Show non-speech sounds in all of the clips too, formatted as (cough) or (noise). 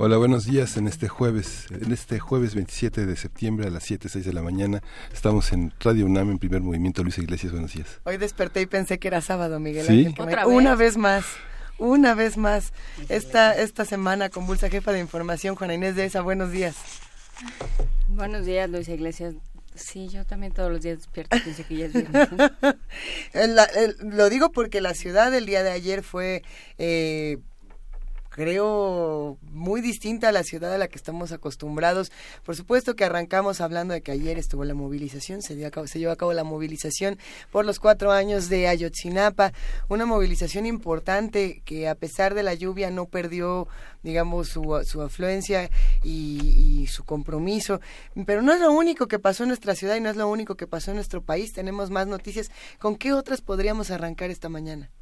Hola, buenos días. En este jueves, en este jueves 27 de septiembre a las 7, 6 de la mañana, estamos en Radio UNAM en primer movimiento. Luis Iglesias, buenos días. Hoy desperté y pensé que era sábado, Miguel. ¿Sí? ¿Otra vez? Una vez más. Una vez más. Esta, esta semana con Bulsa Jefa de Información, Juana Inés de esa, buenos días. Buenos días, Luis Iglesias. Sí, yo también todos los días despierto, pensé que ya es (laughs) lo digo porque la ciudad el día de ayer fue eh, creo, muy distinta a la ciudad a la que estamos acostumbrados. Por supuesto que arrancamos hablando de que ayer estuvo la movilización, se, dio a se llevó a cabo la movilización por los cuatro años de Ayotzinapa, una movilización importante que a pesar de la lluvia no perdió digamos, su, su afluencia y, y, su compromiso. Pero no es lo único que pasó en nuestra ciudad y no es lo único que pasó en nuestro país. Tenemos más noticias. ¿Con qué otras podríamos arrancar esta mañana?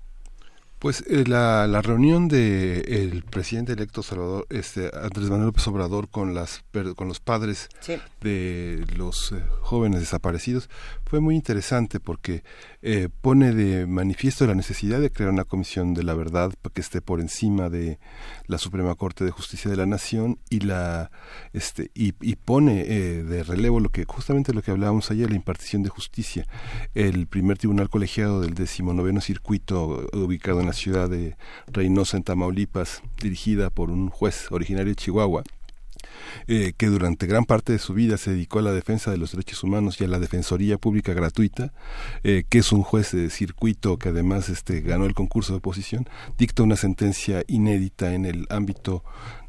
Pues eh, la, la, reunión de el presidente electo Salvador este Andrés Manuel López Obrador con las con los padres sí. de los eh, jóvenes desaparecidos fue muy interesante porque eh, pone de manifiesto la necesidad de crear una comisión de la verdad que esté por encima de la Suprema Corte de Justicia de la Nación y la este y, y pone eh, de relevo lo que justamente lo que hablábamos ayer la impartición de justicia el primer tribunal colegiado del decimonoveno circuito ubicado en la ciudad de Reynosa en Tamaulipas dirigida por un juez originario de Chihuahua eh, que durante gran parte de su vida se dedicó a la defensa de los derechos humanos y a la defensoría pública gratuita, eh, que es un juez de circuito que además este, ganó el concurso de oposición, dicta una sentencia inédita en el ámbito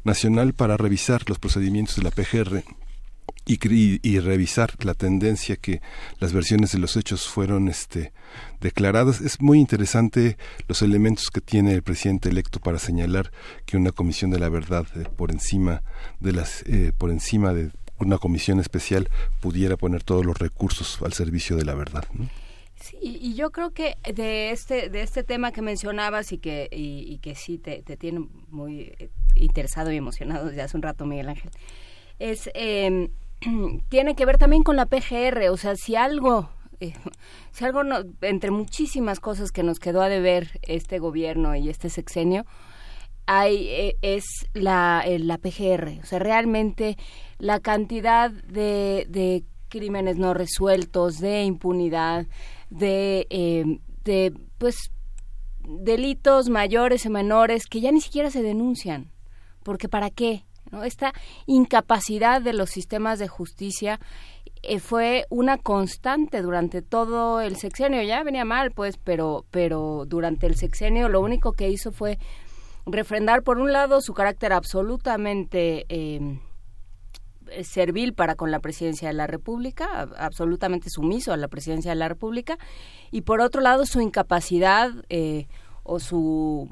nacional para revisar los procedimientos de la PGR y, y, revisar la tendencia que las versiones de los hechos fueron este, declaradas. Es muy interesante los elementos que tiene el presidente electo para señalar que una comisión de la verdad eh, por encima de las eh, por encima de una comisión especial pudiera poner todos los recursos al servicio de la verdad. ¿no? Sí, y yo creo que de este de este tema que mencionabas y que y, que sí te, te, tiene muy interesado y emocionado desde hace un rato Miguel Ángel es eh, (clears throat) tiene que ver también con la PGR, o sea, si algo, eh, (laughs) si algo no, entre muchísimas cosas que nos quedó a deber este gobierno y este sexenio, hay eh, es la, eh, la PGR, o sea, realmente la cantidad de, de crímenes no resueltos, de impunidad, de, de pues delitos mayores y menores que ya ni siquiera se denuncian, porque ¿para qué? ¿No? Esta incapacidad de los sistemas de justicia eh, fue una constante durante todo el sexenio. Ya venía mal, pues, pero, pero durante el sexenio lo único que hizo fue refrendar, por un lado, su carácter absolutamente eh, servil para con la presidencia de la República, absolutamente sumiso a la presidencia de la República, y por otro lado, su incapacidad eh, o su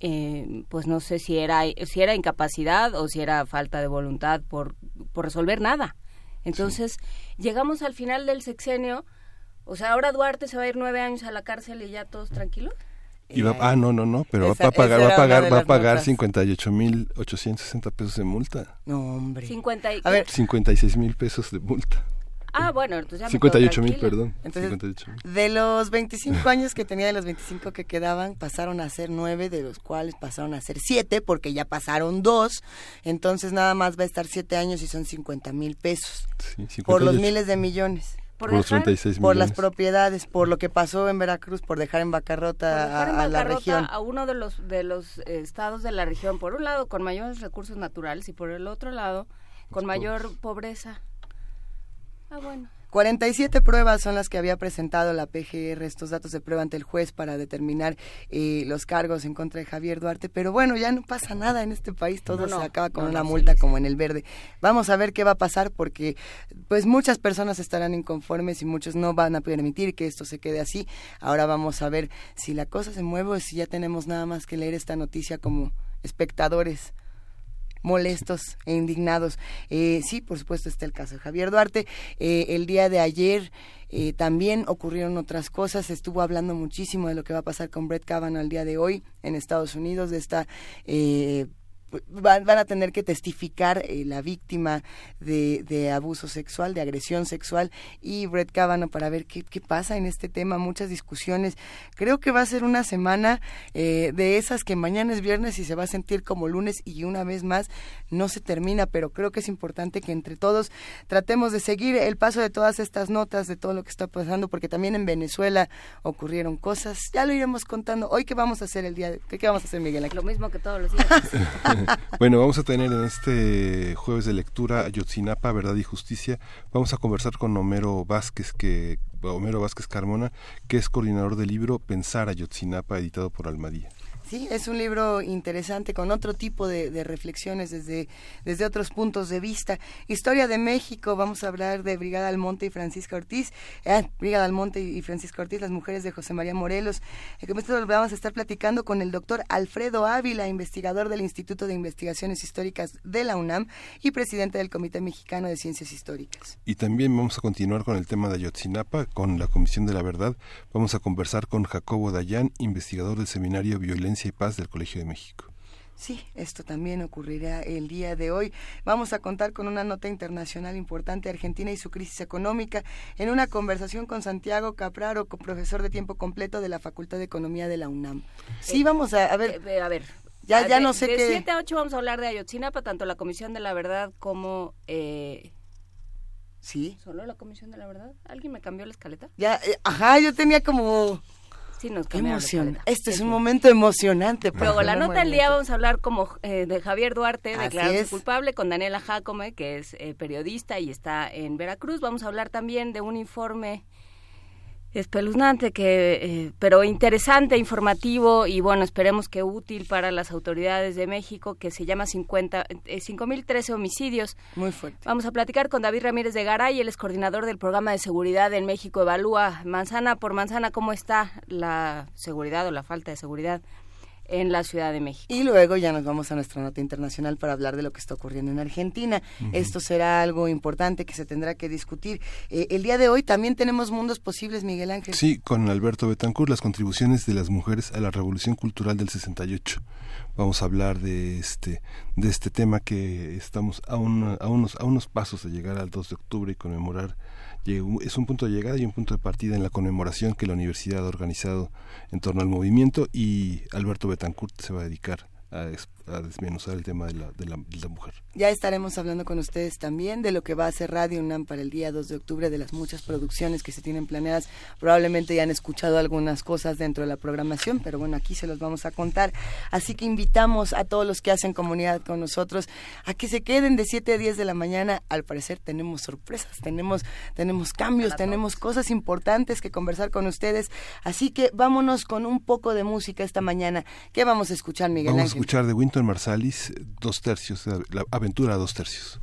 eh, pues no sé si era si era incapacidad o si era falta de voluntad por, por resolver nada. Entonces, sí. llegamos al final del sexenio, o sea, ahora Duarte se va a ir nueve años a la cárcel y ya todos tranquilos. Y va, ah, no, no, no, pero esa, va a pagar, va a pagar, va a pagar 58 mil 860 pesos de multa. No, hombre. 50 y, a ver, 56 mil pesos de multa. Ah, bueno, entonces ya 58 mil, perdón. Entonces, 58 de los 25 años que tenía, de los 25 que quedaban, pasaron a ser 9, de los cuales pasaron a ser 7, porque ya pasaron 2. Entonces nada más va a estar 7 años y son 50 mil pesos. Sí, por los miles de millones. Por, por los 36 por las propiedades, por lo que pasó en Veracruz, por dejar en bancarrota, dejar en a, a, la región. A uno de los, de los eh, estados de la región, por un lado con mayores recursos naturales y por el otro lado con mayor pobreza. Ah, bueno. 47 pruebas son las que había presentado la PGR, estos datos de prueba ante el juez para determinar eh, los cargos en contra de Javier Duarte. Pero bueno, ya no pasa nada en este país, todo no, no, se acaba con no, una multa como en el verde. Vamos a ver qué va a pasar porque pues muchas personas estarán inconformes y muchos no van a permitir que esto se quede así. Ahora vamos a ver si la cosa se mueve o si ya tenemos nada más que leer esta noticia como espectadores molestos e indignados. Eh, sí, por supuesto está el caso de Javier Duarte. Eh, el día de ayer eh, también ocurrieron otras cosas. Estuvo hablando muchísimo de lo que va a pasar con Brett Kavanaugh el día de hoy en Estados Unidos, de esta eh, van, a tener que testificar eh, la víctima de, de, abuso sexual, de agresión sexual y Brett Kavanaugh para ver qué, qué, pasa en este tema, muchas discusiones. Creo que va a ser una semana eh, de esas que mañana es viernes y se va a sentir como lunes y una vez más no se termina, pero creo que es importante que entre todos tratemos de seguir el paso de todas estas notas, de todo lo que está pasando, porque también en Venezuela ocurrieron cosas. Ya lo iremos contando. Hoy, ¿qué vamos a hacer el día? ¿Qué, qué vamos a hacer, Miguel? Lo mismo que todos los días. (laughs) (laughs) bueno, vamos a tener en este jueves de lectura Ayotzinapa, Verdad y Justicia. Vamos a conversar con Homero Vázquez, que Homero Vázquez Carmona, que es coordinador del libro Pensar Ayotzinapa, editado por Almadía. Sí, es un libro interesante con otro tipo de, reflexiones desde, desde otros puntos de vista. Historia de México, vamos a hablar de Brigada Almonte y Francisca Ortiz. Eh, Brigada Almonte y Francisca Ortiz, las mujeres de José María Morelos. Eh, con esto vamos a estar platicando con el doctor Alfredo Ávila, investigador del Instituto de Investigaciones Históricas de la UNAM y presidente del Comité Mexicano de Ciencias Históricas. Y también vamos a continuar con el tema de Ayotzinapa, con la Comisión de la Verdad. Vamos a conversar con Jacobo Dayan, investigador del Seminario Violencia y Paz del Colegio de México. Sí, esto también ocurrirá el día de hoy. Vamos a contar con una nota internacional importante, Argentina y su crisis económica, en una conversación con Santiago Capraro, profesor de tiempo completo de la Facultad de Economía de la UNAM. Sí, eh, vamos a, a ver. Eh, a ver. Ya, ya no sé qué. De 7 a 8 vamos a hablar de Ayotzinapa, tanto la Comisión de la Verdad como. Eh, sí. ¿Solo la Comisión de la Verdad? ¿Alguien me cambió la escaleta? Ya, eh, ajá, yo tenía como. Sí, nos Qué emoción. Este es un momento emocionante. Luego, la nota del día vamos a hablar como eh, de Javier Duarte, declarado culpable, con Daniela Jacome, que es eh, periodista y está en Veracruz. Vamos a hablar también de un informe espeluznante, que, eh, pero interesante, informativo y bueno, esperemos que útil para las autoridades de México, que se llama 50, eh, 5013 homicidios. Muy fuerte. Vamos a platicar con David Ramírez de Garay, él es coordinador del programa de seguridad en México Evalúa manzana por manzana cómo está la seguridad o la falta de seguridad en la Ciudad de México. Y luego ya nos vamos a nuestra nota internacional para hablar de lo que está ocurriendo en Argentina. Uh -huh. Esto será algo importante que se tendrá que discutir. Eh, el día de hoy también tenemos mundos posibles, Miguel Ángel. Sí, con Alberto Betancourt, las contribuciones de las mujeres a la Revolución Cultural del 68. Vamos a hablar de este de este tema que estamos a, un, a unos a unos pasos de llegar al 2 de octubre y conmemorar es un punto de llegada y un punto de partida en la conmemoración que la universidad ha organizado en torno al movimiento y Alberto Betancourt se va a dedicar a, a desmenuzar el tema de la, de, la, de la, mujer. Ya estaremos hablando con ustedes también de lo que va a hacer Radio UNAM para el día 2 de octubre, de las muchas producciones que se tienen planeadas. Probablemente ya han escuchado algunas cosas dentro de la programación, pero bueno, aquí se los vamos a contar. Así que invitamos a todos los que hacen comunidad con nosotros a que se queden de 7 a 10 de la mañana. Al parecer tenemos sorpresas, tenemos, tenemos cambios, tenemos cosas importantes que conversar con ustedes. Así que vámonos con un poco de música esta mañana. ¿Qué vamos a escuchar, Miguel Vamos Ángel? a escuchar de Winton Marsalis, dos tercios, la aventura a dos tercios.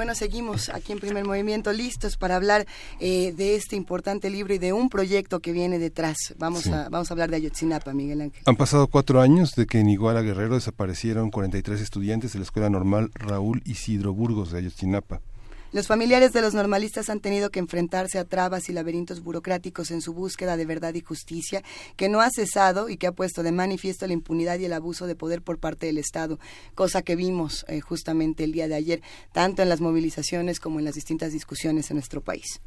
Bueno, seguimos aquí en primer movimiento listos para hablar eh, de este importante libro y de un proyecto que viene detrás. Vamos, a, vamos a hablar de Ayotzinapa, Miguel Ángel. Han pasado cuatro años de que en Iguala Guerrero desaparecieron 43 estudiantes de la Escuela Normal Raúl Isidro Burgos de Ayotzinapa. Los familiares de los normalistas han tenido que enfrentarse a trabas y laberintos burocráticos en su búsqueda de verdad y justicia, que no ha cesado y que ha puesto de manifiesto la impunidad y el abuso de poder por parte del Estado, cosa que vimos eh, justamente el día de ayer, tanto en las movilizaciones como en las distintas discusiones en nuestro país.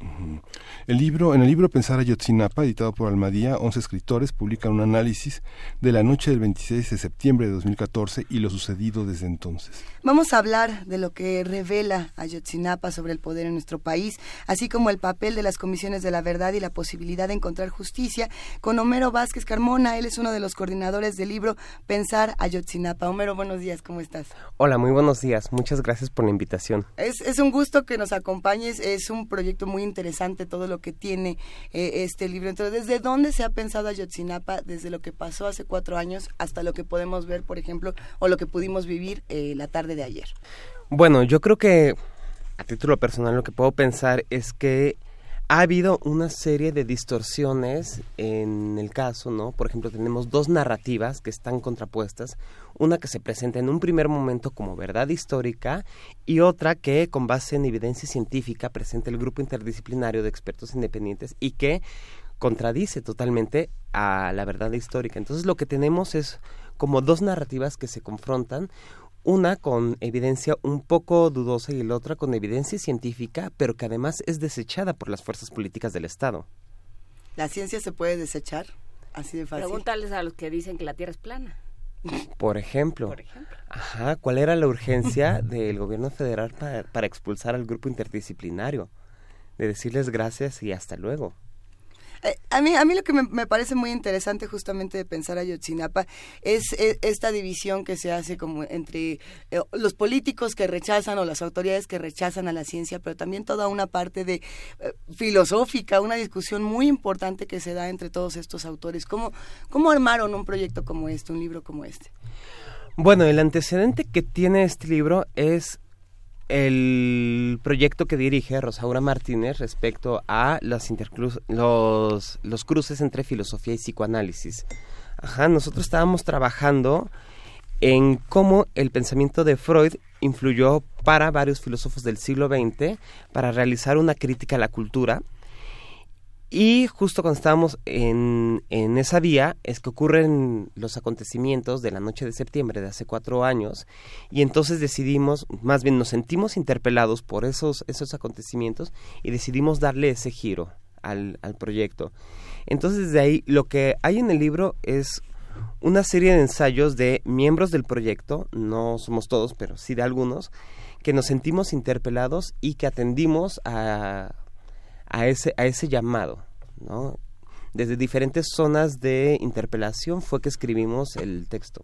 el libro, en el libro Pensar Ayotzinapa, editado por Almadía, 11 escritores publican un análisis de la noche del 26 de septiembre de 2014 y lo sucedido desde entonces. Vamos a hablar de lo que revela Ayotzinapa sobre el poder en nuestro país, así como el papel de las comisiones de la verdad y la posibilidad de encontrar justicia, con Homero Vázquez Carmona. Él es uno de los coordinadores del libro Pensar Ayotzinapa. Homero, buenos días, ¿cómo estás? Hola, muy buenos días. Muchas gracias por la invitación. Es, es un gusto que nos acompañes. Es un proyecto muy interesante todo lo que tiene eh, este libro. Entonces, ¿desde dónde se ha pensado Ayotzinapa? Desde lo que pasó hace cuatro años hasta lo que podemos ver, por ejemplo, o lo que pudimos vivir eh, la tarde de ayer. Bueno, yo creo que a título personal lo que puedo pensar es que ha habido una serie de distorsiones en el caso, ¿no? Por ejemplo, tenemos dos narrativas que están contrapuestas, una que se presenta en un primer momento como verdad histórica y otra que con base en evidencia científica presenta el grupo interdisciplinario de expertos independientes y que contradice totalmente a la verdad histórica. Entonces lo que tenemos es como dos narrativas que se confrontan, una con evidencia un poco dudosa y la otra con evidencia científica, pero que además es desechada por las fuerzas políticas del Estado. ¿La ciencia se puede desechar? Así de fácil. Pregúntales a los que dicen que la Tierra es plana. Por ejemplo. Por ejemplo. Ajá, ¿cuál era la urgencia (laughs) del gobierno federal para, para expulsar al grupo interdisciplinario? De decirles gracias y hasta luego. Eh, a mí, a mí lo que me, parece muy interesante justamente de pensar a Yotzinapa es, e, esta división que se hace como entre eh, los políticos que rechazan o las autoridades que rechazan a la ciencia, pero también toda una parte de eh, filosófica, una discusión muy importante que se da entre todos estos autores. ¿Cómo, ¿Cómo armaron un proyecto como este, un libro como este? Bueno, el antecedente que tiene este libro es el proyecto que dirige Rosaura Martínez respecto a los, los, los cruces entre filosofía y psicoanálisis. Ajá, nosotros estábamos trabajando en cómo el pensamiento de Freud influyó para varios filósofos del siglo XX para realizar una crítica a la cultura y justo cuando estábamos en, en, esa vía es que ocurren los acontecimientos de la noche de septiembre de hace cuatro años y entonces decidimos, más bien nos sentimos interpelados por esos, esos acontecimientos y decidimos darle ese giro al, al proyecto. Entonces de ahí lo que hay en el libro es una serie de ensayos de miembros del proyecto, no somos todos, pero sí de algunos, que nos sentimos interpelados y que atendimos a a ese, a ese llamado, ¿no? Desde diferentes zonas de interpelación fue que escribimos el texto.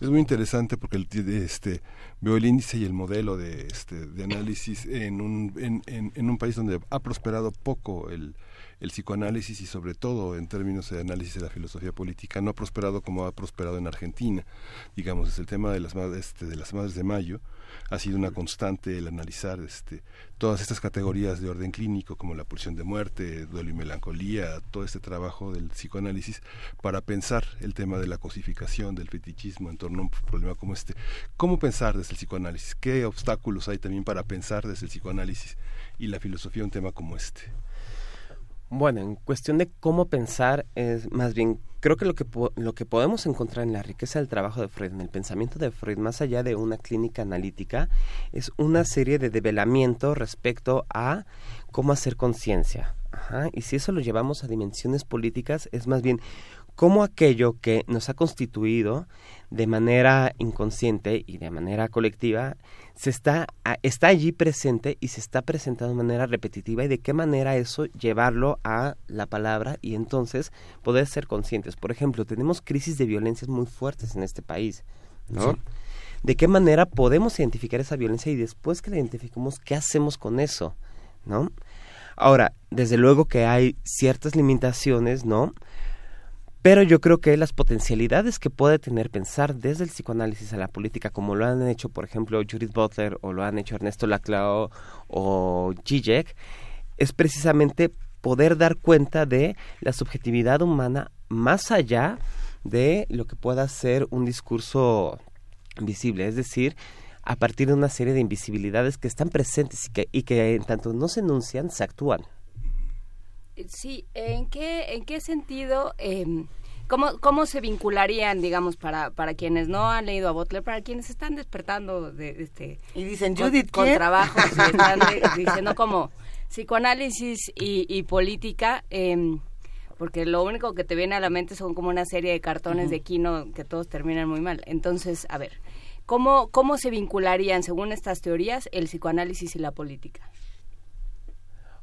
Es muy interesante porque el, este, veo el índice y el modelo de, este, de análisis en un, en, en, en un país donde ha prosperado poco el, el psicoanálisis y sobre todo en términos de análisis de la filosofía política no ha prosperado como ha prosperado en Argentina. Digamos, es el tema de las, este, de las madres de mayo ha sido una constante el analizar este, todas estas categorías de orden clínico como la pulsión de muerte, duelo y melancolía, todo este trabajo del psicoanálisis para pensar el tema de la cosificación, del fetichismo en torno a un problema como este. ¿Cómo pensar desde el psicoanálisis? ¿Qué obstáculos hay también para pensar desde el psicoanálisis y la filosofía un tema como este? Bueno, en cuestión de cómo pensar, es más bien, creo que lo que, lo que podemos encontrar en la riqueza del trabajo de Freud, en el pensamiento de Freud, más allá de una clínica analítica, es una serie de develamiento respecto a cómo hacer conciencia. Y si eso lo llevamos a dimensiones políticas, es más bien cómo aquello que nos ha constituido de manera inconsciente y de manera colectiva se está, está allí presente y se está presentando de manera repetitiva y de qué manera eso llevarlo a la palabra y entonces poder ser conscientes. Por ejemplo, tenemos crisis de violencias muy fuertes en este país, ¿no? ¿De qué manera podemos identificar esa violencia y después que la identificamos, qué hacemos con eso, ¿no? Ahora, desde luego que hay ciertas limitaciones, ¿no? Pero yo creo que las potencialidades que puede tener pensar desde el psicoanálisis a la política, como lo han hecho, por ejemplo, Judith Butler o lo han hecho Ernesto Laclau o Zizek, es precisamente poder dar cuenta de la subjetividad humana más allá de lo que pueda ser un discurso visible, es decir, a partir de una serie de invisibilidades que están presentes y que, y que en tanto no se enuncian, se actúan. Sí, ¿en qué, en qué sentido, eh, cómo, cómo se vincularían, digamos, para, para quienes no han leído a Butler, para quienes están despertando de este... Y dicen, con, Judith, con ¿qué? trabajo, (laughs) y están de- diciendo como psicoanálisis y, y política, eh, porque lo único que te viene a la mente son como una serie de cartones de Kino que todos terminan muy mal. Entonces, a ver, ¿cómo, ¿cómo se vincularían, según estas teorías, el psicoanálisis y la política?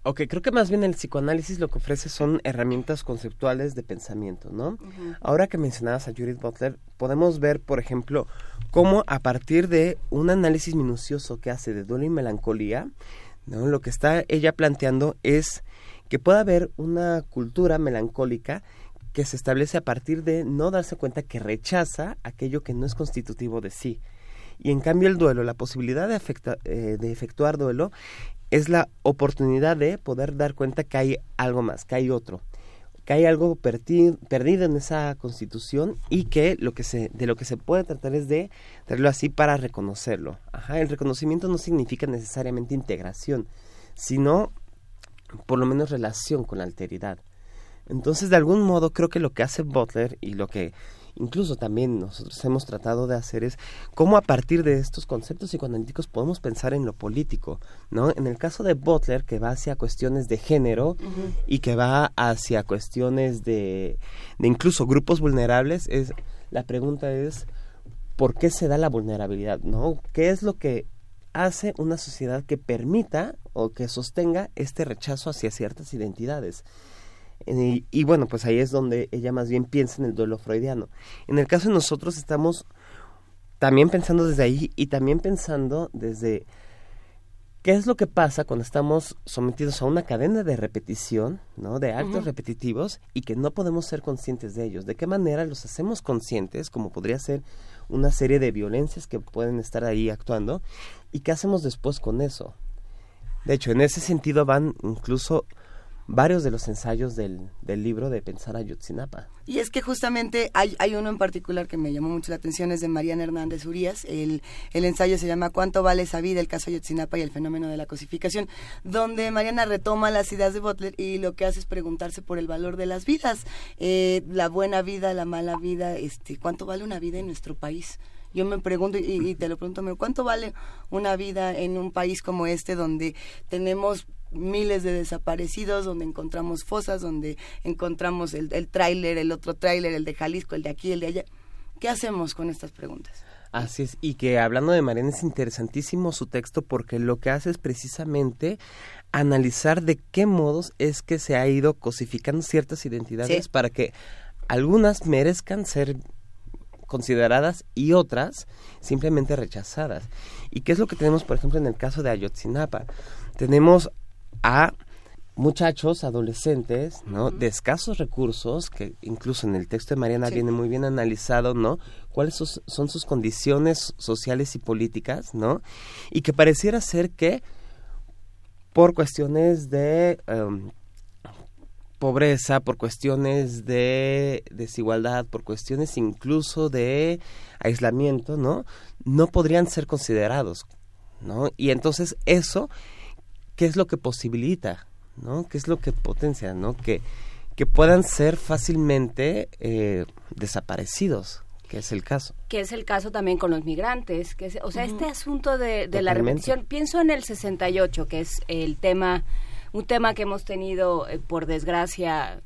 Ok, creo que más bien el psicoanálisis lo que ofrece son herramientas conceptuales de pensamiento, ¿no? Ahora que mencionabas a Judith Butler, podemos ver, por ejemplo, cómo a partir de un análisis minucioso que hace de duelo y melancolía, ¿no? Lo que está ella planteando es que puede haber una cultura melancólica que se establece a partir de no darse cuenta que rechaza aquello que no es constitutivo de sí. Y en cambio el duelo, la posibilidad de, afecta- eh, de efectuar duelo, es la oportunidad de poder dar cuenta que hay algo más, que hay otro, que hay algo perdido en esa constitución y que lo que se, de lo que se puede tratar es de traerlo así para reconocerlo. Ajá, el reconocimiento no significa necesariamente integración, sino por lo menos relación con la alteridad. Entonces, de algún modo, creo que lo que hace Butler y lo que incluso también nosotros hemos tratado de hacer es cómo a partir de estos conceptos psicoanalíticos podemos pensar en lo político, ¿no? En el caso de Butler, que va hacia cuestiones de género y que va hacia cuestiones de, de incluso grupos vulnerables, es la pregunta es ¿por qué se da la vulnerabilidad, no? ¿Qué es lo que hace una sociedad que permita o que sostenga este rechazo hacia ciertas identidades? Y, y, bueno, pues ahí es donde ella más bien piensa en el duelo freudiano. En el caso de nosotros estamos también pensando desde ahí y también pensando desde qué es lo que pasa cuando estamos sometidos a una cadena de repetición, ¿no? De actos repetitivos y que no podemos ser conscientes de ellos. ¿De qué manera los hacemos conscientes? Como podría ser una serie de violencias que pueden estar ahí actuando. ¿Y qué hacemos después con eso? De hecho, en ese sentido van incluso varios de los ensayos del, del libro de Pensar a Yotzinapa. Y es que justamente hay, hay uno en particular que me llamó mucho la atención, es de Mariana Hernández Urias. El, el ensayo se llama ¿Cuánto vale esa vida? El caso Ayotzinapa y el fenómeno de la cosificación, donde Mariana retoma las ideas de Butler y lo que hace es preguntarse por el valor de las vidas, eh, la buena vida, la mala vida, este, ¿cuánto vale una vida en nuestro país? Yo me pregunto, y, y te lo pregunto, ¿cuánto vale una vida en un país como este donde tenemos miles de desaparecidos, donde encontramos fosas, donde encontramos el, el tráiler, el otro tráiler, el de Jalisco, el de aquí, el de allá? ¿Qué hacemos con estas preguntas? Así es, y que hablando de Mariana es interesantísimo su texto porque lo que hace es precisamente analizar de qué modos es que se ha ido cosificando ciertas identidades Sí. para que algunas merezcan ser consideradas y otras simplemente rechazadas. ¿Y qué es lo que tenemos, por ejemplo, en el caso de Ayotzinapa? Tenemos a muchachos, adolescentes, ¿no? De escasos recursos, que incluso en el texto de Mariana Sí. viene muy bien analizado, ¿no? Cuáles sus- son sus condiciones sociales y políticas, ¿no? Y que pareciera ser que por cuestiones de em, pobreza, por cuestiones de desigualdad, por cuestiones incluso de aislamiento, ¿no? No podrían ser considerados, ¿no? Y entonces eso, ¿qué es lo que posibilita, ¿no? ¿Qué es lo que potencia, ¿no? Que, que puedan ser fácilmente eh, desaparecidos, que es el caso. que es el caso también con los migrantes, que es, o sea, este asunto de, de la repetición, pienso en el 68, que es el tema, un tema que hemos tenido, eh, por desgracia,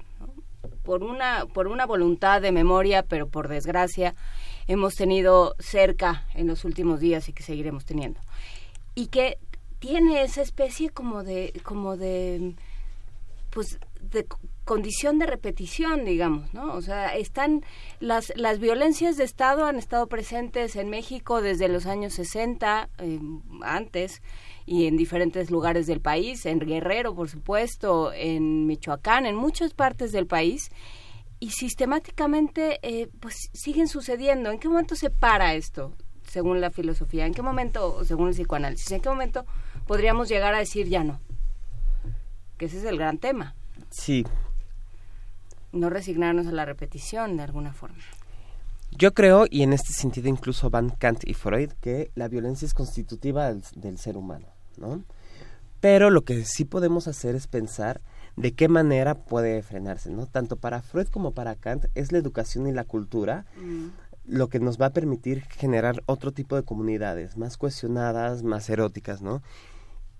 por una, por una voluntad de memoria, pero por desgracia, hemos tenido cerca en los últimos días y que seguiremos teniendo. Y que tiene esa especie como de, como de, pues, de condición de repetición, digamos, ¿no? O sea, están las las violencias de Estado han estado presentes en México desde los años 60, eh, antes y en diferentes lugares del país, en Guerrero, por supuesto, en Michoacán, en muchas partes del país y sistemáticamente eh, pues siguen sucediendo. ¿En qué momento se para esto, según la filosofía? ¿En qué momento, según el psicoanálisis, en qué momento podríamos llegar a decir ya no? Que ese es el gran tema. Sí. No resignarnos a la repetición de alguna forma. Yo creo, y en este sentido incluso van Kant y Freud, que la violencia es constitutiva del, ser humano, ¿no? Pero lo que sí podemos hacer es pensar de qué manera puede frenarse, ¿no? Tanto para Freud como para Kant es la educación y la cultura mm. lo que nos va a permitir generar otro tipo de comunidades, más cohesionadas, más eróticas, ¿no?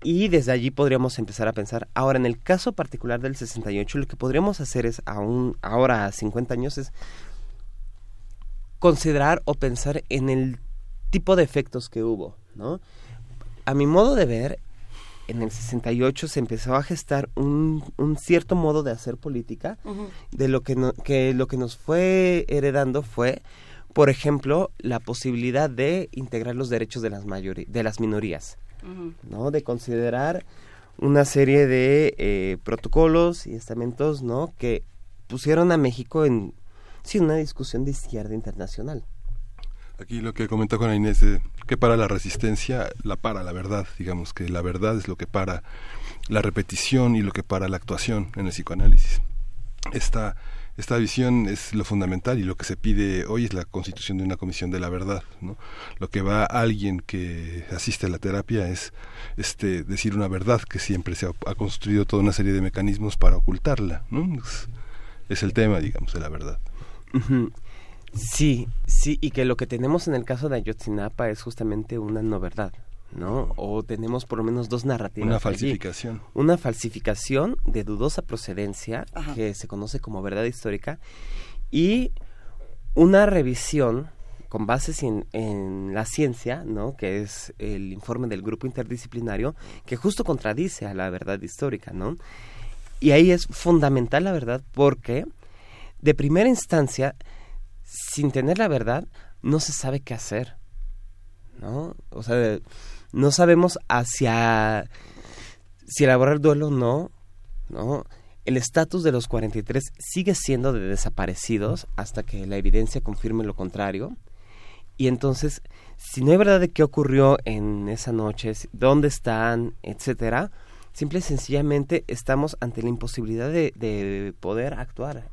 Y desde allí podríamos empezar a pensar. Ahora, en el caso particular del 68, lo que podríamos hacer es, aún ahora a 50 años, es considerar o pensar en el tipo de efectos que hubo, ¿no? A mi modo de ver, en el 68 se empezó a gestar un, un cierto modo de hacer política, de lo que, que lo que nos fue heredando fue, por ejemplo, la posibilidad de integrar los derechos de las, de las minorías, ¿no? De considerar una serie de eh, protocolos y estamentos, ¿no? Que pusieron a México en sí, una discusión de izquierda internacional. Aquí lo que comenta con Inés, eh, que para la resistencia la para la verdad, digamos que la verdad es lo que para la repetición y lo que para la actuación en el psicoanálisis. Esta, esta visión es lo fundamental y lo que se pide hoy es la constitución de una comisión de la verdad. ¿no? Lo que va alguien que asiste a la terapia es este, decir una verdad que siempre se ha, construido toda una serie de mecanismos para ocultarla. ¿no? es el tema, digamos, de la verdad. Sí, sí, y que lo que tenemos en el caso de Ayotzinapa es justamente una no verdad, ¿no? O tenemos por lo menos dos narrativas. Una falsificación. Una falsificación de dudosa procedencia, que se conoce como verdad histórica, y una revisión con bases en, en, la ciencia, ¿no? que es el informe del grupo interdisciplinario, que justo contradice a la verdad histórica, ¿no? Y ahí es fundamental la verdad porque de primera instancia, sin tener la verdad, no se sabe qué hacer. ¿No? O sea, no sabemos hacia si elaborar duelo o no, ¿no? El estatus de los 43 sigue siendo de desaparecidos hasta que la evidencia confirme lo contrario. Y entonces, si no hay verdad de qué ocurrió en esa noche, dónde están, etcétera, simple y sencillamente estamos ante la imposibilidad de, de poder actuar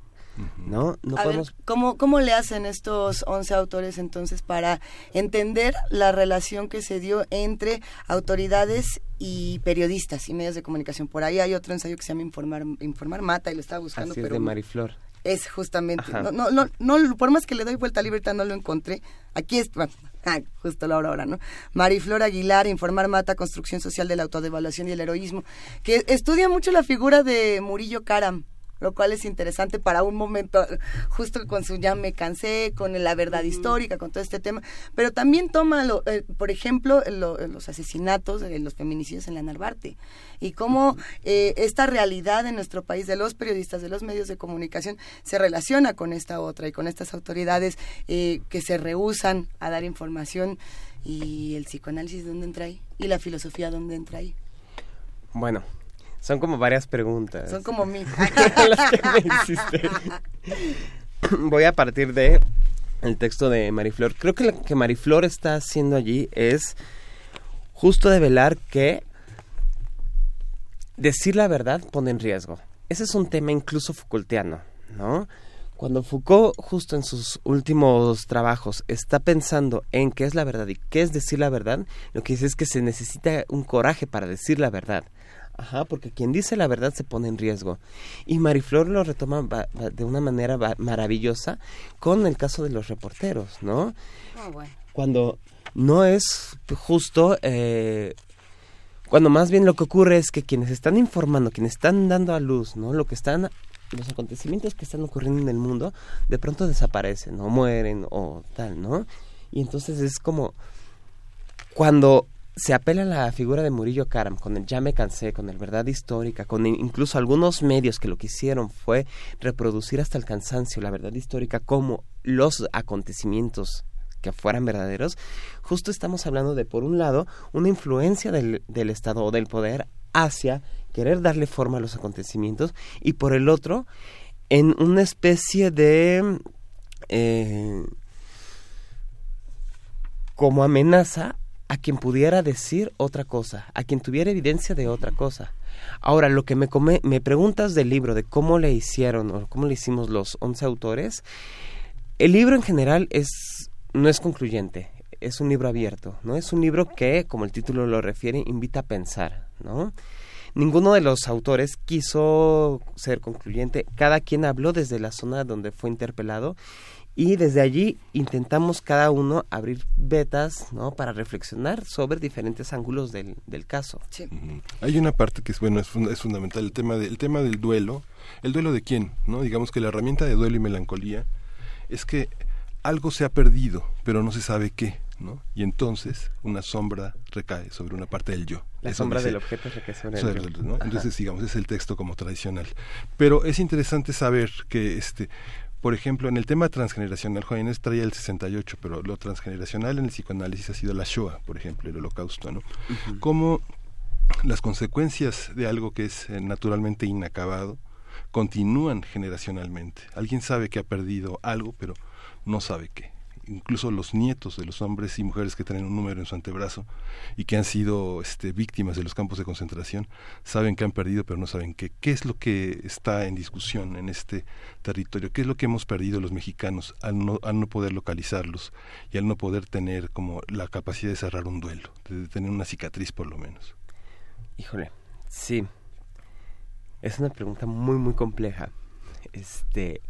¿no? No podemos... ¿cómo, ¿Cómo le hacen estos 11 autores entonces para entender la relación que se dio entre autoridades y periodistas y medios de comunicación? Por ahí hay otro ensayo que se llama Informar, Informar Mata y lo estaba buscando. Así pero es de Mariflor. Es justamente, no, no, no, no, por más que le doy vuelta a libertad no lo encontré. Aquí es, bueno, ah, justo la hora ahora, ¿no? Mariflor Aguilar, Informar Mata, Construcción Social de la Autodevaluación y el Heroísmo, que estudia mucho la figura de Murillo Karam, lo cual es interesante para un momento, (laughs) justo con su ya me cansé, con la verdad histórica, con todo este tema, pero también toma, lo, eh, por ejemplo, los asesinatos, los feminicidios en la Narvarte, y cómo eh, esta realidad en nuestro país de los periodistas, de los medios de comunicación, se relaciona con esta otra y con estas autoridades eh, que se rehusan a dar información y el psicoanálisis dónde entra ahí y la filosofía dónde entra ahí. Bueno, son como varias preguntas. Son como mil. (laughs) (laughs) Voy a partir de el texto de Mariflor. Creo que lo que Mariflor está haciendo allí es justo develar que decir la verdad pone en riesgo. Ese es un tema incluso Foucaultiano, ¿no? Cuando Foucault, justo en sus últimos trabajos, está pensando en qué es la verdad y qué es decir la verdad, lo que dice es que se necesita un coraje para decir la verdad. Ajá, porque quien dice la verdad se pone en riesgo. Y Mariflor lo retoma de una manera maravillosa con el caso de los reporteros, ¿no? Oh, bueno. Cuando no es justo, eh, cuando más bien lo que ocurre es que quienes están informando, quienes están dando a luz, ¿no? Lo que están, los acontecimientos que están ocurriendo en el mundo, de pronto desaparecen o mueren o tal, ¿no? Y entonces es como cuando se apela a la figura de Murillo Karam con el Ya me cansé, con el Verdad Histórica, con incluso algunos medios que lo que hicieron fue reproducir hasta el cansancio la verdad histórica como los acontecimientos que fueran verdaderos, justo estamos hablando de, por un lado, una influencia del, del Estado o del poder hacia querer darle forma a los acontecimientos y por el otro, en una especie de eh, como amenaza a quien pudiera decir otra cosa, a quien tuviera evidencia de otra cosa. Ahora, lo que me, me preguntas del libro, de cómo le hicieron o cómo le hicimos los 11 autores, el libro en general es, no es concluyente, es un libro abierto, ¿no? Es un libro que, como el título lo refiere, invita a pensar, ¿no? Ninguno de los autores quiso ser concluyente, cada quien habló desde la zona donde fue interpelado y desde allí intentamos cada uno abrir vetas ¿no? para reflexionar sobre diferentes ángulos del, del caso. Hay una parte que es bueno es, es fundamental el tema del tema del duelo, el duelo de quién, no digamos que la herramienta de duelo y melancolía es que algo se ha perdido, pero no se sabe qué. ¿no? Y entonces una sombra recae sobre una parte del yo. La sombra del objeto recae sobre el yo. Entonces, digamos, es el texto como tradicional. Pero es interesante saber que, este, por ejemplo, en el tema transgeneracional, Juan traía el 68, pero lo transgeneracional en el psicoanálisis ha sido la Shoah, por ejemplo, el holocausto, ¿no? Como las consecuencias de algo que es eh, naturalmente inacabado continúan generacionalmente. Alguien sabe que ha perdido algo, pero no sabe qué incluso los nietos de los hombres y mujeres que tienen un número en su antebrazo y que han sido este, víctimas de los campos de concentración, saben que han perdido, pero no saben qué. ¿Qué es lo que está en discusión en este territorio? ¿Qué es lo que hemos perdido los mexicanos al no, al no poder localizarlos y al no poder tener como la capacidad de cerrar un duelo, de tener una cicatriz por lo menos? Híjole, sí. Es una pregunta muy, muy compleja. Este,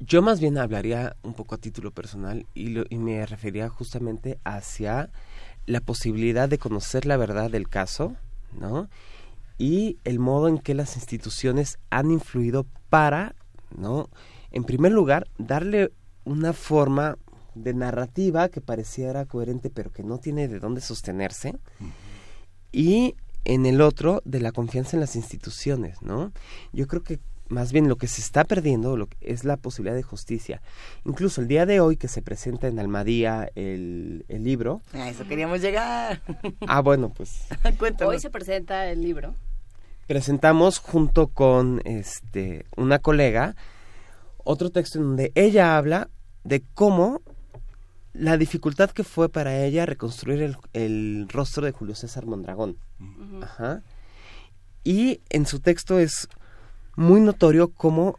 yo más bien hablaría un poco a título personal y, y me referiría justamente hacia la posibilidad de conocer la verdad del caso, ¿no? Y el modo en que las instituciones han influido para, ¿no? En primer lugar, darle una forma de narrativa que pareciera coherente pero que no tiene de dónde sostenerse. Y en el otro, de la confianza en las instituciones, ¿no? Yo creo que más bien lo que se está perdiendo lo es la posibilidad de justicia. Incluso el día de hoy que se presenta en Almadía el, el libro. A eso queríamos llegar. (laughs) Ah, bueno, pues. (laughs) Hoy se presenta el libro. Presentamos junto con este una colega otro texto en donde ella habla de cómo la dificultad que fue para ella reconstruir el, el rostro de Julio César Mondragón. Ajá. Y en su texto es muy notorio cómo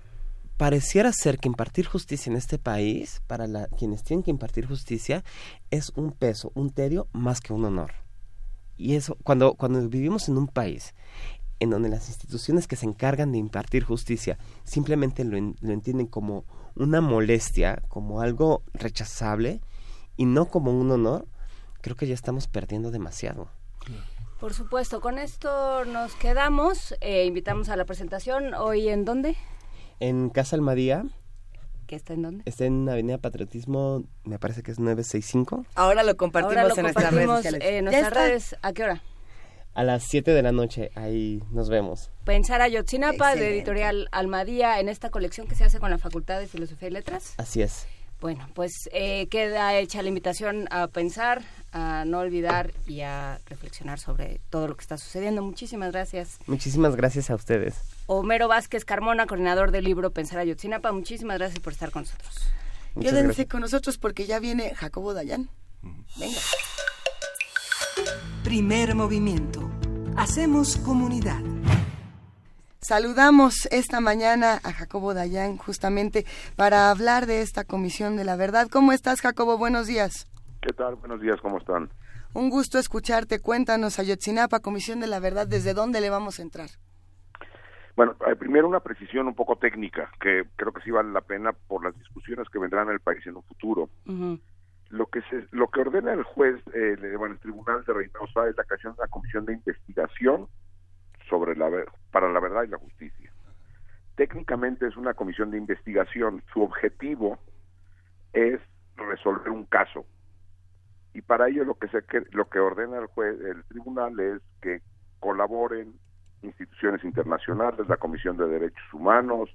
pareciera ser que impartir justicia en este país, para la, quienes tienen que impartir justicia, es un peso, un tedio más que un honor. Y eso, cuando, cuando vivimos en un país en donde las instituciones que se encargan de impartir justicia simplemente lo, lo entienden como una molestia, como algo rechazable y no como un honor, creo que ya estamos perdiendo demasiado. Por supuesto, con esto nos quedamos. Eh, invitamos a la presentación. ¿Hoy en dónde? En Casa Almadía. ¿Qué está en dónde? Está en Avenida Patriotismo, me parece que es 965. Ahora lo compartimos en nuestras redes sociales. En nuestras redes, ¿a qué hora? A las 7 de la noche, ahí nos vemos. Pensar a Yotzinapa, de Editorial Almadía, en esta colección que se hace con la Facultad de Filosofía y Letras. Así es. Bueno, pues eh, queda hecha la invitación a pensar, a no olvidar y a reflexionar sobre todo lo que está sucediendo. Muchísimas gracias. Muchísimas gracias a ustedes. Homero Vázquez Carmona, coordinador del libro Pensar a Yotzinapa, muchísimas gracias por estar con nosotros. Quédense con nosotros porque ya viene Jacobo Dayan. Venga. Primer movimiento. Hacemos comunidad. Saludamos esta mañana a Jacobo Dayan justamente para hablar de esta Comisión de la Verdad. ¿Cómo estás, Jacobo? Buenos días. ¿Qué tal? Buenos días, ¿cómo están? Un gusto escucharte. Cuéntanos, Ayotzinapa, Comisión de la Verdad, ¿desde dónde le vamos a entrar? Bueno, eh, primero una precisión un poco técnica, que creo que sí vale la pena por las discusiones que vendrán en el país en un futuro. Lo que se, lo que ordena el juez, eh, bueno, el Tribunal de Reynosa es la creación de una comisión de investigación sobre la para la verdad y la justicia. Técnicamente es una comisión de investigación. Su objetivo es resolver un caso y para ello lo que se lo que ordena el juez el tribunal es que colaboren instituciones internacionales la comisión de derechos humanos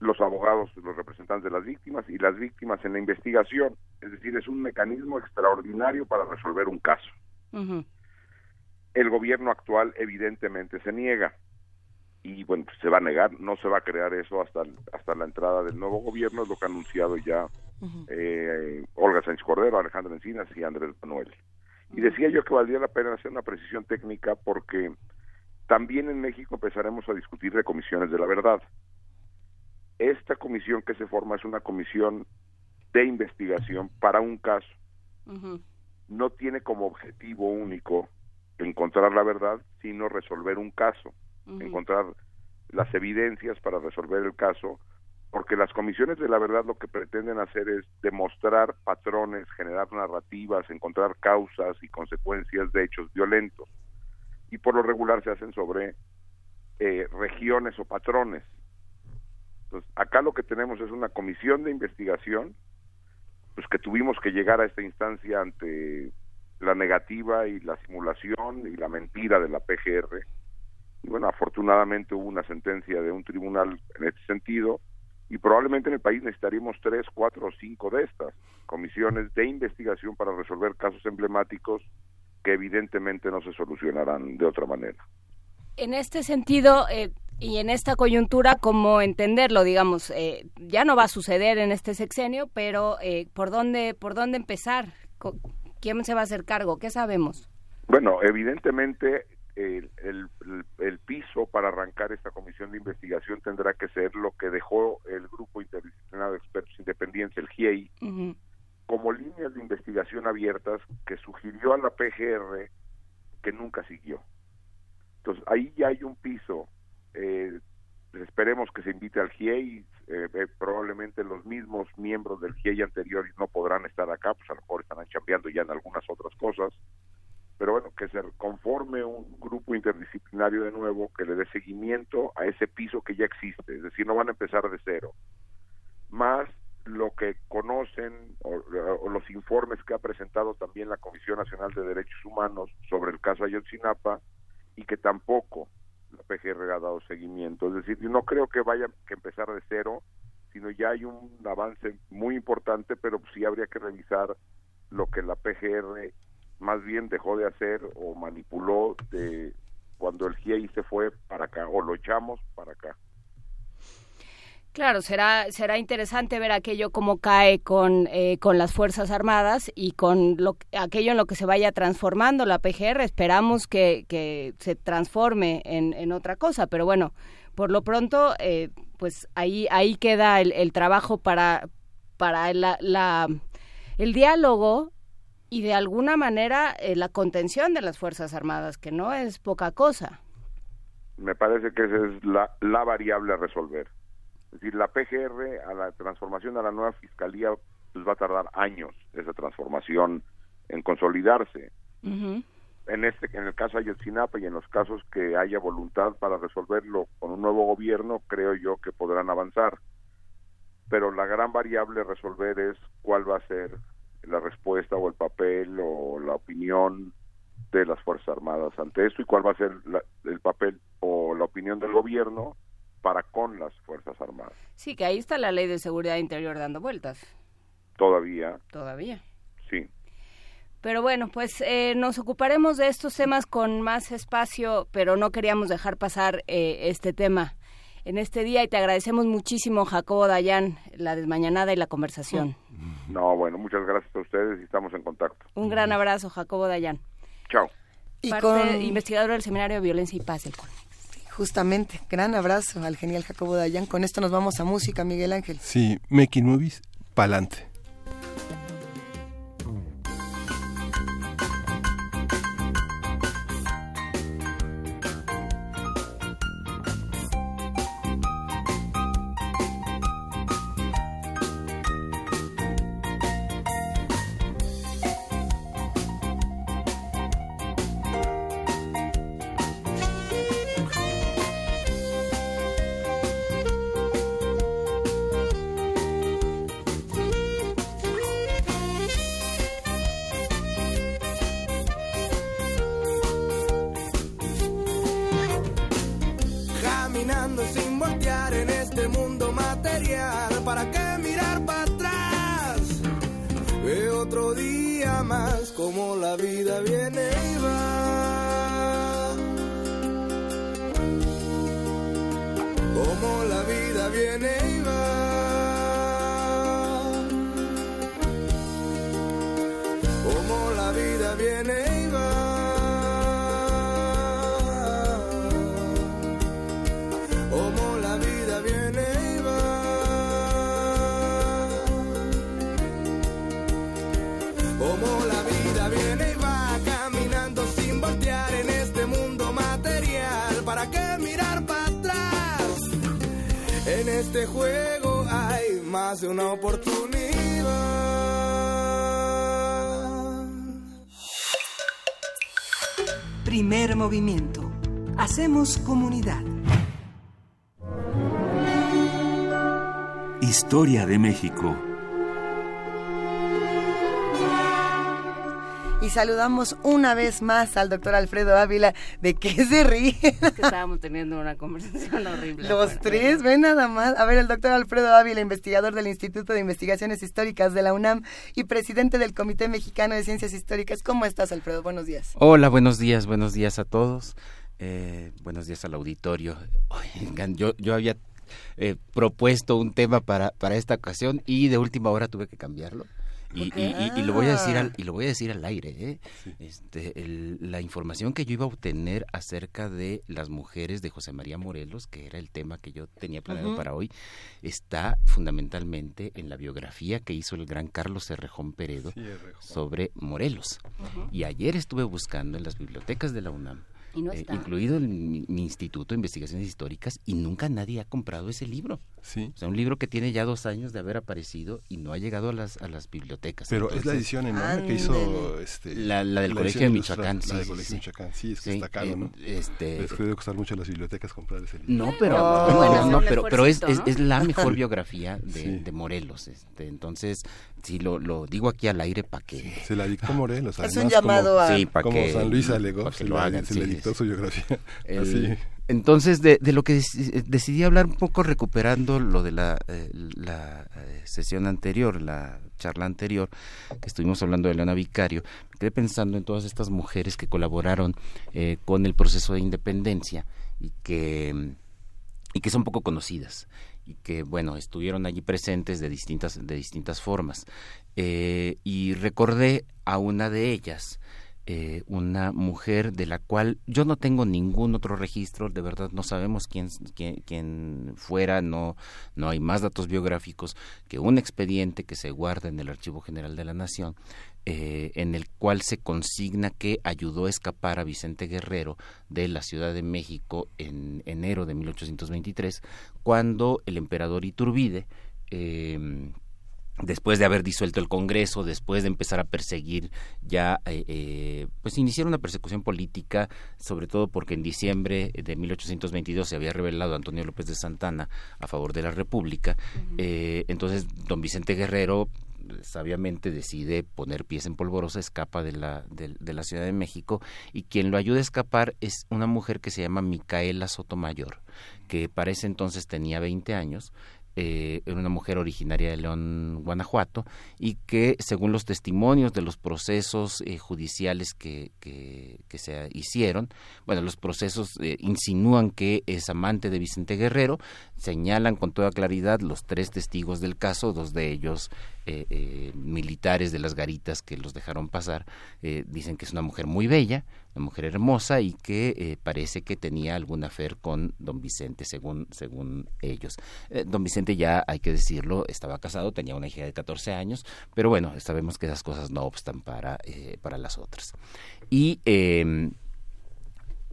los abogados los representantes de las víctimas y las víctimas en la investigación es decir es un mecanismo extraordinario para resolver un caso el gobierno actual evidentemente se niega y bueno, pues, se va a negar, no se va a crear eso hasta, hasta la entrada del nuevo gobierno, es lo que ha anunciado ya eh, Olga Sánchez Cordero, Alejandro Encinas y Andrés Manuel. Y decía yo que valdría la pena hacer una precisión técnica porque también en México empezaremos a discutir de comisiones de la verdad. Esta comisión que se forma es una comisión de investigación para un caso. No tiene como objetivo único encontrar la verdad, sino resolver un caso encontrar las evidencias para resolver el caso, porque las comisiones de la verdad lo que pretenden hacer es demostrar patrones, generar narrativas, encontrar causas y consecuencias de hechos violentos. Y por lo regular se hacen sobre eh, regiones o patrones. Entonces, acá lo que tenemos es una comisión de investigación, pues que tuvimos que llegar a esta instancia ante la negativa y la simulación y la mentira de la PGR, y bueno, afortunadamente hubo una sentencia de un tribunal en este sentido y probablemente en el país necesitaríamos tres, cuatro o cinco de estas comisiones de investigación para resolver casos emblemáticos que evidentemente no se solucionarán de otra manera. En este sentido, eh, y en esta coyuntura, ¿cómo entenderlo? Digamos, eh, ya no va a suceder en este sexenio, pero eh, ¿por, dónde, ¿por dónde empezar? ¿Quién se va a hacer cargo? ¿Qué sabemos? Bueno, evidentemente el, el, piso para arrancar esta comisión de investigación tendrá que ser lo que dejó el Grupo Interdisciplinario de Expertos Independientes, el GIEI, como líneas de investigación abiertas que sugirió a la PGR que nunca siguió. Entonces, ahí ya hay un piso. Eh, esperemos que se invite al GIEI. Eh, eh, probablemente los mismos miembros del GIEI anteriores no podrán estar acá, pues a lo mejor están chambeando ya en algunas otras cosas pero bueno, que se conforme un grupo interdisciplinario de nuevo que le dé seguimiento a ese piso que ya existe, es decir, no van a empezar de cero, más lo que conocen o, los informes que ha presentado también la Comisión Nacional de Derechos Humanos sobre el caso Ayotzinapa y que tampoco la PGR ha dado seguimiento, es decir, no creo que vaya que empezar de cero, sino ya hay un avance muy importante, pero sí habría que revisar lo que la PGR más bien dejó de hacer o manipuló de cuando el GIEI se fue para acá o lo echamos para acá. Claro, será será interesante ver aquello cómo cae con, eh, con las Fuerzas Armadas y con lo, aquello en lo que se vaya transformando la PGR. Esperamos que, que se transforme en, en, otra cosa, pero bueno, por lo pronto, eh, pues ahí, ahí queda el, el trabajo para, para la, la, el diálogo y de alguna manera eh, la contención de las Fuerzas Armadas, que no es poca cosa. Me parece que esa es la, la variable a resolver. Es decir, la PGR a la transformación a la nueva fiscalía pues va a tardar años esa transformación en consolidarse. En este, en el caso de Ayotzinapa y en los casos que haya voluntad para resolverlo con un nuevo gobierno, creo yo que podrán avanzar. Pero la gran variable a resolver es cuál va a ser la respuesta o el papel o la opinión de las Fuerzas Armadas ante esto y cuál va a ser el papel o la opinión del gobierno para con las Fuerzas Armadas. Sí, que ahí está la ley de seguridad interior dando vueltas. Todavía. Todavía. Sí. Pero bueno, pues eh, nos ocuparemos de estos temas con más espacio, pero no queríamos dejar pasar eh, este tema en este día y te agradecemos muchísimo, Jacobo Dayan, la desmañanada y la conversación. No, bueno, muchas gracias a ustedes y estamos en contacto. Un gran abrazo, Jacobo Dayan. Chao. Y con... investigador del Seminario de Violencia y Paz del Justamente, gran abrazo al genial Jacobo Dayan. Con esto nos vamos a música, Miguel Ángel. Sí, Making Movies, pa'lante. como la vida viene. Este juego hay más de una oportunidad. Primer movimiento. Hacemos comunidad. Historia de México. Y saludamos una vez más al doctor Alfredo Ávila. ¿De qué se ríe? Es que estábamos teniendo una conversación horrible. Los tres, ven nada más. A ver, el doctor Alfredo Ávila, investigador del Instituto de Investigaciones Históricas de la UNAM y presidente del Comité Mexicano de Ciencias Históricas. ¿Cómo estás, Alfredo? Buenos días. Hola, buenos días, buenos días a todos. Eh, buenos días al auditorio. Oigan, yo, yo había eh, propuesto un tema para, para esta ocasión y de última hora tuve que cambiarlo. Y, y- y- y lo voy a decir al, y lo voy a decir al aire. ¿eh? Este, el- la información que yo iba a obtener acerca de las mujeres de José María Morelos, que era el tema que yo tenía planeado para hoy, está fundamentalmente en la biografía que hizo el gran Carlos Cerrejón Peredo sobre Morelos. Y ayer estuve buscando en las bibliotecas de la UNAM, no eh, incluido en mi, mi Instituto de Investigaciones Históricas, y nunca nadie ha comprado ese libro. Sí. O sea, un libro que tiene ya dos años de haber aparecido y no ha llegado a las, a las bibliotecas. Pero es la edición enorme que hizo este, La- la del Colegio de Michoacán, La sí, del Colegio sí. de Michoacán, sí, es que Sí, está caro, ¿no? este- Les debe costar mucho a las bibliotecas comprar ese libro. No, pero, Oh. no, Bueno, no, pero, pero es, es, es la mejor biografía de, Sí. de Morelos. Este, entonces, sí, lo, lo digo aquí al aire para que... Se la dictó Morelos. (laughs) Es además, un llamado a... Sí, para Como, que, como San Luis alegó, se, lo hagan. se sí, le dictó su biografía. (laughs) El- Así. Entonces, de, de lo que dec- decidí hablar un poco recuperando lo de la, eh, la eh, sesión anterior, la charla anterior, que estuvimos hablando de Leona Vicario, me quedé pensando en todas estas mujeres que colaboraron eh, con el proceso de independencia y que, y que son poco conocidas y que, bueno, estuvieron allí presentes de distintas, de distintas formas. Eh, y recordé a una de ellas, eh, una mujer de la cual yo no tengo ningún otro registro, de verdad no sabemos quién, quién, quién fuera, no, no hay más datos biográficos que un expediente que se guarda en el Archivo General de la Nación, eh, en el cual se consigna que ayudó a escapar a Vicente Guerrero de la Ciudad de México en enero de 1823, cuando el emperador Iturbide eh, después de haber disuelto el Congreso, después de empezar a perseguir ya, eh, eh, pues iniciar una persecución política, sobre todo porque en diciembre de 1822 se había revelado Antonio López de Santana a favor de la República. Eh, entonces, don Vicente Guerrero sabiamente decide poner pies en polvorosa, escapa de la, de, de la Ciudad de México y quien lo ayuda a escapar es una mujer que se llama Micaela Sotomayor, que para ese entonces tenía 20 años, eh, era una mujer originaria de León, Guanajuato, y que según los testimonios de los procesos eh, judiciales que, que, se hicieron, bueno, los procesos eh, insinúan que es amante de Vicente Guerrero, señalan con toda claridad los tres testigos del caso, dos de ellos eh, eh, militares de las garitas que los dejaron pasar, dicen que es una mujer muy bella, una mujer hermosa y que eh, parece que tenía algún afer con don Vicente, según, según ellos. Eh, don Vicente ya, hay que decirlo, estaba casado, tenía una hija de 14 años, pero bueno, sabemos que esas cosas no obstan para, eh, para las otras. Y...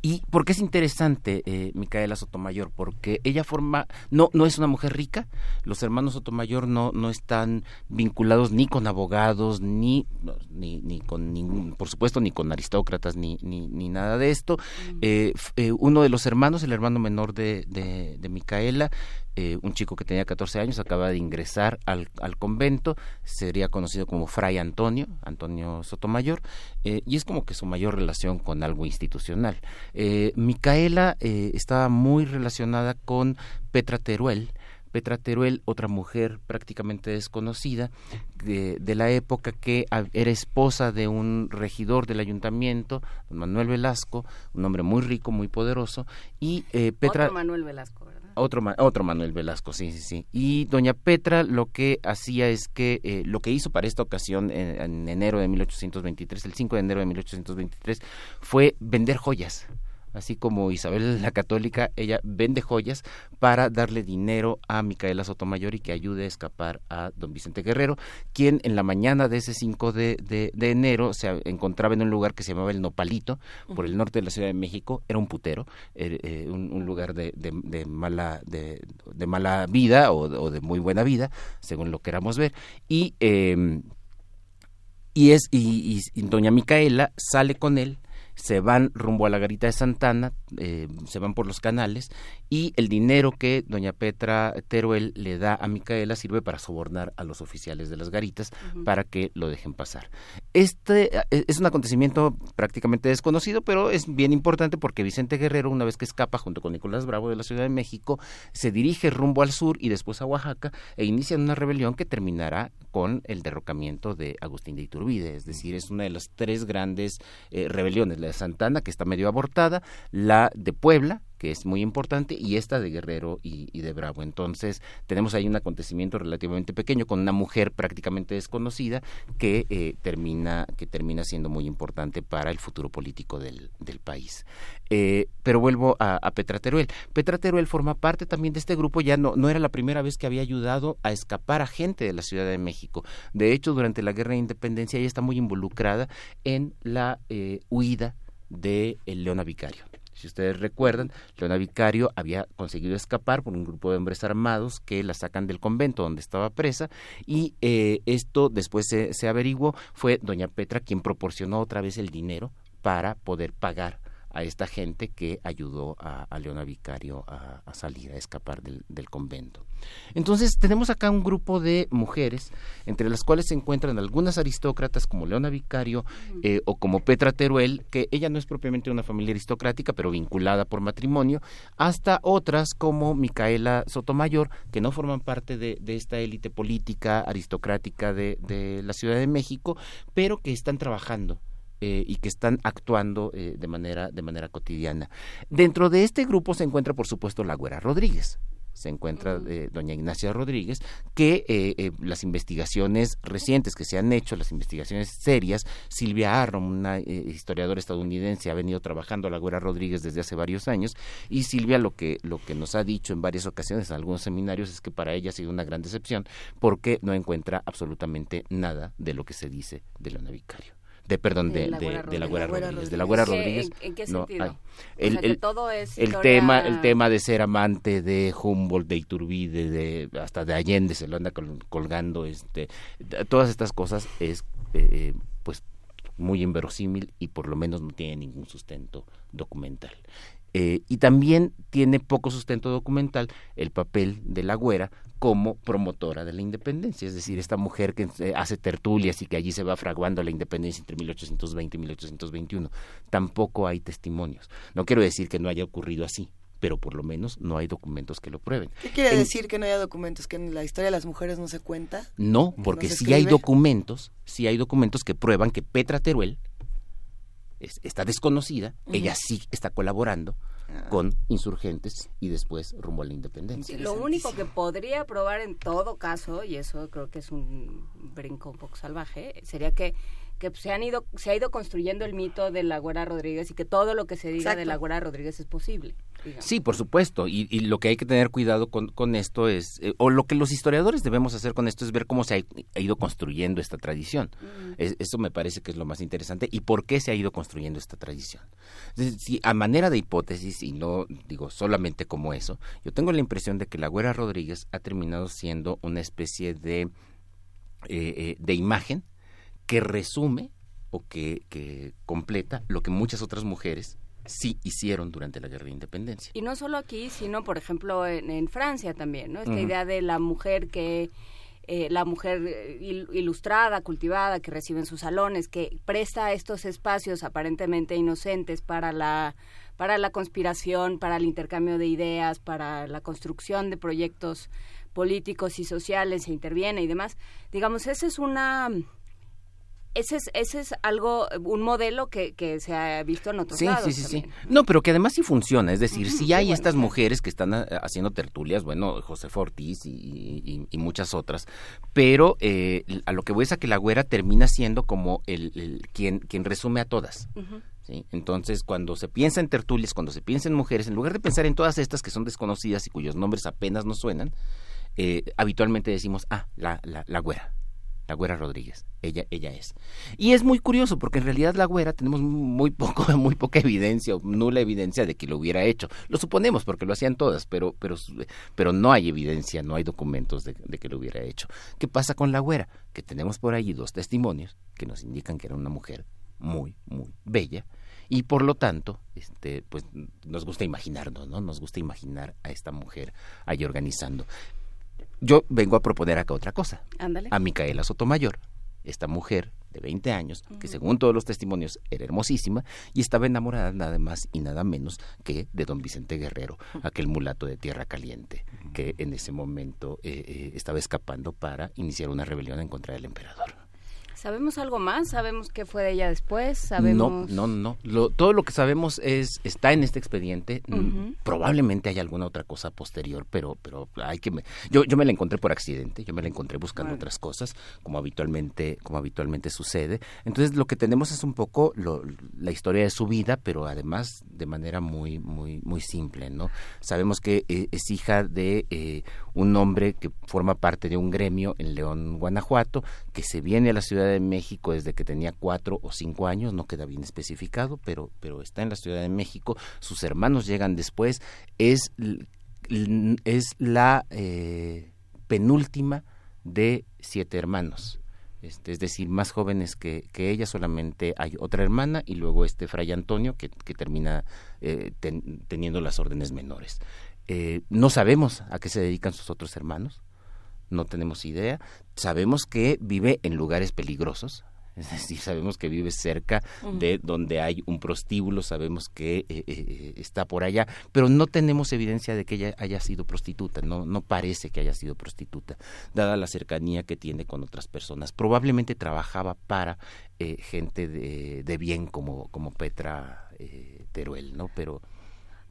Eh, ¿Y por qué es interesante eh, Micaela Sotomayor? Porque ella forma, no, no es una mujer rica, los hermanos Sotomayor no, no están vinculados ni con abogados, ni, ni, ni con ningún, por supuesto, ni con aristócratas, ni, ni, ni nada de esto. Eh, f- eh, uno de los hermanos, el hermano menor de, de, de Micaela, eh, un chico que tenía 14 años, acaba de ingresar al, convento, sería conocido como Fray Antonio, Antonio Sotomayor, eh, y es como que su mayor relación con algo institucional. Eh, Micaela estaba muy relacionada con Petra Teruel, Petra Teruel, otra mujer prácticamente desconocida de, la época que era esposa de un regidor del ayuntamiento, don Manuel Velasco, un hombre muy rico, muy poderoso, y Petra... Otro Manuel Velasco. Otro, otro Manuel Velasco, sí, sí, sí. Y doña Petra lo que hacía es que, eh, lo que hizo para esta ocasión en, en, enero de 1823, el 5 de enero de 1823, fue vender joyas así como Isabel la Católica, ella vende joyas para darle dinero a Micaela Sotomayor y que ayude a escapar a don Vicente Guerrero, quien en la mañana de ese 5 de, de, enero se encontraba en un lugar que se llamaba El Nopalito, por el norte de la Ciudad de México, era un putero, eh, eh, un, lugar de, de, mala, de, mala vida o, de muy buena vida, según lo queramos ver, y... Eh, y es y doña Micaela sale con él se van rumbo a la garita de Santana, eh, se van por los canales y el dinero que doña Petra Teruel le da a Micaela sirve para sobornar a los oficiales de las garitas para que lo dejen pasar. Este eh, es un acontecimiento prácticamente desconocido, pero es bien importante porque Vicente Guerrero, una vez que escapa junto con Nicolás Bravo de la Ciudad de México, se dirige rumbo al sur y después a Oaxaca e inician una rebelión que terminará con el derrocamiento de Agustín de Iturbide, es decir, es una de las tres grandes eh, rebeliones la de Santana, que está medio abortada, la de Puebla, que es muy importante, y esta de Guerrero y, de Bravo. Entonces, tenemos ahí un acontecimiento relativamente pequeño con una mujer prácticamente desconocida que, eh, termina, que termina siendo muy importante para el futuro político del, país. Eh, pero vuelvo a, a, Petra Teruel. Petra Teruel forma parte también de este grupo, ya no, no era la primera vez que había ayudado a escapar a gente de la Ciudad de México. De hecho, durante la Guerra de Independencia ella está muy involucrada en la eh, huida de Leona Vicario. Si ustedes recuerdan, Leona Vicario había conseguido escapar por un grupo de hombres armados que la sacan del convento donde estaba presa y eh, esto después se, se averiguó, fue doña Petra quien proporcionó otra vez el dinero para poder pagar a esta gente que ayudó a, Leona Vicario a, salir, a escapar del, convento. Entonces tenemos acá un grupo de mujeres, entre las cuales se encuentran algunas aristócratas como Leona Vicario eh, o como Petra Teruel, que ella no es propiamente una familia aristocrática, pero vinculada por matrimonio, hasta otras como Micaela Sotomayor, que no forman parte de, esta élite política aristocrática de la Ciudad de México, pero que están trabajando eh, y que están actuando eh, de, manera, de manera cotidiana. Dentro de este grupo se encuentra, por supuesto, la Güera Rodríguez. Se encuentra eh, doña Ignacia Rodríguez, que las investigaciones recientes que se han hecho, las investigaciones serias, Silvia Arrom, una historiadora estadounidense, ha venido trabajando a la Güera Rodríguez desde hace varios años, y Silvia lo que, lo que nos ha dicho en varias ocasiones en algunos seminarios es que para ella ha sido una gran decepción porque no encuentra absolutamente nada de lo que se dice de Leona Vicario de perdón de, la Güera Rodríguez, de la Güera Rodríguez ¿En, qué sentido? el, el tema el tema de ser amante de Humboldt de Iturbide de hasta de Allende se lo anda colgando este todas estas cosas es eh, pues muy inverosímil y por lo menos no tiene ningún sustento documental eh, y también tiene poco sustento documental el papel de la güera como promotora de la independencia, es decir, esta mujer que eh, hace tertulias y que allí se va fraguando la independencia entre 1820 y 1821. Tampoco hay testimonios. No quiero decir que no haya ocurrido así, pero por lo menos no hay documentos que lo prueben. ¿Qué quiere decir que no haya documentos? ¿Que en la historia de las mujeres no se cuenta? No, porque si sí hay documentos, sí hay documentos que prueban que Petra Teruel está desconocida, ella sí está colaborando ah. con insurgentes y después rumbo a la independencia. lo único que podría probar en todo caso, y eso creo que es un brinco un poco salvaje, sería que que se han ido se ha ido construyendo el mito de la Güera Rodríguez y que todo lo que se diga de la Güera Rodríguez es posible. Sí, por supuesto. Y, lo que hay que tener cuidado con, con esto es, eh, o lo que los historiadores debemos hacer con esto es ver cómo se ha, ido construyendo esta tradición. eso me parece que es lo más interesante y por qué se ha ido construyendo esta tradición. si a manera de hipótesis, y no digo solamente como eso, yo tengo la impresión de que la Güera Rodríguez ha terminado siendo una especie de, eh, eh, de imagen que resume o que, que completa lo que muchas otras mujeres sí hicieron durante la guerra de independencia. Y no solo aquí, sino por ejemplo en, Francia también, ¿no? Esta idea de la mujer que eh, la mujer eh, ilustrada, cultivada, que recibe en sus salones, que presta estos espacios aparentemente inocentes para la para la conspiración, para el intercambio de ideas, para la construcción de proyectos políticos y sociales, se interviene y demás. Digamos, esa es una ese es, ese es algo, un modelo que, que se ha visto en otros sí, lados. Sí, sí, sí. No, pero que además sí funciona. Es decir, si qué hay bueno, estas mujeres que están ah, haciendo tertulias, bueno, José Ortiz y, y- y muchas otras, pero eh, a lo que voy es a que la güera termina siendo como el, el- quien, quien resume a todas. ¿sí? Entonces, cuando se piensa en tertulias, cuando se piensa en mujeres, en lugar de pensar en todas estas que son desconocidas y cuyos nombres apenas nos suenan, eh, habitualmente decimos, ah, la, la, la güera, la güera Rodríguez, ella, ella es. Y es muy curioso porque en realidad la güera tenemos muy poco, (laughs) muy poca evidencia, nula evidencia de que lo hubiera hecho. Lo suponemos porque lo hacían todas, pero, pero, pero no hay evidencia, no hay documentos de, que lo hubiera hecho. ¿Qué pasa con la güera? Que tenemos por ahí dos testimonios que nos indican que era una mujer muy, muy bella y por lo tanto, este, pues nos gusta imaginarnos, ¿no? Nos gusta imaginar a esta mujer ahí organizando. Yo vengo a proponer acá otra cosa. Ándale. A Micaela Sotomayor, esta mujer de 20 años, que según todos los testimonios era hermosísima y estaba enamorada nada más y nada menos que de don Vicente Guerrero, aquel mulato de tierra caliente que en ese momento eh, eh, estaba escapando para iniciar una rebelión en contra del emperador. ¿Sabemos algo más? ¿Sabemos qué fue de ella después? ¿Sabemos...? No, no, no. Lo- todo lo que sabemos es está en este expediente. Mm. Probablemente hay alguna otra cosa posterior, pero pero hay que me- yo yo me la encontré por accidente. Yo me la encontré buscando Bueno. otras cosas, como habitualmente como habitualmente sucede. Entonces lo que tenemos es un poco lo- la historia de su vida, pero además de manera muy muy muy simple, ¿no? Sabemos que eh, es hija de eh, un hombre que forma parte de un gremio en León, Guanajuato, que se viene a la Ciudad de México desde que tenía cuatro o cinco años, no queda bien especificado, pero, pero está en la Ciudad de México, sus hermanos llegan después, es, es la eh, penúltima de siete hermanos. Este, es decir, más jóvenes que, que ella, solamente hay otra hermana y luego este Fray Antonio que, que termina eh, ten- teniendo las órdenes menores. Eh, no sabemos a qué se dedican sus otros hermanos, no tenemos idea. Sabemos que vive en lugares peligrosos, (laughs) es decir, sabemos que vive cerca de donde hay un prostíbulo, sabemos que eh, eh, está por allá, pero no tenemos evidencia de que ella haya sido prostituta, no, no parece que haya sido prostituta, dada la cercanía que tiene con otras personas. Probablemente trabajaba para eh, gente de, de bien como, como Petra eh, Teruel, ¿no? Pero,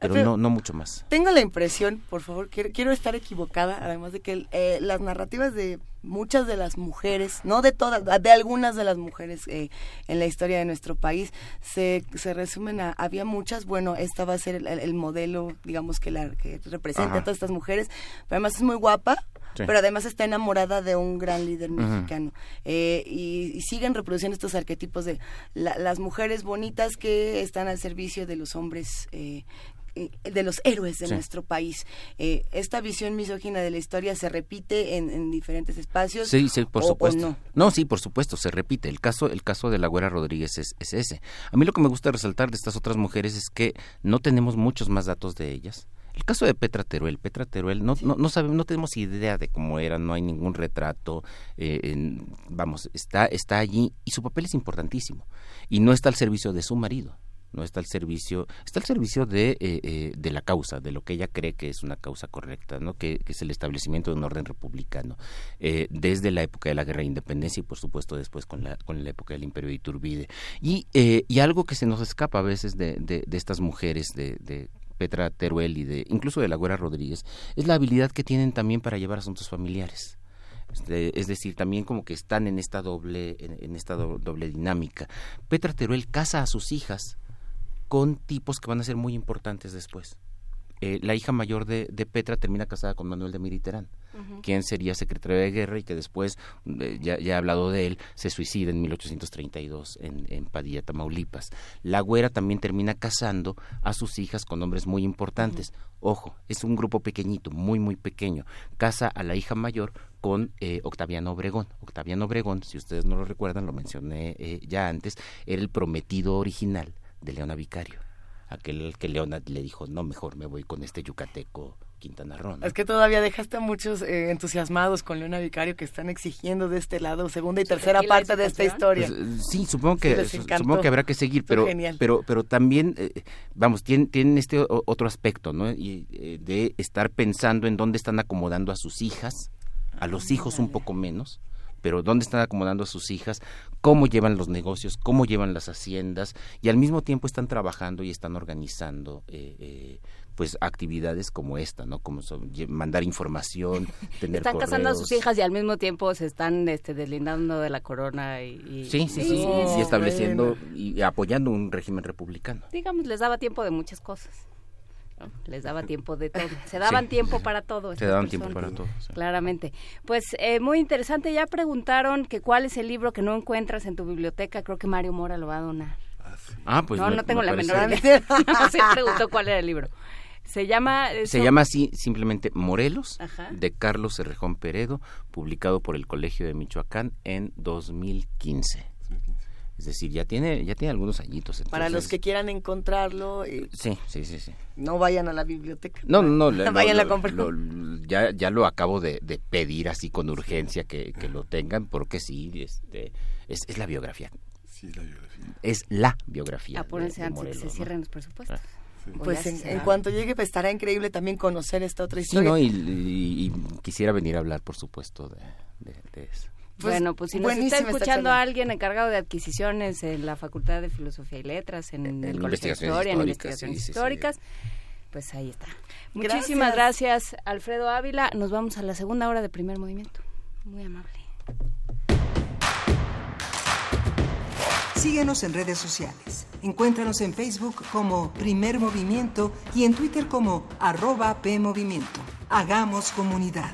pero Pero- no, no mucho más. Tengo la impresión, por favor, quiero, quiero estar equivocada, además de que eh, las narrativas de muchas de las mujeres, no de todas, de algunas de las mujeres eh, en la historia de nuestro país, se, se resumen a, había muchas, bueno, esta va a ser el, el modelo, digamos, que, la, que representa Ajá. a todas estas mujeres, pero además es muy guapa, Sí. pero además está enamorada de un gran líder mexicano. Eh, y, y siguen reproduciendo estos arquetipos de la- las mujeres bonitas que están al servicio de los hombres eh, de los héroes de Sí. nuestro país. Eh, esta visión misógina de la historia se repite en, en diferentes espacios. Sí, sí, por o- o supuesto. no. sí, por supuesto, se repite. El caso, el caso de la Güera Rodríguez es, es ese. A mí lo que me gusta resaltar de estas otras mujeres es que no tenemos muchos más datos de ellas. El caso de Petra Teruel, Petra Teruel, no, no, no, sabemos, no tenemos idea de cómo era, no hay ningún retrato, eh, en- vamos, está, está allí y su papel es importantísimo. Y no está al servicio de su marido, no está al servicio, está al servicio de, eh, eh, de la causa, de lo que ella cree que es una causa correcta, ¿no? que, es el establecimiento de un orden republicano, eh, desde la época de la guerra de independencia y por supuesto después con la, con la época del imperio de Iturbide. Y, eh, y algo que se nos escapa a veces de, de, de estas mujeres, de, de Petra Teruel y de incluso de la Güera Rodríguez, es la habilidad que tienen también para llevar asuntos familiares. Este, es decir, también como que están en esta doble, en, en esta do- doble dinámica. Petra Teruel casa a sus hijas con tipos que van a ser muy importantes después. Eh, la hija mayor de, de Petra termina casada con Manuel de Miriterán, quien sería secretario de guerra y que después, eh, ya, ya he hablado de él, se suicida en 1832 en, en Padilla, Tamaulipas. La güera también termina casando a sus hijas con hombres muy importantes. Ojo, es un grupo pequeñito, muy, muy pequeño. Casa a la hija mayor con eh, Octaviano Obregón. Octaviano Obregón, si ustedes no lo recuerdan, lo mencioné eh, ya antes, era el prometido original de Leona Vicario. Aquel al que Leona le dijo, no, mejor me voy con este yucateco Quintana Roo. ¿no? Es que todavía dejaste a muchos eh, entusiasmados con Leona Vicario que están exigiendo de este lado segunda y tercera ¿Aquí la parte de esta historia. Pues, sí, supongo que supongo que habrá que seguir, pero genial. pero pero también eh, vamos tienen tienen este otro aspecto, ¿no? Y, eh, de estar pensando en dónde están acomodando a sus hijas, a los hijos un poco menos, pero dónde están acomodando a sus hijas, cómo llevan los negocios, cómo llevan las haciendas y al mismo tiempo están trabajando y están organizando eh, eh, pues actividades como esta, ¿no? Como mandar información, (laughs) tener Están casando a sus hijas y al mismo tiempo se están este, deslindando de la corona y... sí, sí, sí, y estableciendo y apoyando un régimen republicano. Digamos, les daba tiempo de muchas cosas. Les daba tiempo de todo. Se daban tiempo para todo. Se daban tiempo para todo. Claramente. Pues eh, muy interesante. Ya preguntaron que cuál es el libro que no encuentras en tu biblioteca. Creo que Mario Mora lo va a donar. Ah, pues no, no tengo la menor idea. (laughs) (laughs) no se preguntó cuál era el libro. Se llama... Se llama así simplemente Morelos, de Carlos Cerrejón Peredo, publicado por el Colegio de Michoacán en 2015. Es decir, ya tiene, ya tiene algunos añitos. Para los que quieran encontrarlo. Eh, sí, sí, sí, sí. No vayan a la biblioteca. No, no, no. (laughs) vayan a comprarlo. ya, ya lo acabo de, pedir así con urgencia que, lo tengan, porque sí, este, es, la biografía. Sí, la biografía. Es la biografía. Apúrense antes que se cierren los presupuestos. Ah. Pues en, cuanto llegue pues, estará increíble también conocer esta otra historia. Sí, no, y, quisiera venir a hablar, por supuesto, de, eso. Pues, bueno, pues si nos está escuchando alguien encargado de adquisiciones en la Facultad de Filosofía y Letras, en, el Colegio de Historia, en investigaciones históricas, pues ahí está. Muchísimas gracias, Alfredo Ávila. Nos vamos a la segunda hora de primer movimiento. Muy amable. Síguenos en redes sociales. Encuéntranos en Facebook como Primer Movimiento y en Twitter como arroba PMovimiento. Hagamos comunidad.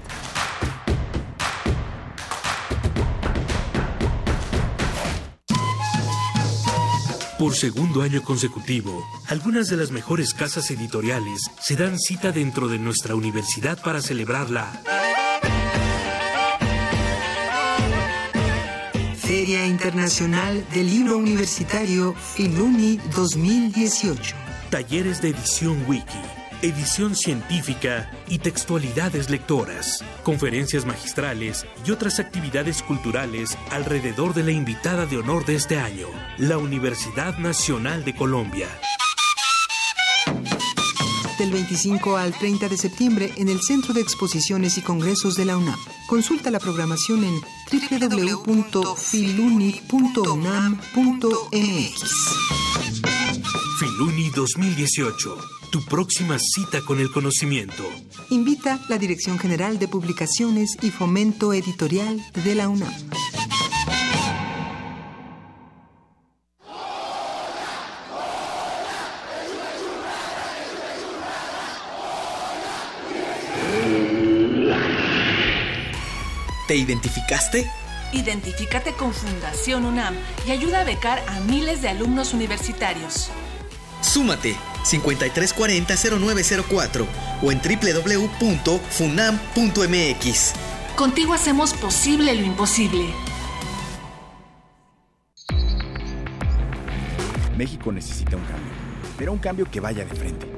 Por segundo año consecutivo, algunas de las mejores casas editoriales se dan cita dentro de nuestra universidad para celebrarla. Feria Internacional del Libro Universitario Filuni 2018. Talleres de edición wiki, edición científica y textualidades lectoras, conferencias magistrales y otras actividades culturales alrededor de la invitada de honor de este año, la Universidad Nacional de Colombia del 25 al 30 de septiembre en el Centro de Exposiciones y Congresos de la UNAM. Consulta la programación en www.filuni.unam.mx. Filuni 2018, tu próxima cita con el conocimiento. Invita la Dirección General de Publicaciones y Fomento Editorial de la UNAM. ¿Te identificaste? Identifícate con Fundación UNAM y ayuda a becar a miles de alumnos universitarios. Súmate 5340-0904 o en www.funam.mx. Contigo hacemos posible lo imposible. México necesita un cambio, pero un cambio que vaya de frente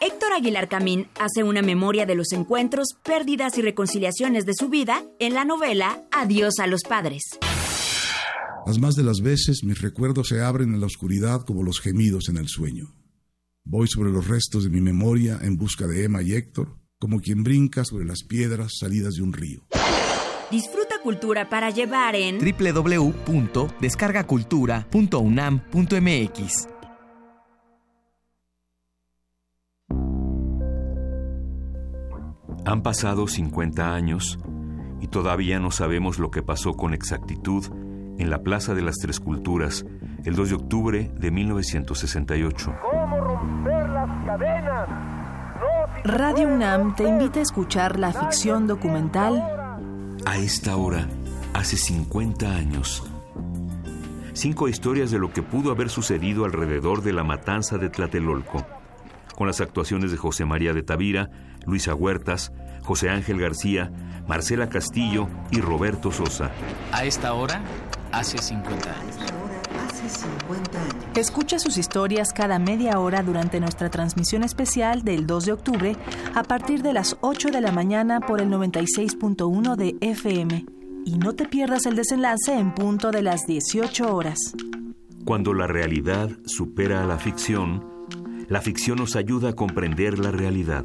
Héctor Aguilar Camín hace una memoria de los encuentros, pérdidas y reconciliaciones de su vida en la novela Adiós a los padres. Las más de las veces mis recuerdos se abren en la oscuridad como los gemidos en el sueño. Voy sobre los restos de mi memoria en busca de Emma y Héctor, como quien brinca sobre las piedras salidas de un río. Disfruta cultura para llevar en www.descargacultura.unam.mx. Han pasado 50 años y todavía no sabemos lo que pasó con exactitud en la Plaza de las Tres Culturas el 2 de octubre de 1968. ¿Cómo romper las cadenas? Radio UNAM te invita a escuchar la ficción documental A esta hora, hace 50 años. Cinco historias de lo que pudo haber sucedido alrededor de la matanza de Tlatelolco, con las actuaciones de José María de Tavira, Luisa Huertas, José Ángel García, Marcela Castillo y Roberto Sosa. A esta hora, hace 50 años. hace 50 años. Escucha sus historias cada media hora durante nuestra transmisión especial del 2 de octubre a partir de las 8 de la mañana por el 96.1 de FM. Y no te pierdas el desenlace en punto de las 18 horas. Cuando la realidad supera a la ficción, la ficción nos ayuda a comprender la realidad.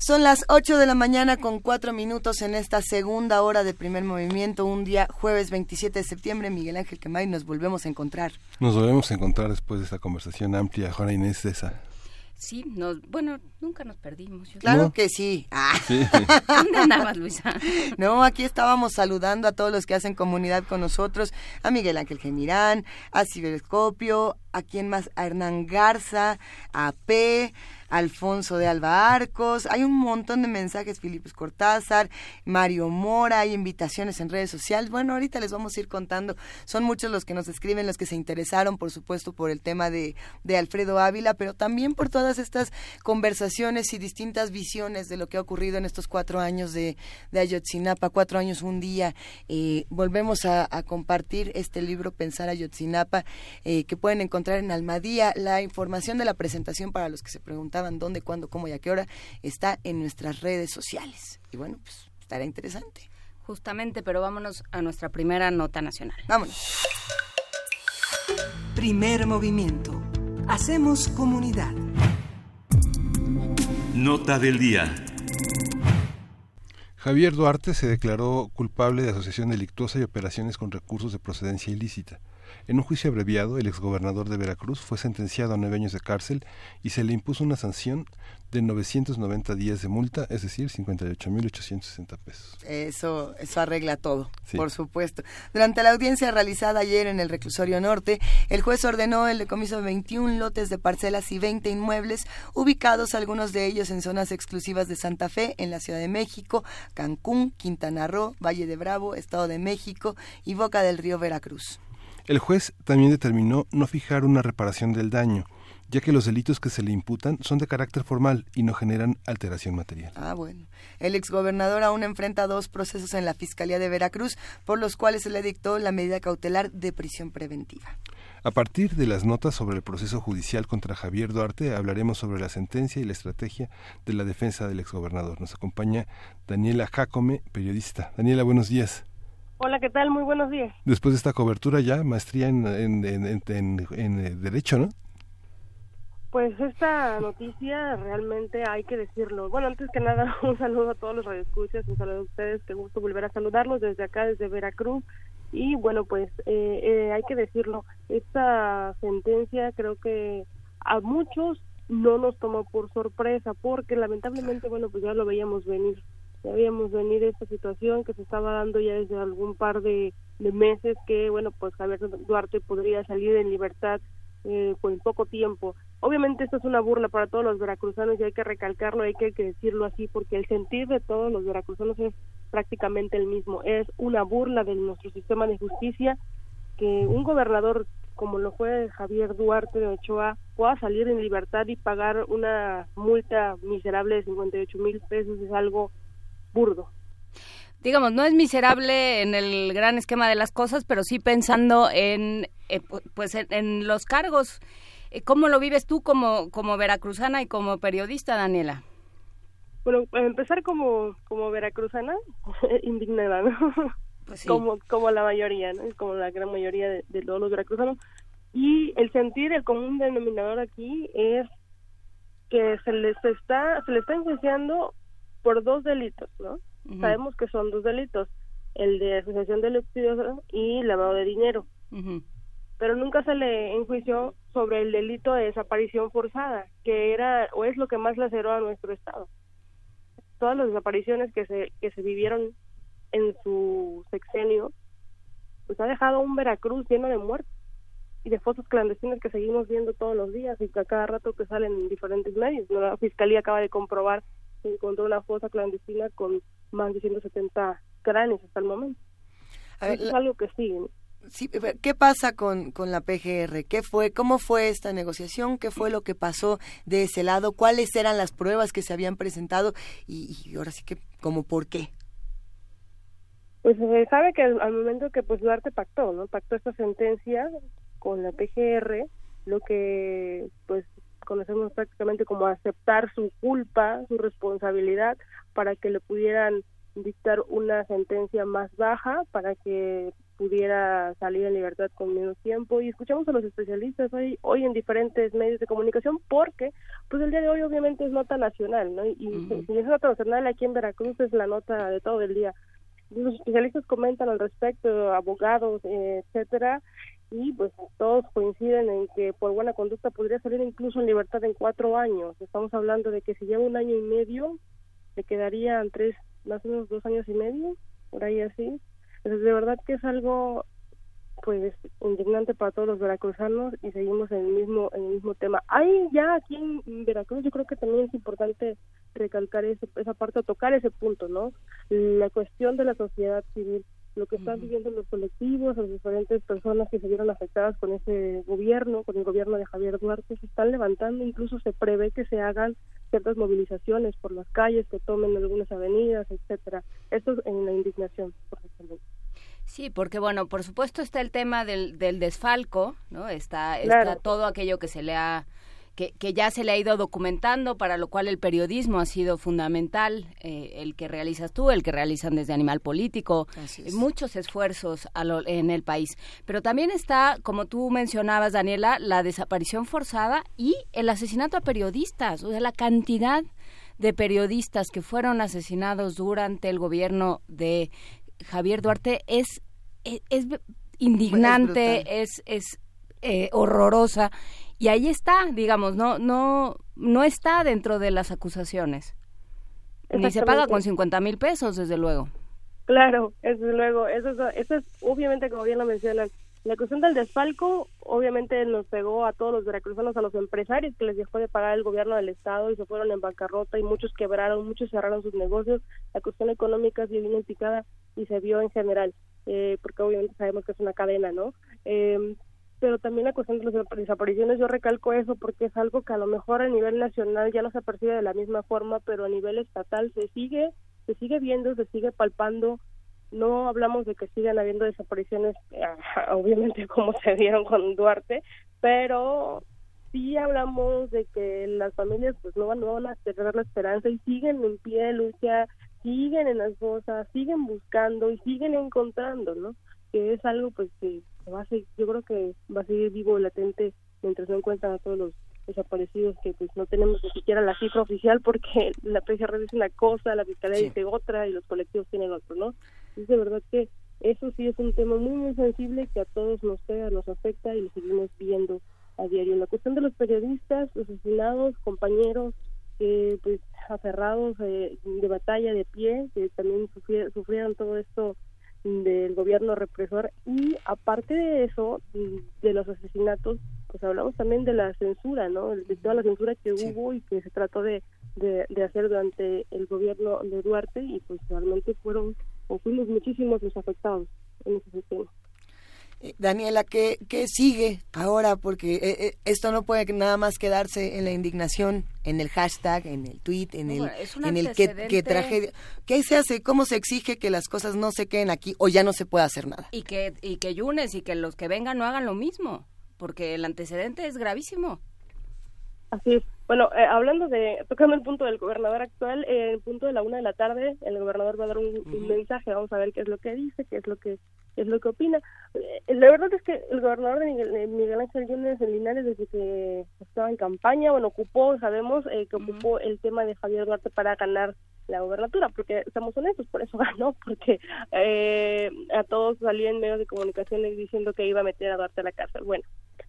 Son las 8 de la mañana con 4 minutos en esta segunda hora de primer movimiento, un día jueves 27 de septiembre. Miguel Ángel Quemay, nos volvemos a encontrar. Nos volvemos a encontrar después de esta conversación amplia. Juana Inés César. Sí, nos, bueno, nunca nos perdimos. Yo Claro No. que sí. Ah. Sí. (laughs) ¿Dónde andabas, Luisa? No, aquí estábamos saludando a todos los que hacen comunidad con nosotros, a Miguel Ángel Gemirán, a Ciberescopio, a quien más, a Hernán Garza, a P, Alfonso de Alba Arcos, hay un montón de mensajes, Filipos Cortázar, Mario Mora, hay invitaciones en redes sociales, bueno, ahorita les vamos a ir contando, son muchos los que nos escriben, los que se interesaron, por supuesto, por el tema de, de Alfredo Ávila, pero también por todas estas conversaciones y distintas visiones de lo que ha ocurrido en estos cuatro años de, Ayotzinapa, cuatro años, un día. Eh, volvemos a, compartir este libro, Pensar Ayotzinapa, eh, que pueden encontrar en Almadía. La información de la presentación para los que se preguntaban dónde, cuándo, cómo y a qué hora está en nuestras redes sociales. Y bueno, pues estará interesante. Justamente, pero vámonos a nuestra primera nota nacional. Vámonos. Primer movimiento. Hacemos comunidad. Nota del día. Javier Duarte se declaró culpable de asociación delictuosa y operaciones con recursos de procedencia ilícita. En un juicio abreviado, el exgobernador de Veracruz fue sentenciado a nueve años de cárcel y se le impuso una sanción de 990 días de multa, es decir, 58.860 pesos. Eso, eso arregla todo, Sí. por supuesto. Durante la audiencia realizada ayer en el reclusorio norte, el juez ordenó el decomiso de 21 lotes de parcelas y 20 inmuebles, ubicados algunos de ellos en zonas exclusivas de Santa Fe, en la Ciudad de México, Cancún, Quintana Roo, Valle de Bravo, Estado de México y Boca del Río Veracruz. El juez también determinó no fijar una reparación del daño, ya que los delitos que se le imputan son de carácter formal y no generan alteración material. Ah, bueno. El exgobernador aún enfrenta dos procesos en la Fiscalía de Veracruz, por los cuales se le dictó la medida cautelar de prisión preventiva. A partir de las notas sobre el proceso judicial contra Javier Duarte, hablaremos sobre la sentencia y la estrategia de la defensa del exgobernador. Nos acompaña Daniela Jacome, periodista. Daniela, buenos días. Hola, ¿qué tal? Muy buenos días. Después de esta cobertura ya, maestría en, en, en, en- eh, Derecho, ¿no? Pues esta noticia realmente hay que decirlo. Bueno, antes que nada, (laughs) un saludo a todos los radioescuchas, un saludo a ustedes, qué gusto volver a saludarlos desde acá, desde Veracruz. Y bueno, pues eh, eh, hay que decirlo, esta sentencia creo que a muchos no nos tomó por sorpresa, porque lamentablemente, bueno, pues ya lo veíamos venir. Ya veíamos venir esta situación que se estaba dando ya desde algún par de, meses, que bueno, pues Javier Duarte podría salir en libertad eh, con poco tiempo. Obviamente esto es una burla para todos los veracruzanos y hay que recalcarlo, hay que, hay que decirlo así, porque el sentir de todos los veracruzanos es prácticamente el mismo. Es una burla de nuestro sistema de justicia que un gobernador como lo fue Javier Duarte de Ochoa pueda salir en libertad y pagar una multa miserable de 58 mil pesos es algo burdo. digamos, no es miserable en el gran esquema de las cosas, pero sí pensando en, eh, pu- pues, en, en los cargos. Eh, ¿Cómo lo vives tú como, como veracruzana y como periodista, Daniela? Bueno, para empezar como, como veracruzana, (laughs) indignada, ¿no? Pues sí. como, como la mayoría, ¿no? Como la gran mayoría de, de todos los veracruzanos. Y el sentir, el común denominador aquí es que se les está, se le está enjuiciando por dos delitos, ¿no? Sabemos que son dos delitos, el de asociación delictuosa y lavado de dinero. Pero nunca se le enjuició sobre el delito de desaparición forzada, que era o es lo que más laceró a nuestro estado. Todas las desapariciones que se que se vivieron en su sexenio, pues ha dejado un Veracruz lleno de muertos. y de fotos clandestinas que seguimos viendo todos los días y que a cada rato que salen en diferentes medios. La Fiscalía acaba de comprobar que encontró una fosa clandestina con más de 170 cráneos hasta el momento. es algo que sigue. Sí, ¿Qué pasa con, con la PGR? ¿Qué fue? ¿Cómo fue esta negociación? ¿Qué fue lo que pasó de ese lado? ¿Cuáles eran las pruebas que se habían presentado? Y, y ahora sí que, ¿como por qué? Pues se sabe que al, momento que pues Duarte pactó, ¿no? Pactó esta sentencia con la PGR, lo que pues conocemos prácticamente como aceptar su culpa, su responsabilidad, para que le pudieran dictar una sentencia más baja, para que pudiera salir en libertad con menos tiempo. Y escuchamos a los especialistas hoy hoy en diferentes medios de comunicación porque pues el día de hoy obviamente es nota nacional no y, si es nota nacional aquí en Veracruz es la nota de todo el día. Los especialistas comentan al respecto abogados eh, etcétera y pues todos coinciden en que por buena conducta podría salir incluso en libertad en cuatro años estamos hablando de que si lleva un año y medio le quedarían tres más o menos dos años y medio por ahí así pues de verdad que es algo pues indignante para todos los veracruzanos y seguimos en el mismo en el mismo tema. Hay ya aquí en Veracruz yo creo que también es importante recalcar esa parte, tocar ese punto, ¿no? La cuestión de la sociedad civil, lo que están viviendo los colectivos, las diferentes personas que se vieron afectadas con ese gobierno, con el gobierno de Javier Duarte, se están levantando, incluso se prevé que se hagan ciertas movilizaciones por las calles, que tomen algunas avenidas, etcétera. Esto es en la indignación, por ejemplo. Sí, porque bueno, por supuesto está el tema del, del desfalco, ¿no? Está, está todo aquello que se le ha que, que, ya se le ha ido documentando, para lo cual el periodismo ha sido fundamental, eh, el que realizas tú, el que realizan desde Animal Político, muchos esfuerzos en el país. Pero también está, como tú mencionabas, Daniela, la desaparición forzada y el asesinato a periodistas, o sea, la cantidad de periodistas que fueron asesinados durante el gobierno de Javier Duarte es, e, es, indignante, es, es, eh, horrorosa. Y ahí está, digamos, no, no, no está dentro de las acusaciones. Ni se paga con 50 mil pesos, desde luego. Claro, desde luego. Eso, eso es, obviamente, como bien lo mencionan, la cuestión del desfalco obviamente nos pegó a todos los veracruzanos, a los empresarios que les dejó de pagar el gobierno del estado y se fueron en bancarrota y muchos quebraron, muchos cerraron sus negocios. La cuestión económica se vino picada y se vio en general, eh, porque obviamente sabemos que es una cadena, ¿no? Eh, pero también la cuestión de las desapariciones, yo recalco eso porque es algo que a lo mejor a nivel nacional ya no se percibe de la misma forma, pero a nivel estatal se sigue, se sigue viendo, se sigue palpando no hablamos de que sigan habiendo desapariciones, obviamente (laughs) como se dieron con Duarte, pero sí hablamos de que las familias pues no no van a cerrar la esperanza y siguen en pie de lucha, siguen en las cosas, siguen buscando y siguen encontrando, ¿no? Que es algo pues que va a seguir, yo creo que va a seguir vivo, latente, mientras no encuentran a todos los desaparecidos que pues no tenemos ni siquiera la cifra oficial porque (laughs) la PGR dice una cosa, la Fiscalía dice otra y los colectivos tienen otro, ¿no? Es de verdad que eso sí es un tema muy, muy sensible que a todos nos pega, nos afecta y lo seguimos viendo a diario. La cuestión de los periodistas, asesinados, compañeros, eh, pues aferrados eh, de batalla de pie, que también sufrieron todo esto del gobierno represor y aparte de eso, de los asesinatos, pues hablamos también de la censura, ¿no? De toda la censura que hubo y que se trató de, de, de hacer durante el gobierno de Duarte y pues realmente fueron o fuimos muchísimos los afectados en ese sentido. Eh, Daniela, ¿qué, ¿qué sigue ahora? Porque eh, eh, esto no puede nada más quedarse en la indignación, en el hashtag, en el tweet, en el, en el que, tragedia. ¿Qué se hace? ¿Cómo se exige que las cosas no se queden aquí o ya no se puede hacer nada? Y que, y que Yunes y que los que vengan no hagan lo mismo, porque el antecedente es gravísimo. Así es. Bueno, eh, hablando de, tocando el punto del gobernador actual, eh, el punto de la una de la tarde, el gobernador va a dar un, mensaje, vamos a ver qué es lo que dice, qué es lo que es lo que opina. Eh, la verdad es que el gobernador de Miguel, Ángel Yunes en Linares, desde que estaba en campaña, bueno, ocupó, sabemos que ocupó el tema de Javier Duarte para ganar la gobernatura, porque estamos honestos, por eso (laughs) ganó, porque a todos salían medios de comunicación diciendo que iba a meter a Duarte a la cárcel. Bueno,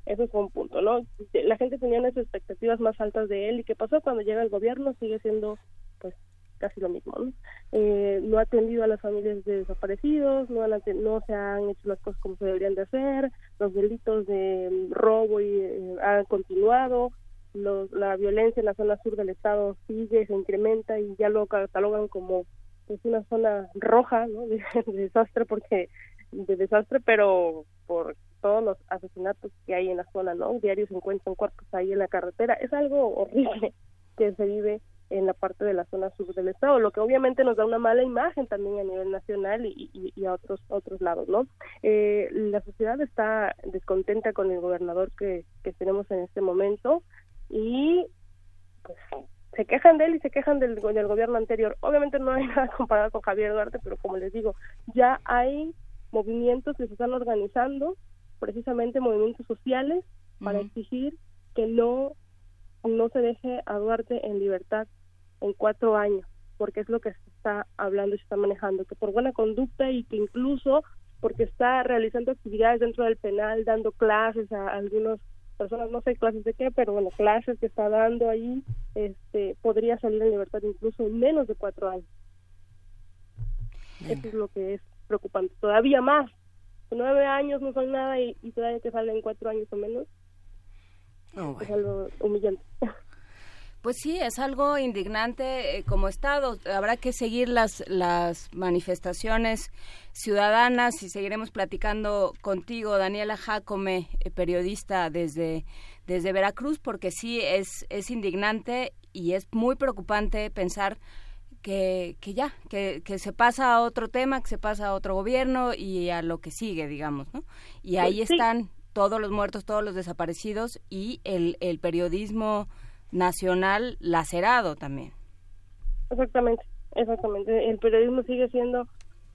eso fue un punto, ¿no? La gente tenía unas expectativas más altas de él y qué pasó cuando llega el gobierno sigue siendo casi lo mismo. ¿no? Eh, no ha atendido a las familias de desaparecidos, no, se han hecho las cosas como se deberían de hacer, los delitos de robo y, eh, han continuado, los, la violencia en la zona sur del estado sigue, se incrementa y ya lo catalogan como es una zona roja ¿no? (laughs) de, desastre porque de desastre pero por todos los asesinatos que hay en la zona no diarios se encuentran cuerpos ahí en la carretera es algo horrible que se vive en la parte de la zona sur del estado, lo que obviamente nos da una mala imagen también a nivel nacional y, y, a otros otros lados, ¿no? Eh, la sociedad está descontenta con el gobernador que, que tenemos en este momento y pues se quejan de él y se quejan del, del gobierno anterior. Obviamente no hay (laughs) nada comparado con Javier Duarte, pero como les digo, ya hay movimientos que se están organizando, precisamente movimientos sociales, para exigir que no, no se deje a Duarte en libertad en cuatro años, porque es lo que se está hablando y se está manejando, que por buena conducta y que incluso porque está realizando actividades dentro del penal, dando clases a algunos personas, no sé clases de qué, pero bueno, clases que está dando ahí, este, podría salir en libertad incluso en menos de cuatro años. Eso es lo que es preocupante. Todavía más. Nueve años no son nada y, todavía que salen en cuatro años o menos. Es algo humillante. (laughs) Pues sí, es algo indignante eh, como Estado. Habrá que seguir las, las manifestaciones ciudadanas y seguiremos platicando contigo, Daniela Jacome, eh, periodista desde, desde Veracruz, porque sí es, es indignante y es muy preocupante pensar que, que ya, que, que se pasa a otro tema, que se pasa a otro gobierno y a lo que sigue, digamos, ¿no? Y ahí están todos los muertos, todos los desaparecidos y el, el periodismo nacional lacerado también. Exactamente, exactamente. El periodismo sigue siendo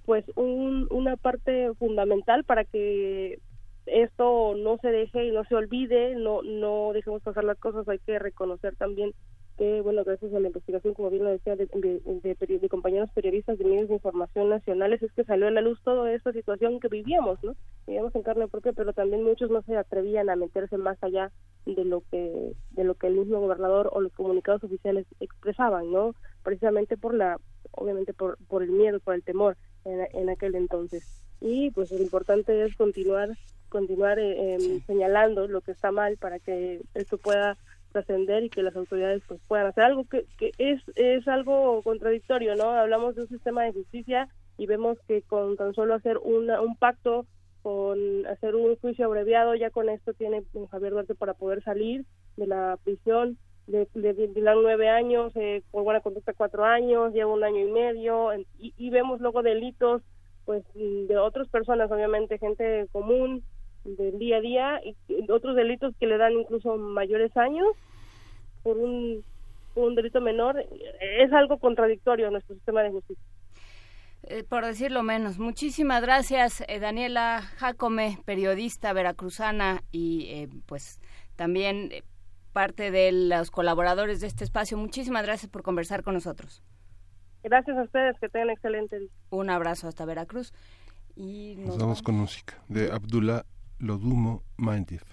pues un, una parte fundamental para que esto no se deje y no se olvide, no no dejemos pasar las cosas, hay que reconocer también que, bueno, gracias a la investigación, como bien lo decía, de, de, compañeros periodistas de medios de información nacionales, es que salió a la luz toda esta situación que vivíamos, ¿no? Vivíamos en carne propia, pero también muchos no se atrevían a meterse más allá de lo que de lo que el mismo gobernador o los comunicados oficiales expresaban, ¿no? Precisamente por la, obviamente por, por el miedo, por el temor en, aquel entonces. Y pues lo importante es continuar continuar eh, em, señalando lo que está mal para que esto pueda trascender y que las autoridades pues puedan hacer algo que, que es, es algo contradictorio, ¿no? Hablamos de un sistema de justicia y vemos que con tan solo hacer una, un pacto, con hacer un juicio abreviado, ya con esto tiene Javier Duarte para poder salir de la prisión, de, de, nueve años, eh, por buena conducta cuatro años, lleva un año y medio, y, y vemos luego delitos pues de otras personas, obviamente gente común, del día a día y otros delitos que le dan incluso mayores años por un, un delito menor es algo contradictorio nuestro sistema de justicia. Eh, por decirlo menos. Muchísimas gracias, eh, Daniela Jacome, periodista veracruzana y eh, pues también parte de los colaboradores de este espacio. Muchísimas gracias por conversar con nosotros. Gracias a ustedes, que tengan excelente día. Un abrazo hasta Veracruz. Y nos, vamos con música de Abdullah Lodumo Mindif.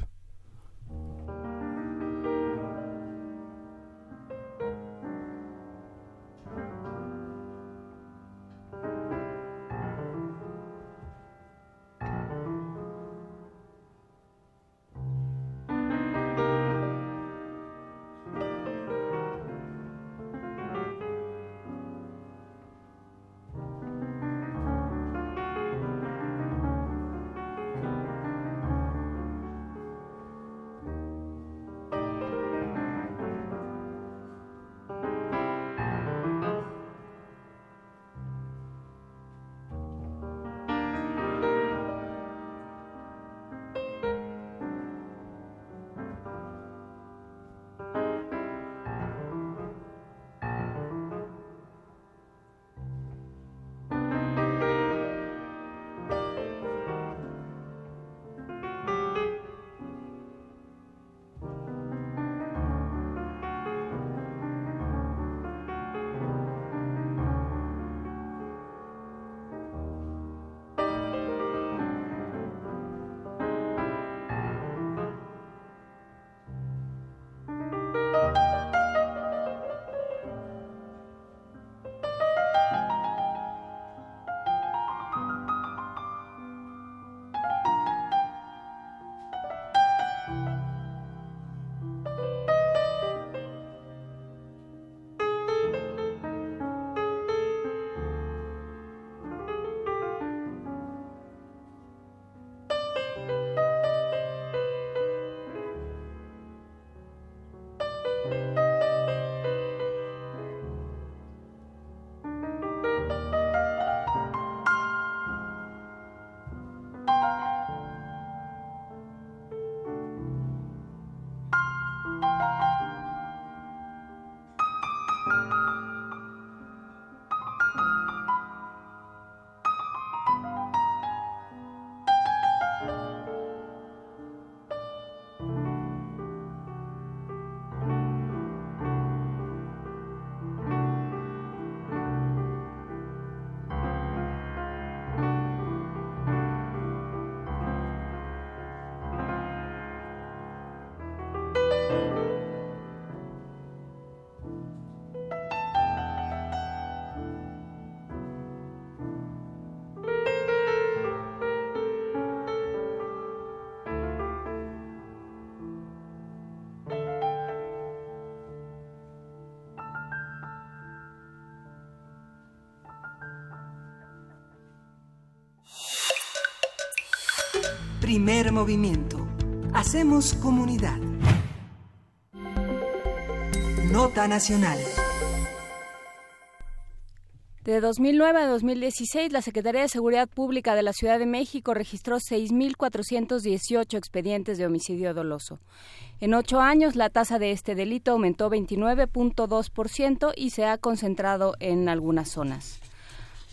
Primer movimiento. Hacemos comunidad. Nota Nacional. De 2009 a 2016, la Secretaría de Seguridad Pública de la Ciudad de México registró 6.418 expedientes de homicidio doloso. En ocho años, la tasa de este delito aumentó 29.2% y se ha concentrado en algunas zonas.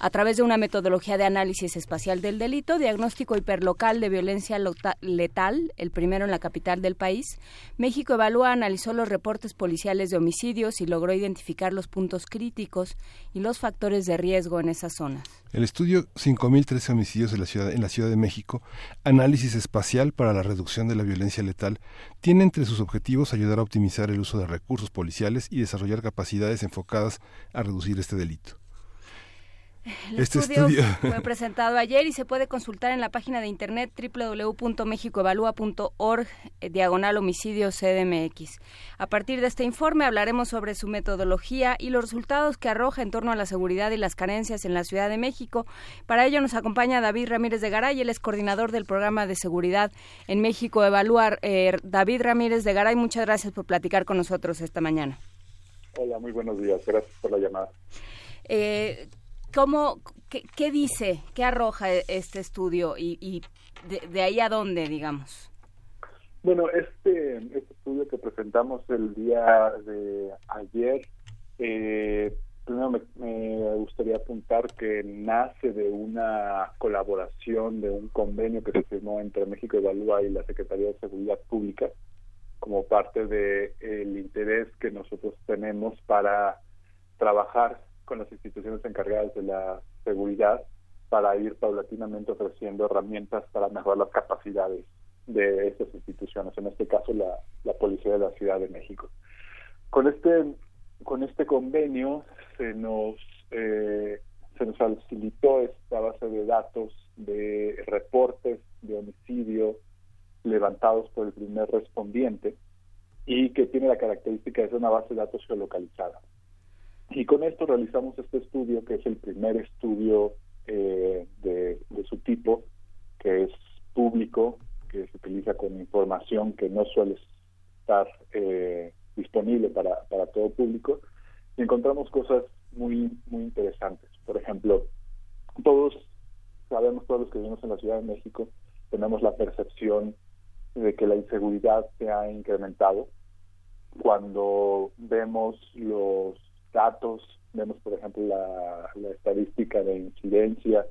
A través de una metodología de análisis espacial del delito, diagnóstico hiperlocal de violencia letal, el primero en la capital del país, México evalúa, analizó los reportes policiales de homicidios y logró identificar los puntos críticos y los factores de riesgo en esas zonas. El estudio 5.013 homicidios en la, ciudad, en la Ciudad de México, análisis espacial para la reducción de la violencia letal, tiene entre sus objetivos ayudar a optimizar el uso de recursos policiales y desarrollar capacidades enfocadas a reducir este delito. El este estudio, fue presentado ayer y se puede consultar en la página de internet www.mexicoevalúa.org eh, diagonal homicidio CDMX. A partir de este informe hablaremos sobre su metodología y los resultados que arroja en torno a la seguridad y las carencias en la Ciudad de México. Para ello nos acompaña David Ramírez de Garay, él es coordinador del programa de seguridad en México Evaluar. Eh, David Ramírez de Garay, muchas gracias por platicar con nosotros esta mañana. Hola, muy buenos días. Gracias por la llamada. Eh, ¿Cómo, qué, dice, qué arroja e, este estudio y, de, ahí a dónde, digamos? Bueno, este, este estudio que presentamos el día de ayer, eh, primero me, gustaría apuntar que nace de una colaboración, de un convenio que se firmó entre México Evalúa y la Secretaría de Seguridad Pública, como parte del el interés que nosotros tenemos para trabajar con las instituciones encargadas de la seguridad para ir paulatinamente ofreciendo herramientas para mejorar las capacidades de estas instituciones, en este caso la, la Policía de la Ciudad de México. Con este, con este convenio se nos, eh, se nos facilitó esta base de datos de reportes de homicidio levantados por el primer respondiente y que tiene la característica de ser una base de datos geolocalizada. Y con esto realizamos este estudio, que es el primer estudio eh, de, su tipo, que es público, que se utiliza con información que no suele estar eh, disponible para, para todo público. Y encontramos cosas muy, muy interesantes. Por ejemplo, todos sabemos, todos los que vivimos en la Ciudad de México, tenemos la percepción de que la inseguridad se ha incrementado. Cuando vemos los datos, vemos por ejemplo la, estadística de incidencia,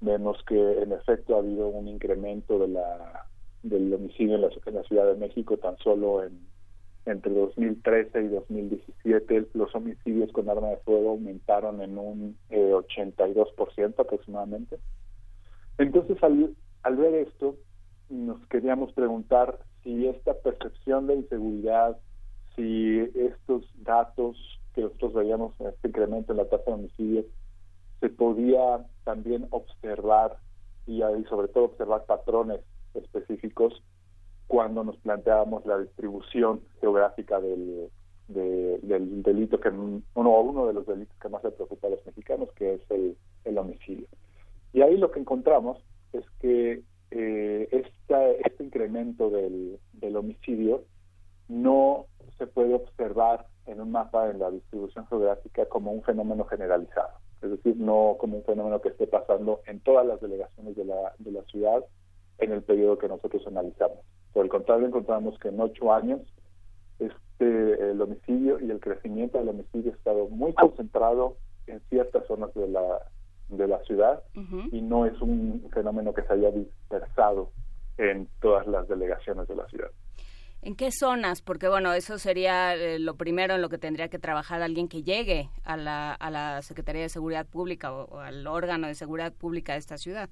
vemos que en efecto ha habido un incremento de la del homicidio en la, Ciudad de México tan solo en entre 2013 y 2017 los homicidios con arma de fuego aumentaron en un eh, 82% aproximadamente. Entonces al, al ver esto nos queríamos preguntar si esta percepción de inseguridad, si estos datos que nosotros veíamos este incremento en la tasa de homicidios, se podía también observar y, sobre todo observar patrones específicos cuando nos planteábamos la distribución geográfica del, del delito que uno uno de los delitos que más le preocupa a los mexicanos que es el, el homicidio. Y ahí lo que encontramos es que eh, este incremento del, del homicidio no se puede observar en un mapa en la distribución geográfica como un fenómeno generalizado, es decir, no como un fenómeno que esté pasando en todas las delegaciones de la, de la ciudad en el periodo que nosotros analizamos. Por el contrario, encontramos que en ocho años este el homicidio y el crecimiento del homicidio ha estado muy concentrado en ciertas zonas de la de la ciudad y no es un fenómeno que se haya dispersado en todas las delegaciones de la ciudad. ¿En qué zonas? Porque bueno, eso sería eh, lo primero en lo que tendría que trabajar alguien que llegue a la, a la Secretaría de Seguridad Pública o, al órgano de seguridad pública de esta ciudad.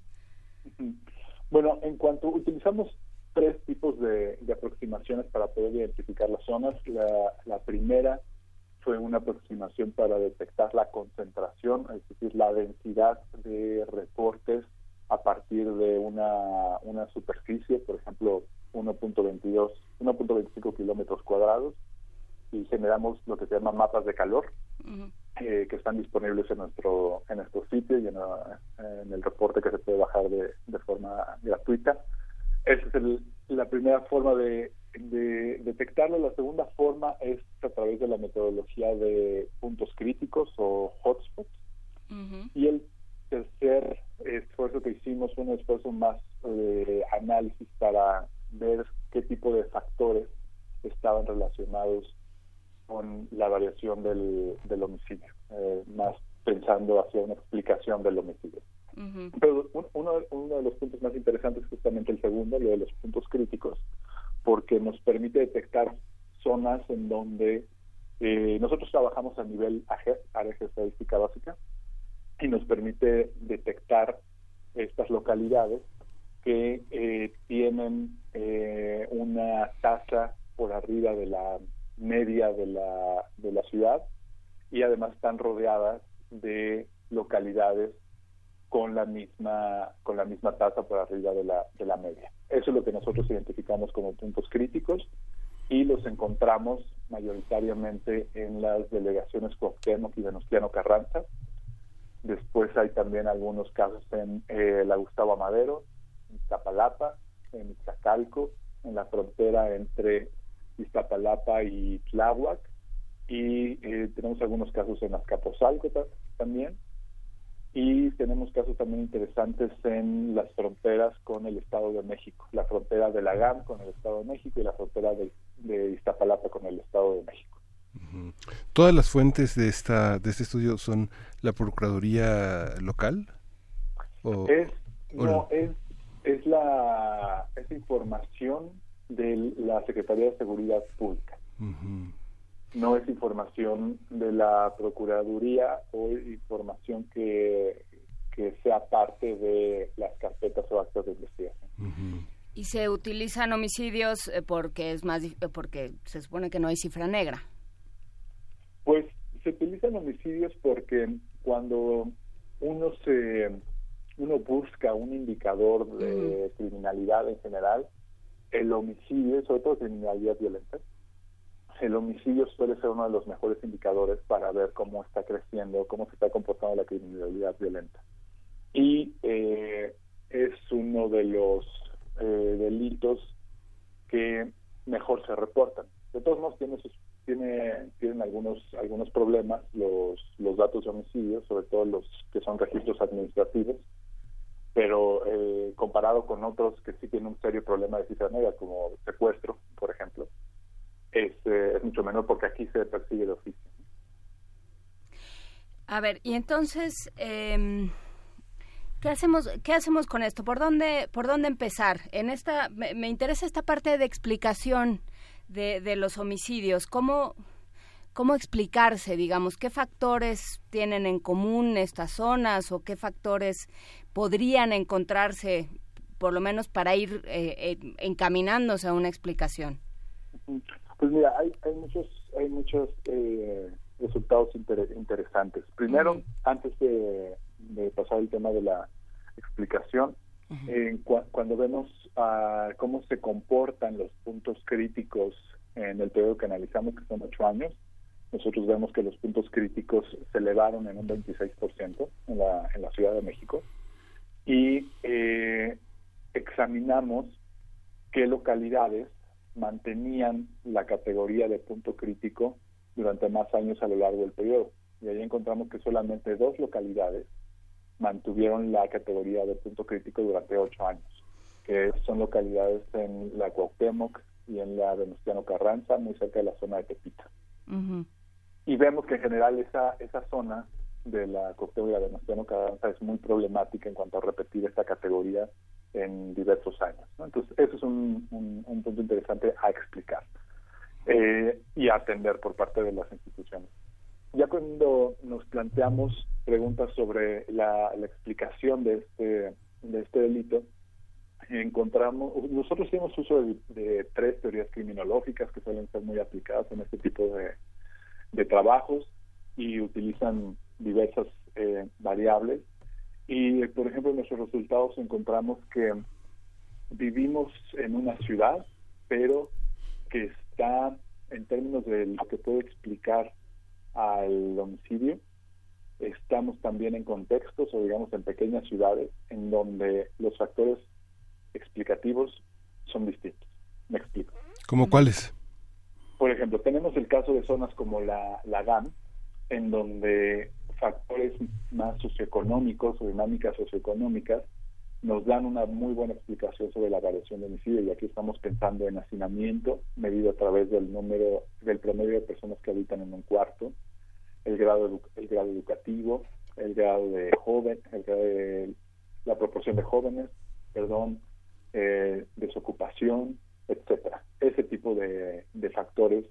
Bueno, en cuanto utilizamos tres tipos de, aproximaciones para poder identificar las zonas. La, la, primera fue una aproximación para detectar la concentración, es decir, la densidad de reportes a partir de una, una superficie, por ejemplo, 1.22, 1.25 kilómetros cuadrados y generamos lo que se llama mapas de calor eh, que están disponibles en nuestro en nuestro sitio y en, el reporte que se puede bajar de, de forma gratuita. esa es el, la primera forma de, de detectarlo. La segunda forma es a través de la metodología de puntos críticos o hotspots. Y el tercer esfuerzo que hicimos fue un esfuerzo más de análisis para ver qué tipo de factores estaban relacionados con la variación del, del homicidio, eh, más pensando hacia una explicación del homicidio. Pero uno, uno de los puntos más interesantes es justamente el segundo, lo de los puntos críticos, porque nos permite detectar zonas en donde eh, nosotros trabajamos a nivel AGES, Área de Estadística Básica, y nos permite detectar estas localidades que eh, tienen eh, una tasa por arriba de la media de la, de la ciudad y además están rodeadas de localidades con la misma con la misma tasa por arriba de la, de la media. Eso es lo que nosotros identificamos como puntos críticos y los encontramos mayoritariamente en las delegaciones Cuauhtémoc y Venustiano Carranza. Después hay también algunos casos en eh, la Gustavo Amadero, en Iztapalapa, en Iztacalco, en la frontera entre Iztapalapa y Tláhuac, y eh, tenemos algunos casos en Azcapotzalco también, y tenemos casos también interesantes en las fronteras con el Estado de México, la frontera de la GAM con el Estado de México y la frontera de, Iztapalapa con el Estado de México. ¿Todas las fuentes de esta de este estudio son la Procuraduría local? es, no, es, es la es información de la Secretaría de Seguridad Pública. No es información de la Procuraduría o información que, que sea parte de las carpetas o actos de investigación. ¿Y se utilizan homicidios eh, porque es más porque se supone que no hay cifra negra? Pues se utilizan homicidios porque cuando uno se uno busca un indicador de criminalidad en general, el homicidio, sobre todo criminalidad violenta, el homicidio suele ser uno de los mejores indicadores para ver cómo está creciendo, cómo se está comportando la criminalidad violenta. Y eh, es uno de los eh, delitos que mejor se reportan. De todos modos, tiene, tiene, tienen algunos, algunos problemas los, los datos de homicidio, sobre todo los que son registros administrativos, pero eh, comparado con otros que sí tienen un serio problema de cifra como secuestro, por ejemplo, es, eh, mucho menor porque aquí se persigue el oficio. A ver, y entonces, eh, ¿qué hacemos, qué hacemos con esto? ¿Por dónde, por dónde empezar? En esta, me, me interesa esta parte de explicación de, de los homicidios. ¿Cómo, cómo explicarse, digamos, qué factores tienen en común estas zonas o qué factores podrían encontrarse, por lo menos para ir eh, eh, encaminándose a una explicación? Pues mira, hay, hay muchos, hay muchos eh, resultados interesantes. Primero, antes de, pasar el tema de la explicación, cuando vemos uh, cómo se comportan los puntos críticos en el periodo que analizamos, que son ocho años, nosotros vemos que los puntos críticos se elevaron en un 26% en la, en la Ciudad de México. Y eh, examinamos qué localidades mantenían la categoría de punto crítico durante más años a lo largo del periodo. Y ahí encontramos que solamente dos localidades mantuvieron la categoría de punto crítico durante ocho años, que son localidades en la Cuauhtémoc y en la Venustiano Carranza, muy cerca de la zona de Tepita y vemos que en general esa, esa zona de la categoría de Venustiano Carranza es muy problemática en cuanto a repetir esta categoría en diversos años. Entonces, eso es un, un, punto interesante a explicar eh, y a atender por parte de las instituciones. Ya cuando nos planteamos preguntas sobre la, la explicación de este, de este delito, encontramos, nosotros hicimos uso de, tres teorías criminológicas que suelen ser muy aplicadas en este tipo de, de trabajos y utilizan diversas eh, variables. Y, por ejemplo, en nuestros resultados encontramos que vivimos en una ciudad, pero que está, en términos de lo que puede explicar al homicidio, estamos también en contextos o digamos en pequeñas ciudades en donde los factores explicativos ¿Como cuáles? Por ejemplo, tenemos el caso de zonas como la, la GAM, en donde factores más socioeconómicos o dinámicas socioeconómicas nos dan una muy buena explicación sobre la variación de homicidio y aquí estamos pensando en hacinamiento medido a través del número del promedio de personas que habitan en un cuarto, el grado el grado educativo, el grado de joven, el grado de la proporción de jóvenes, perdón, eh, desocupación, etcétera. Ese tipo de, de factores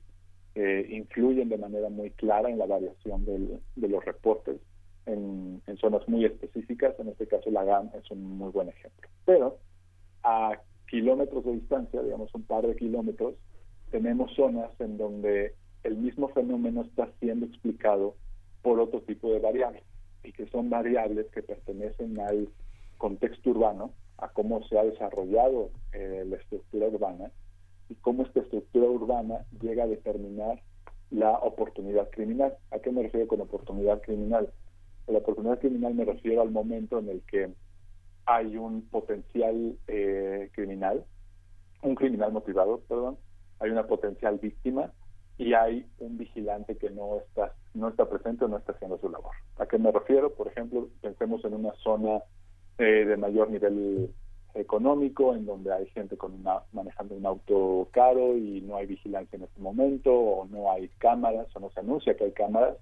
eh, influyen de manera muy clara en la variación del, de los reportes en, en, zonas muy específicas. En este caso, la GAM es un muy buen ejemplo. Pero a kilómetros de distancia, digamos un par de kilómetros, tenemos zonas en donde el mismo fenómeno está siendo explicado por otro tipo de variables y que son variables que pertenecen al contexto urbano, a cómo se ha desarrollado eh, la estructura urbana y cómo esta estructura urbana llega a determinar la oportunidad criminal. ¿A qué me refiero con oportunidad criminal? A la oportunidad criminal me refiero al momento en el que hay un potencial eh, criminal, un criminal motivado, perdón, hay una potencial víctima y hay un vigilante que no está no está presente o no está haciendo su labor. ¿A qué me refiero? Por ejemplo, pensemos en una zona eh, de mayor nivel económico, en donde hay gente con una, manejando un auto caro y no hay vigilancia en este momento, o no hay cámaras, o no se anuncia que hay cámaras,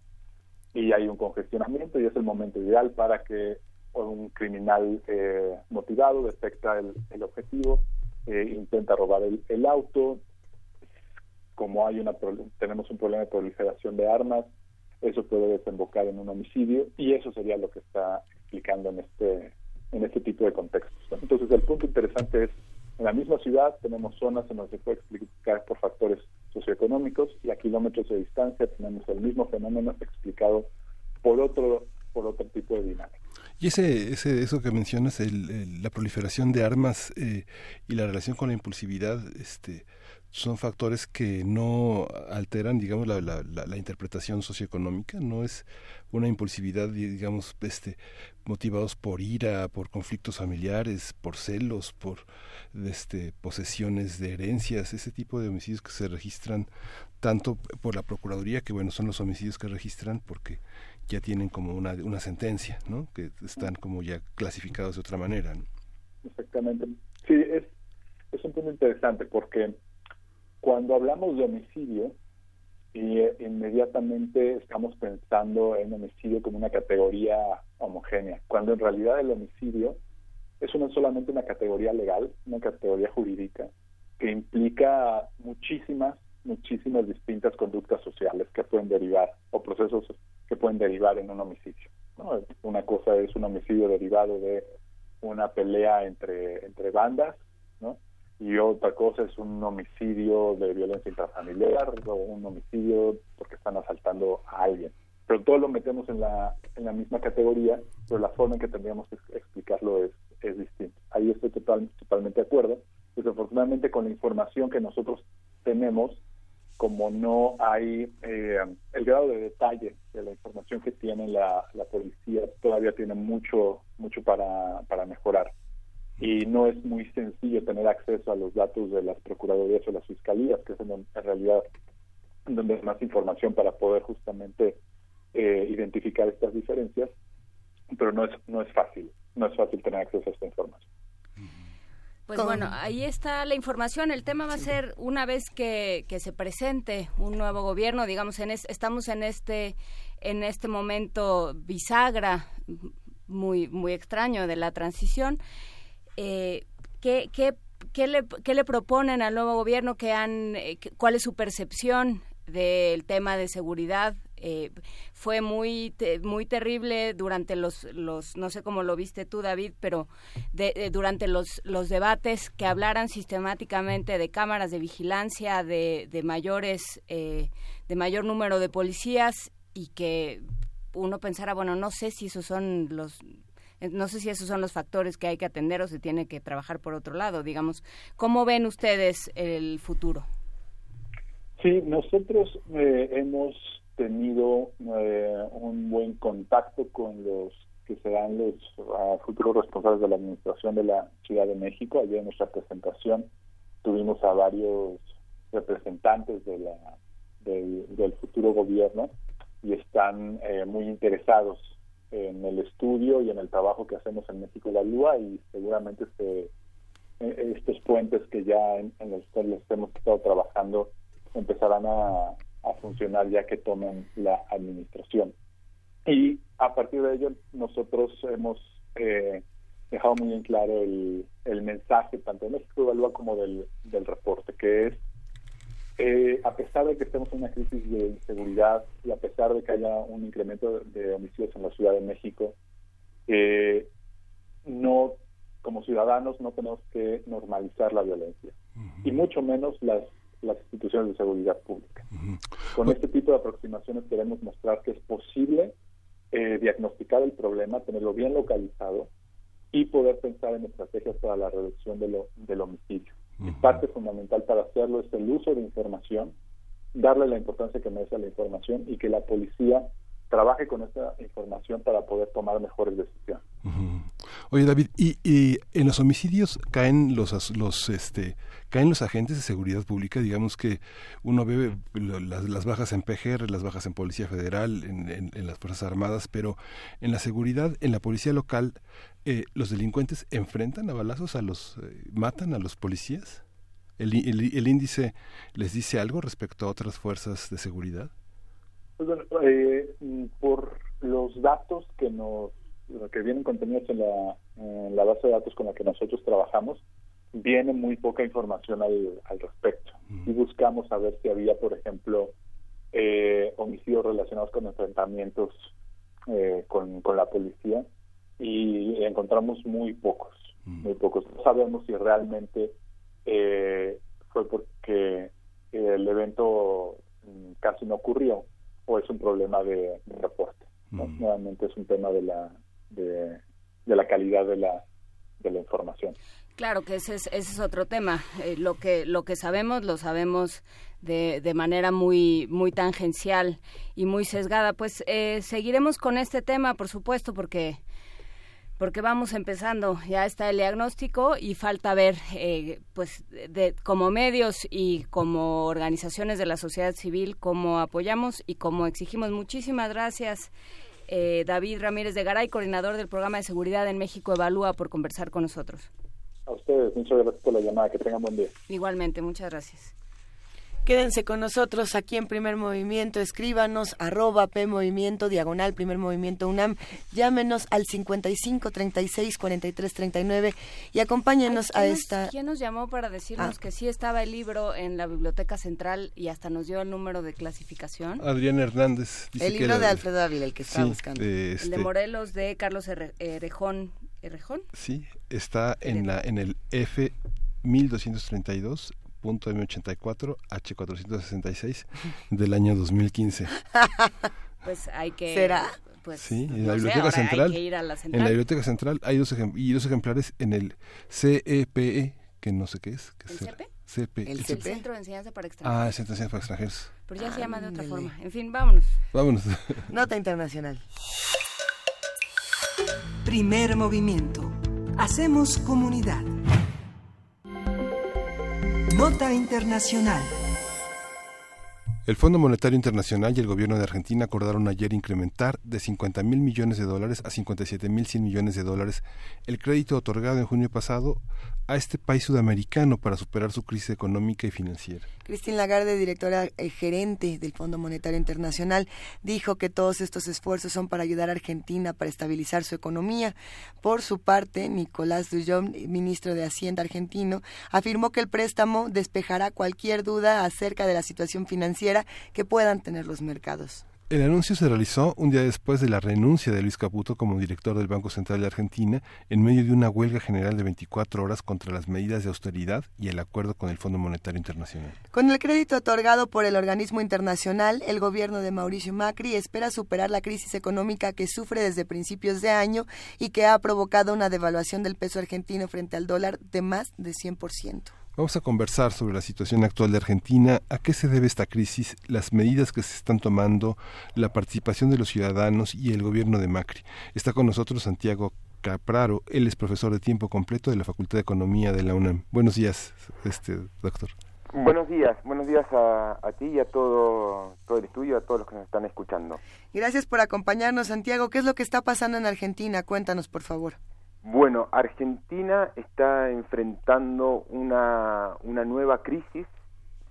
y hay un congestionamiento, y es el momento ideal para que un criminal eh, motivado detecta el, objetivo, eh, intenta robar el, auto, como hay una tenemos un problema de proliferación de armas, eso puede desembocar en un homicidio, y eso sería lo que está explicando en este en este tipo de contextos. Entonces, el punto interesante es, en la misma ciudad tenemos zonas en las que puede explicar por factores socioeconómicos y a kilómetros de distancia tenemos el mismo fenómeno explicado por otro por otro tipo de dinámica. Y ese, ese, eso que mencionas, el, la proliferación de armas eh, y la relación con la impulsividad, este, son factores que no alteran, digamos, la, la, la, interpretación socioeconómica, no es una impulsividad, digamos, este, motivados por ira, por conflictos familiares, por celos, por este, posesiones de herencias, ese tipo de homicidios que se registran tanto por la Procuraduría, que bueno, son los homicidios que registran porque ya tienen como una, una sentencia, ¿no? Que están como ya clasificados de otra manera. Exactamente. Sí, es, es un punto interesante porque cuando hablamos de homicidio, y inmediatamente estamos pensando en homicidio como una categoría homogénea, cuando en realidad el homicidio es no solamente una categoría legal, una categoría jurídica, que implica muchísimas, muchísimas distintas conductas sociales que pueden derivar, o procesos que pueden derivar en un homicidio. Una cosa es un homicidio derivado de una pelea entre, entre bandas, ¿no? Y otra cosa es un homicidio de violencia intrafamiliar o un homicidio porque están asaltando a alguien. Pero todo lo metemos en la, en la misma categoría, pero la forma en que tendríamos que explicarlo es, es distinta. Ahí estoy total, totalmente de acuerdo. Desafortunadamente con la información que nosotros tenemos, como no hay eh, el grado de detalle de la información que tiene la, la policía, todavía tiene mucho, mucho para, para mejorar y no es muy sencillo tener acceso a los datos de las procuradurías o las fiscalías, que es en, realidad donde hay más información para poder justamente eh, identificar estas diferencias, pero no es no es fácil, no es fácil tener acceso a esta información. Pues bueno, ahí está la información. El tema va a ser una vez que, que se presente un nuevo gobierno, digamos, en estamos en este en este momento bisagra muy muy extraño de la transición eh, ¿qué, qué, qué, le, ¿qué le proponen al nuevo gobierno? que han, eh, ¿Cuál es su percepción del tema de seguridad? Eh, fue muy muy terrible durante los los no sé cómo lo viste tú David pero de, durante los los debates que hablaran sistemáticamente de cámaras de vigilancia de, de mayores eh, de mayor número de policías y que uno pensara bueno no sé si esos son los eh, no sé si esos son los factores que hay que atender o se tiene que trabajar por otro lado. Digamos, ¿cómo ven ustedes el futuro? Sí, nosotros eh, hemos tenido eh, un buen contacto con los que serán los ah, futuros responsables de la administración de la Ciudad de México. Ayer en nuestra presentación tuvimos a varios representantes de la, del, futuro gobierno y están eh, muy interesados en el estudio y en el trabajo que hacemos en México Evalúa y seguramente este, eh, estos puentes que ya en, los cuales hemos estado trabajando empezarán a, a funcionar ya que tomen la administración. Y a partir de ello nosotros hemos eh, dejado muy en claro el, el mensaje tanto de México Evalúa como del, del reporte, que es, eh, a pesar de que estemos en una crisis de inseguridad y a pesar de que haya un incremento de homicidios en la Ciudad de México, eh, no como ciudadanos no tenemos que normalizar la violencia y mucho menos las las instituciones de seguridad pública. Con este tipo de aproximaciones queremos mostrar que es posible eh, diagnosticar el problema, tenerlo bien localizado y poder pensar en estrategias para la reducción de lo, del homicidio. Parte fundamental para hacerlo es el uso de información, darle la importancia que merece la información y que la policía trabaje con esa información para poder tomar mejores decisiones. Oye David, ¿y, ¿y, en los homicidios caen los los este caen los agentes de seguridad pública? Digamos que uno ve las, las bajas en PGR, las bajas en Policía Federal, en, las Fuerzas Armadas, pero en la seguridad, en la policía local, eh, ¿los delincuentes enfrentan a balazos a los, eh, matan a los policías? ¿El, el, el índice les dice algo respecto a otras fuerzas de seguridad? Pues bueno, eh, por los datos que nos que vienen contenidos en la, en la base de datos con la que nosotros trabajamos, viene muy poca información al, al respecto. Y buscamos saber si había, por ejemplo, eh, homicidios relacionados con enfrentamientos eh, con, con la policía y encontramos muy pocos, muy pocos. No sabemos si realmente eh, fue porque el evento mm, casi no ocurrió o es un problema de, reporte. Nuevamente es un tema de la, de, la calidad de la, de la información. Claro que ese es, ese es otro tema. Eh, lo que lo que sabemos lo sabemos de, de manera muy muy tangencial y muy sesgada. Pues eh, seguiremos con este tema, por supuesto, porque porque vamos empezando. Ya está el diagnóstico y falta ver, eh, pues, de, como medios y como organizaciones de la sociedad civil, cómo apoyamos y cómo exigimos. Muchísimas gracias. Eh, David Ramírez de Garay, coordinador del programa de seguridad en México Evalúa, por conversar con nosotros. A ustedes, muchas gracias por la llamada, que tengan buen día. Igualmente, muchas gracias. Quédense con nosotros aquí en Primer Movimiento. Escríbanos arroba P Diagonal Primer Movimiento UNAM. Llámenos al 55 36 43 39 y acompáñenos a esta. ¿Quién nos llamó para decirnos ah. que sí estaba el libro en la Biblioteca Central y hasta nos dio el número de clasificación? Adrián Hernández. Dice el libro que de Alfredo Ávila, el que estaba buscando. Este, el de Morelos de Carlos Erejón. ¿Erejón? Sí, está en, la, en el F1232 2.m84 H466 del año 2015. (laughs) pues hay que... ¿Será? Pues, sí, en la, biblioteca central, hay que ir a la central. En la biblioteca central hay dos, y dos ejemplares en el CEPE, que no sé qué es. Que ¿El CEPE? CP. El, el Centro de Enseñanza para Extranjeros. Ah, el Centro de Enseñanza para Extranjeros. Pero ya se llama de otra forma. En fin, vámonos. Vámonos. (laughs) Nota internacional. Primer movimiento. Hacemos comunidad. Nota Internacional. El Fondo Monetario Internacional y el gobierno de Argentina acordaron ayer incrementar de 50 mil millones de dólares a 57 mil 100 millones de dólares el crédito otorgado en junio pasado a este país sudamericano para superar su crisis económica y financiera. Christine Lagarde, directora eh, gerente del Fondo Monetario Internacional, dijo que todos estos esfuerzos son para ayudar a Argentina para estabilizar su economía. Por su parte, Nicolás Dullón, ministro de Hacienda argentino, afirmó que el préstamo despejará cualquier duda acerca de la situación financiera que puedan tener los mercados. El anuncio se realizó un día después de la renuncia de Luis Caputo como director del Banco Central de Argentina en medio de una huelga general de 24 horas contra las medidas de austeridad y el acuerdo con el Fondo Monetario Internacional. Con el crédito otorgado por el organismo internacional, el gobierno de Mauricio Macri espera superar la crisis económica que sufre desde principios de año y que ha provocado una devaluación del peso argentino frente al dólar de más de 100%. Vamos a conversar sobre la situación actual de Argentina, a qué se debe esta crisis, las medidas que se están tomando, la participación de los ciudadanos y el gobierno de Macri. Está con nosotros Santiago Capraro, él es profesor de tiempo completo de la Facultad de Economía de la UNAM. Buenos días, este doctor. Buenos días, buenos días a, a, ti y a todo, todo el estudio, a todos los que nos están escuchando. Gracias por acompañarnos, Santiago. ¿Qué es lo que está pasando en Argentina? Cuéntanos, por favor. Bueno, Argentina está enfrentando una, una nueva crisis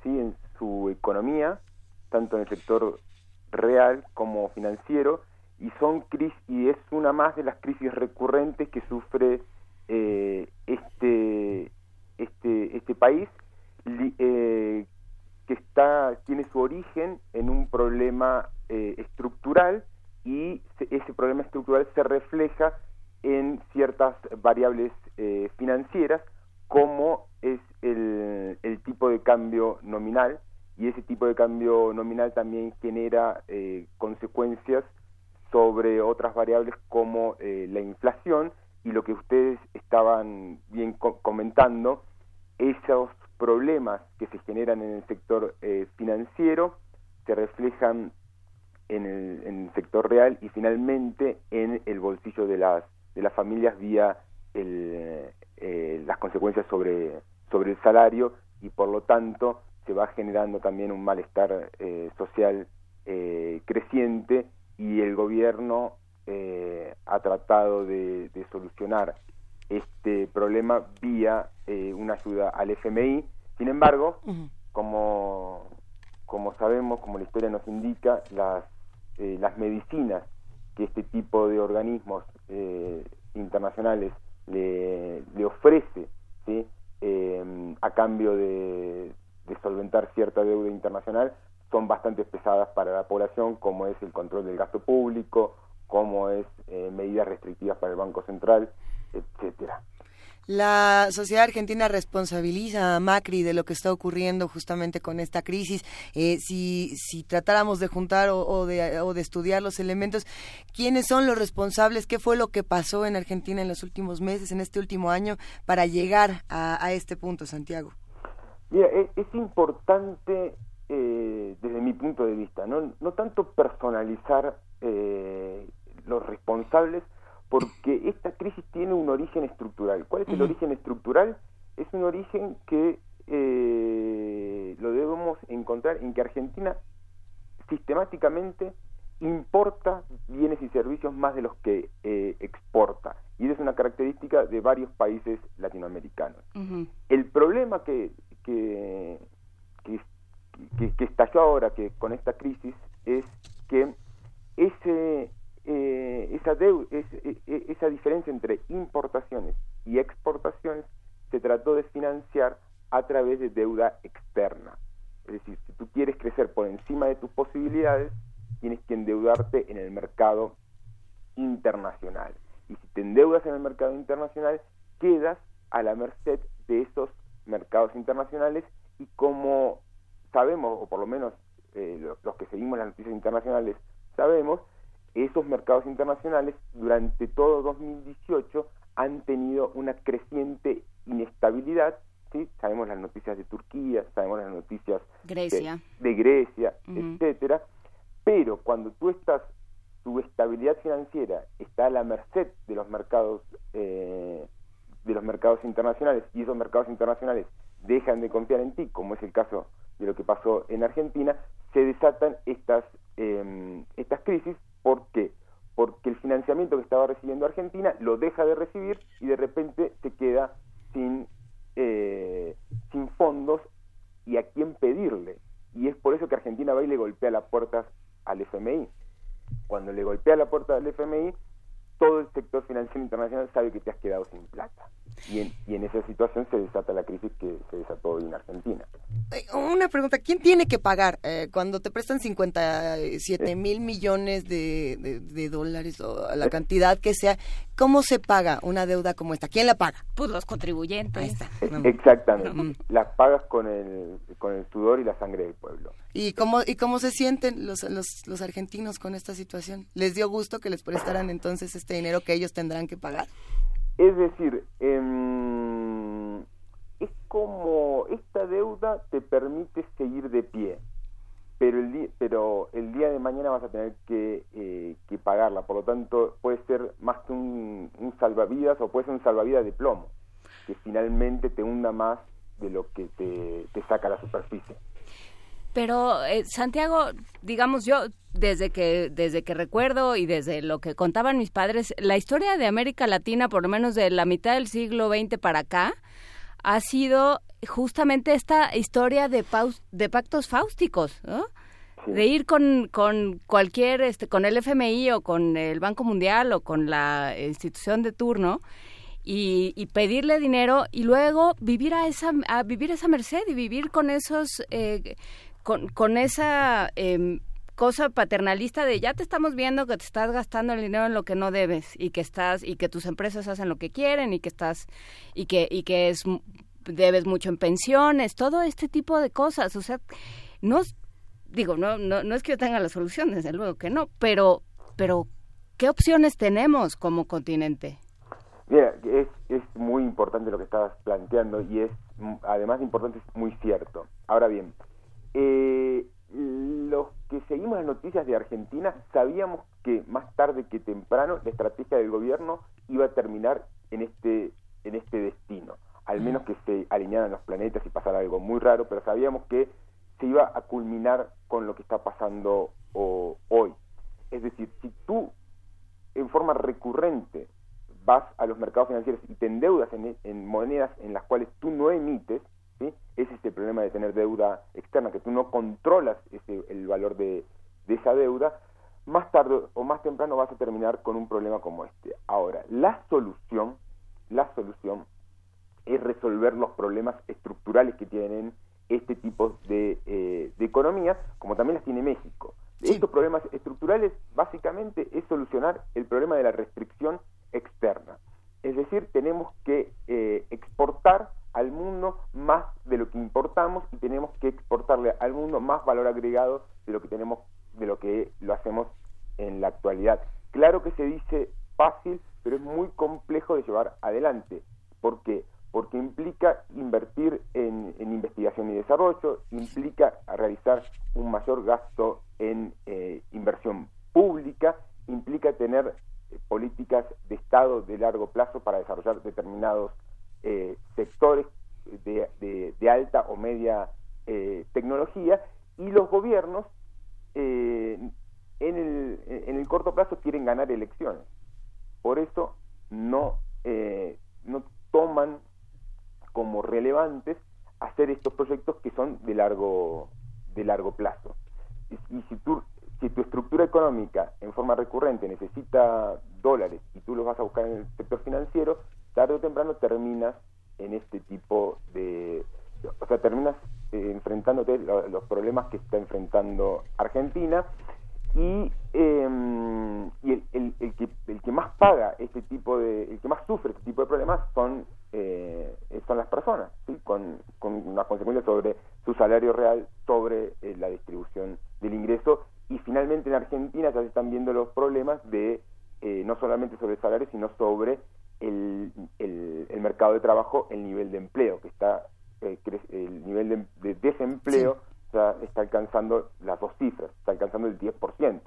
¿sí? en su economía, tanto en el sector real como financiero, y, son crisis, y es una más de las crisis recurrentes que sufre eh, este, este, este país, eh, que está, tiene su origen en un problema eh, estructural y ese problema estructural se refleja en ciertas variables eh, financieras, como es el, tipo de cambio nominal, y ese tipo de cambio nominal también genera eh, consecuencias sobre otras variables como eh, la inflación y lo que ustedes estaban bien comentando, esos problemas que se generan en el sector financiero se reflejan en el, en el sector real y finalmente en el bolsillo de las de las familias vía el, eh, las consecuencias sobre, sobre el salario y por lo tanto se va generando también un malestar eh, social eh, creciente y el gobierno ha tratado de, solucionar este problema vía una ayuda al FMI. Sin embargo, como, como sabemos, como la historia nos indica, las, las medicinas que este tipo de organismos eh, internacionales le, ofrece. Eh, a cambio de, solventar cierta deuda internacional son bastante pesadas para la población, como es el control del gasto público, como es eh, medidas restrictivas para el Banco Central, etcétera. La sociedad argentina responsabiliza a Macri de lo que está ocurriendo justamente con esta crisis. Eh, si, si tratáramos de juntar o, de, o, de, estudiar los elementos, ¿quiénes son los responsables? ¿Qué fue lo que pasó en Argentina en los últimos meses, en este último año, para llegar a, este punto, Santiago? Mira, e, es, importante eh, desde mi punto de vista, no, no tanto personalizar eh, los responsables, porque esta crisis tiene un origen estructural. ¿Cuál es el origen estructural? Es un origen que eh, lo debemos encontrar en que Argentina sistemáticamente importa bienes y servicios más de los que eh, exporta. Y esa es una característica de varios países latinoamericanos. El problema que, que, que, que, estalló ahora que con esta crisis es que ese eh, esa, e, e, esa diferencia entre importaciones y exportaciones se trató de financiar a través de deuda externa. Es decir, si tú quieres crecer por encima de tus posibilidades, tienes que endeudarte en el mercado internacional. Y si te endeudas en el mercado internacional, quedas a la merced de esos mercados internacionales y como sabemos, o por lo menos eh, los que seguimos las noticias internacionales sabemos, esos mercados internacionales durante todo 2018 han tenido una creciente inestabilidad, ¿sí? sabemos las noticias de Turquía, sabemos las noticias Grecia. De, Grecia, etcétera, pero cuando tú estás, tu estabilidad financiera está a la merced de los mercados eh, de los mercados internacionales y esos mercados internacionales dejan de confiar en ti, como es el caso de lo que pasó en Argentina, se desatan estas, eh, estas crisis ¿Por qué? Porque el financiamiento que estaba recibiendo Argentina deja de recibir y de repente se queda sin, eh, sin fondos y a quién pedirle. Y es por eso que Argentina va y le golpea las puertas al FMI. Cuando le golpea la puerta al FMI, todo el sector financiero internacional sabe que te has quedado sin plata. Y en, y en esa situación se desata la crisis que se desató hoy en Argentina. Una pregunta, ¿quién tiene que pagar eh, cuando te prestan 57 mil millones de, de, dólares o la cantidad que sea? ¿Cómo se paga una deuda como esta? ¿Quién la paga? Pues los contribuyentes. (laughs) Exactamente, las pagas con el, con el sudor y la sangre del pueblo. ¿Y cómo, y cómo se sienten los, los, los argentinos con esta situación? ¿Les dio gusto que les prestaran entonces este dinero que ellos tendrán que pagar? Es decir, em, como esta deuda te permite seguir de pie, pero el, día, pero el día de mañana vas a tener que, eh, pagarla, por lo tanto puede ser más que un, salvavidas o puede ser un salvavidas de plomo, que finalmente te hunda más de lo que te, te saca la superficie. Pero eh, Santiago, digamos yo desde que desde que recuerdo y desde lo que contaban mis padres, la historia de América Latina, por lo menos de la mitad del siglo XX para acá, ha sido justamente esta historia de, de pactos fáusticos, ¿no? de ir con, con cualquier, este, con el FMI o con el Banco Mundial o con la institución de turno y, y pedirle dinero y luego vivir a esa, a vivir esa merced y vivir con esos, eh, con, con esa eh, cosa paternalista de ya te estamos viendo que te estás gastando el dinero en lo que no debes y que estás y que tus empresas hacen lo que quieren y que estás y que y que es debes mucho en pensiones, todo este tipo de cosas, o sea, no digo, no, no, no es que yo tenga la solución, desde luego que no, pero, pero ¿qué opciones tenemos como continente? Mira, es, es muy importante lo que estabas planteando y es, además de importante, es muy cierto. Ahora bien, eh, los que seguimos las noticias de Argentina sabíamos que más tarde que temprano la estrategia del gobierno iba a terminar en este, en este destino. Al menos que se alinearan los planetas y pasara algo muy raro, pero sabíamos que se iba a culminar con lo que está pasando hoy. Es decir, si tú en forma recurrente vas a los mercados financieros y te endeudas en, monedas en las cuales tú no emites, ¿sí? es el problema de tener deuda externa, que tú no controlas ese, el valor de, de esa deuda, más tarde o más temprano vas a terminar con un problema como este. Ahora, la solución, la solución es resolver los problemas estructurales que tienen este tipo de, eh, de economía, como también las tiene México. Estos problemas estructurales básicamente es solucionar el problema de la restricción externa. Es decir, tenemos que eh, exportar al mundo más de lo que importamos y tenemos que exportarle al mundo más valor agregado de lo que tenemos, de lo que lo hacemos en la actualidad. Claro que se dice fácil, pero es muy complejo de llevar adelante. ¿Por qué? porque implica invertir en, investigación y desarrollo, implica realizar un mayor gasto en eh, inversión pública, implica tener eh, políticas de Estado de largo plazo para desarrollar determinados eh, sectores de, alta o media tecnología y los gobiernos en el, en, el, corto plazo quieren ganar elecciones. Por eso no, no toman como relevantes hacer estos proyectos que son de largo, de largo plazo. Y, si, tú, si tu estructura económica en forma recurrente necesita dólares y tú los vas a buscar en el sector financiero, tarde o temprano terminas en este tipo de... O sea, terminas eh, enfrentándote los problemas que está enfrentando Argentina y, em, y el, el, que, el que más paga este tipo de, el que más sufre este tipo de problemas son, eh, son las personas, con, con una consecuencia sobre su salario real, sobre eh, la distribución del ingreso y finalmente en Argentina ya se están viendo los problemas de eh, no solamente sobre el salario, sino sobre el, el, el, mercado de trabajo, el nivel de empleo, que está el nivel de, desempleo está alcanzando las dos cifras, está alcanzando el 10%.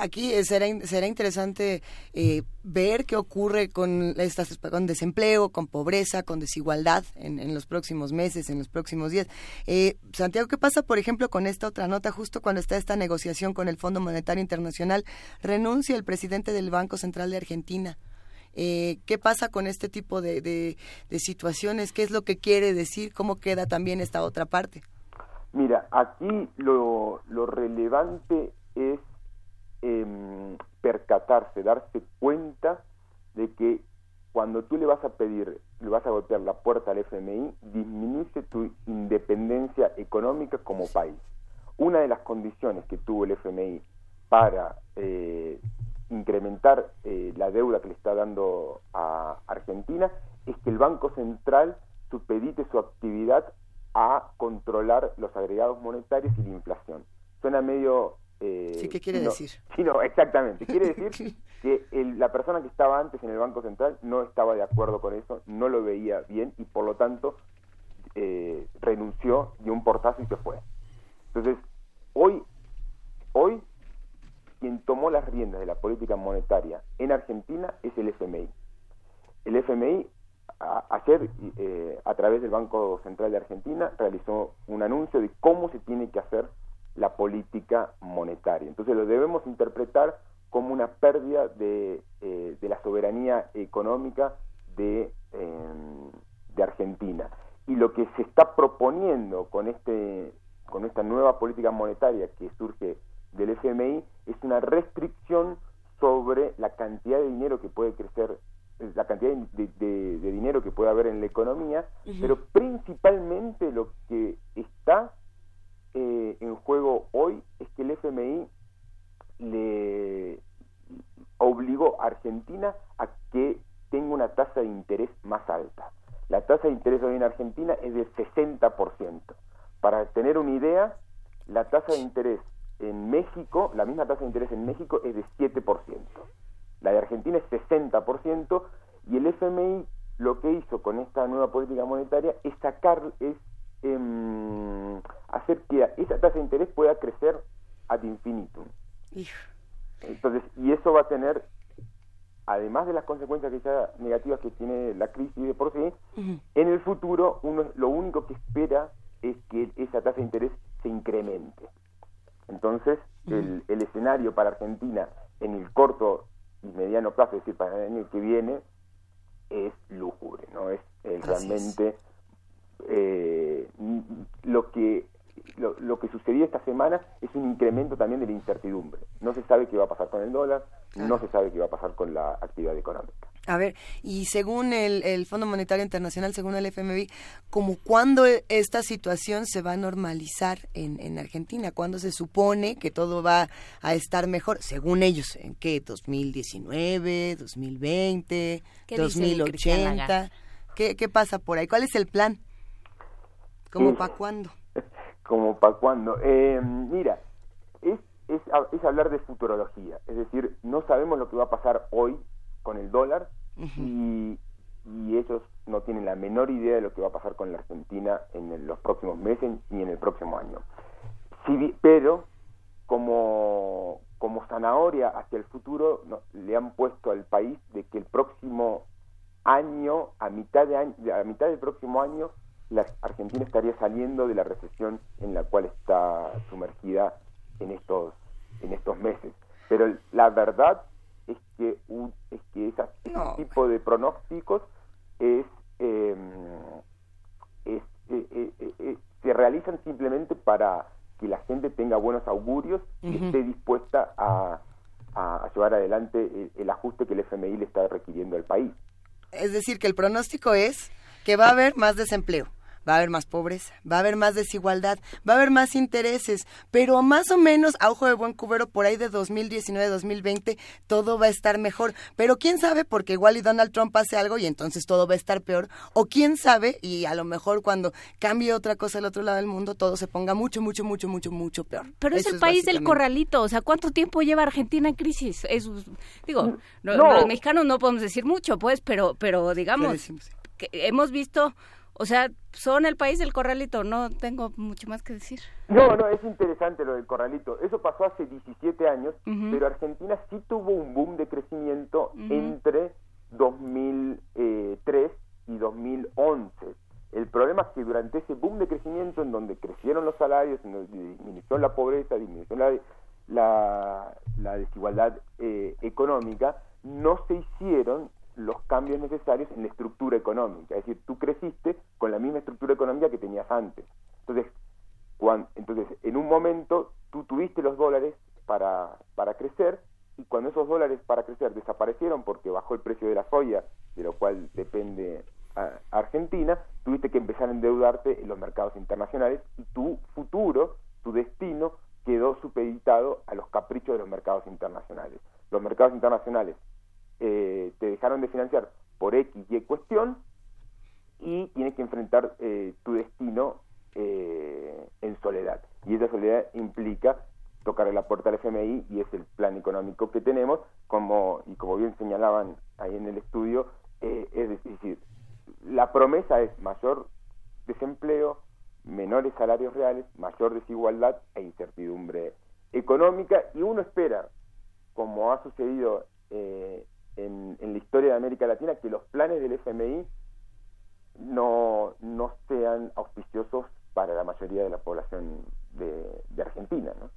Aquí será, será interesante eh, ver qué ocurre con, estas, con desempleo, con pobreza, con desigualdad en, los próximos meses, en los próximos días. Eh, Santiago, ¿qué pasa, por ejemplo, con esta otra nota? Justo cuando está esta negociación con el Fondo Monetario Internacional, renuncia el presidente del Banco Central de Argentina. Eh, ¿Qué pasa con este tipo de, de situaciones? ¿Qué es lo que quiere decir? ¿Cómo queda también esta otra parte? Mira, aquí lo, lo relevante es em, percatarse, darse cuenta de que cuando tú le vas a pedir, le vas a golpear la puerta al FMI, disminuye tu independencia económica como país. Una de las condiciones que tuvo el FMI para eh, incrementar eh, la deuda que le está dando a Argentina es que el Banco Central supedite su actividad a controlar los agregados monetarios y la inflación. Suena medio... Eh, sí, ¿qué quiere decir? Sí, no, exactamente. Quiere decir (laughs) que la persona que estaba antes en el Banco Central no estaba de acuerdo con eso, no lo veía bien y por lo tanto eh, renunció, dio un portazo y se fue. Entonces, hoy, hoy quien tomó las riendas de la política monetaria en Argentina es el FMI. El FMI ayer, eh, a través del Banco Central de Argentina, realizó un anuncio de cómo se tiene que hacer la política monetaria. Entonces lo debemos interpretar como una pérdida de, eh, de la soberanía económica de, em, de Argentina. Y lo que se está proponiendo con, este, con esta nueva política monetaria que surge del FMI es una restricción sobre la cantidad de dinero que puede crecer la cantidad de, dinero que puede haber en la economía, pero principalmente lo que está eh, en juego hoy es que el FMI le obligó a Argentina a que tenga una tasa de interés más alta. La tasa de interés hoy en Argentina es del 60%. Para tener una idea, la tasa de interés en México, la misma tasa de interés en México es de 7%. La de Argentina es 60% y el FMI lo que hizo con esta nueva política monetaria es sacar, es em, hacer que esa tasa de interés pueda crecer ad infinitum. Entonces, y eso va a tener, además de las consecuencias que ya negativas que tiene la crisis de por sí, en el futuro uno lo único que espera es que esa tasa de interés se incremente. Entonces, el, el escenario para Argentina en el corto y mediano plazo, es decir, para el año que viene, es lúgubre, ¿no? Es realmente eh, lo que lo, lo, que sucedió esta semana es un incremento también de la incertidumbre. No se sabe qué va a pasar con el dólar, no se sabe qué va a pasar con la actividad económica. A ver, y según el, el Fondo Monetario Internacional, según el FMI, ¿como cuándo esta situación se va a normalizar en, en Argentina? ¿Cuándo se supone que todo va a estar mejor? Según ellos, ¿en qué? ¿2019, 2020, 2080? ¿Qué, ¿Qué pasa por ahí? ¿Cuál es el plan? ¿Cómo para cuándo? ¿Como para cuándo? Eh, mira, es, es, es hablar de futurología, es decir, no sabemos lo que va a pasar hoy con el dólar y, y, ellos no tienen la menor idea de lo que va a pasar con la Argentina en los próximos meses ni en el próximo año. pero como, como zanahoria hacia el futuro le han puesto al país de que el próximo año, a mitad, de año, a mitad del próximo año, la Argentina estaría saliendo de la recesión en la cual está sumergida en estos, en estos meses. Pero la verdad es que, un, es que ese tipo de pronósticos es, em, es eh, eh, eh, se realizan simplemente para que la gente tenga buenos augurios y esté dispuesta a, a, llevar adelante el, el, ajuste que el FMI le está requiriendo al país. Es decir, que el pronóstico es que va a haber más desempleo va a haber más pobreza, va a haber más desigualdad, va a haber más intereses, pero más o menos a ojo de buen cubero por ahí de 2019-2020 todo va a estar mejor, pero quién sabe porque igual y Donald Trump hace algo y entonces todo va a estar peor, o quién sabe y a lo mejor cuando cambie otra cosa al otro lado del mundo todo se ponga mucho, mucho, mucho, mucho, mucho peor. Pero es el país del corralito, o sea, ¿cuánto tiempo lleva Argentina en crisis? Es, digo, los mexicanos no podemos decir mucho, pues, pero, pero digamos, que hemos visto o sea, son el país del corralito, no tengo mucho más que decir. No, no, es interesante lo del corralito. Eso pasó hace 17 años, pero Argentina sí tuvo un boom de crecimiento entre 2003 y 2011. El problema es que durante ese boom de crecimiento, en donde crecieron los salarios, en donde disminuyó la pobreza, disminuyó la, la, desigualdad eh, económica, no se hicieron los cambios necesarios en la estructura económica. Es decir, tú creciste con la misma estructura económica que tenías antes. Entonces, entonces en un momento tú tuviste los dólares para, para crecer y cuando esos dólares para crecer desaparecieron porque bajó el precio de la soya, de lo cual depende Argentina, tuviste que empezar a endeudarte en los mercados internacionales y tu futuro, tu destino, quedó supeditado a los caprichos de los mercados internacionales. Los mercados internacionales eh, te dejaron de financiar por X y cuestión y tienes que enfrentar eh, tu destino eh, en soledad. Y esa soledad implica tocar la puerta al FMI y es el plan económico que tenemos, como y como bien señalaban ahí en el estudio, es decir, la promesa es mayor desempleo, menores salarios reales, mayor desigualdad e incertidumbre económica y uno espera, como ha sucedido eh, en, la historia de América Latina que los planes del FMI no, no sean auspiciosos para la mayoría de la población de, de Argentina, ¿no?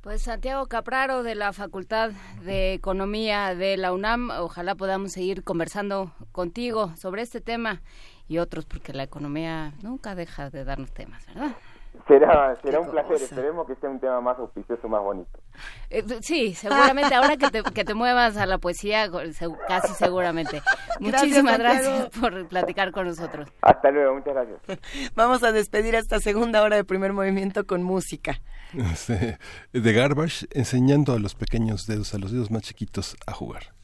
Pues Santiago Capraro de la Facultad de Economía de la UNAM, ojalá podamos seguir conversando contigo sobre este tema y otros, porque la economía nunca deja de darnos temas, ¿verdad? Será, será un placer, esperemos que sea un tema más auspicioso, más bonito. Eh, sí, seguramente, ahora que te, que te muevas a la poesía, casi seguramente. (laughs) Muchísimas gracias, por platicar con nosotros. Hasta luego, muchas gracias. (laughs) Vamos a despedir esta segunda hora de primer movimiento con música. (laughs) De Garbage, enseñando a los pequeños dedos, a los dedos más chiquitos, a jugar.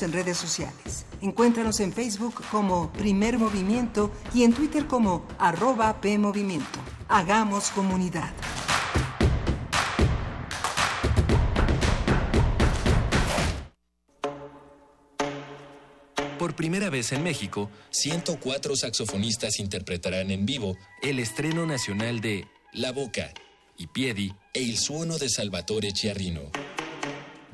En redes sociales. Encuéntranos en Facebook como Primer Movimiento y en Twitter como arroba PMovimiento. Hagamos comunidad. Por primera vez en México, 104 saxofonistas interpretarán en vivo el estreno nacional de La Boca, i Piedi e il suono de Salvatore Chiarrino.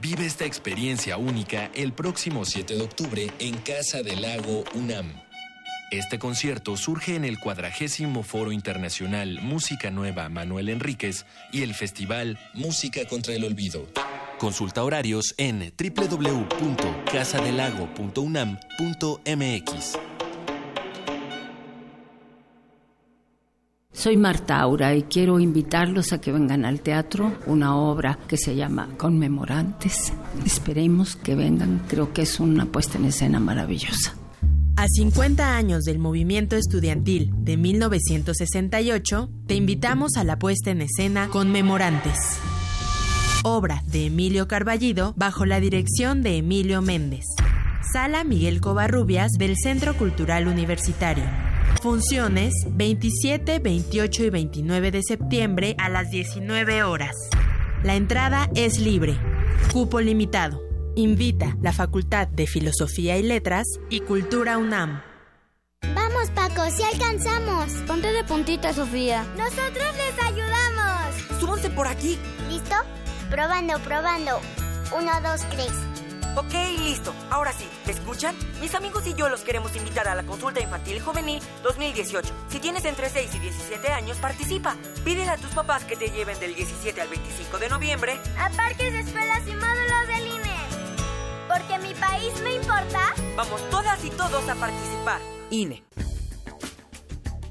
Vive esta experiencia única el próximo 7 de octubre en Casa del Lago UNAM. Este concierto surge en el cuadragésimo Foro Internacional Música Nueva Manuel Enríquez y el Festival Música contra el Olvido. Consulta horarios en www.casadelago.unam.mx. Soy Marta Aura y quiero invitarlos a que vengan al teatro, una obra que se llama Conmemorantes. Esperemos que vengan, creo que es una puesta en escena maravillosa. A 50 años del movimiento estudiantil de 1968, te invitamos a la puesta en escena Conmemorantes. Obra de Emilio Carballido bajo la dirección de Emilio Méndez. Sala Miguel Covarrubias del Centro Cultural Universitario. Funciones 27, 28 y 29 de septiembre a las 19 horas. La entrada es libre. Cupo limitado. Invita la Facultad de Filosofía y Letras y Cultura UNAM. Vamos, Paco, si alcanzamos. Ponte de puntita, Sofía. Nosotros les ayudamos. Súbanse por aquí. ¿Listo? Probando, probando. Uno, dos, tres. Ok, listo. Ahora sí, ¿me escuchan? Mis amigos y yo los queremos invitar a la consulta infantil juvenil 2018. Si tienes entre 6 y 17 años, participa. Pídele a tus papás que te lleven del 17 al 25 de noviembre a parques, escuelas y módulos del INE. Porque mi país me importa. Vamos todas y todos a participar. INE.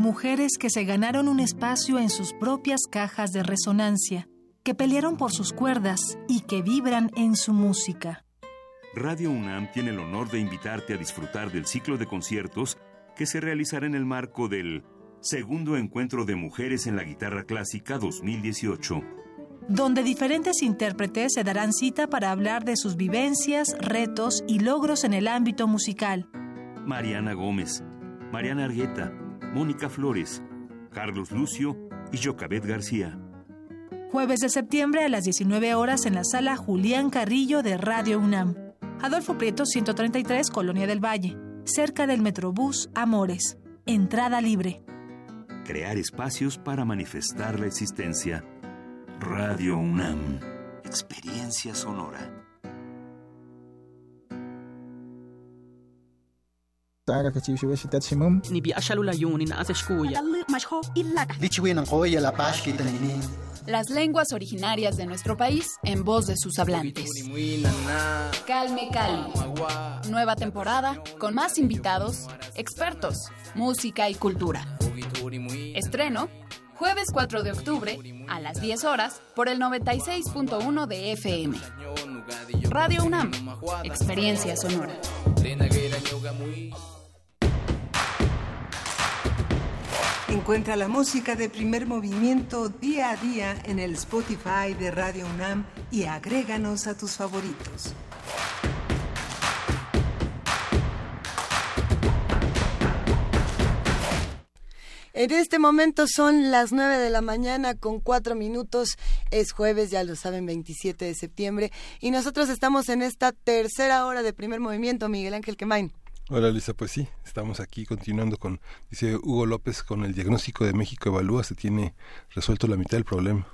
Mujeres que se ganaron un espacio en sus propias cajas de resonancia, que pelearon por sus cuerdas y que vibran en su música. Radio UNAM tiene el honor de invitarte a disfrutar del ciclo de conciertos que se realizará en el marco del Segundo Encuentro de Mujeres en la Guitarra Clásica 2018 donde diferentes intérpretes se darán cita para hablar de sus vivencias, retos y logros en el ámbito musical. Mariana Gómez, Mariana Argueta, Mónica Flores, Carlos Lucio y Jocabet García. Jueves de septiembre a las 19 horas en la sala Julián Carrillo de Radio UNAM. Adolfo Prieto 133, Colonia del Valle, cerca del Metrobús Amores. Entrada libre. Crear espacios para manifestar la existencia. Radio UNAM. Experiencia sonora. Las lenguas originarias de nuestro país en voz de sus hablantes. Calme Cali. Nueva temporada con más invitados, expertos, música y cultura. Estreno jueves 4 de octubre a las 10 horas por el 96.1 de FM. Radio UNAM, experiencia sonora. Encuentra la música de primer movimiento día a día en el Spotify de Radio UNAM y agréganos a tus favoritos. En este momento son las 9 de la mañana con 4 minutos. Es jueves, ya lo saben, 27 de septiembre. Y nosotros estamos en esta tercera hora de primer movimiento, Miguel Ángel Quemain. Hola Lisa, pues sí, estamos aquí continuando con, dice Hugo López, con el diagnóstico de México Evalúa, se tiene resuelto la mitad del problema.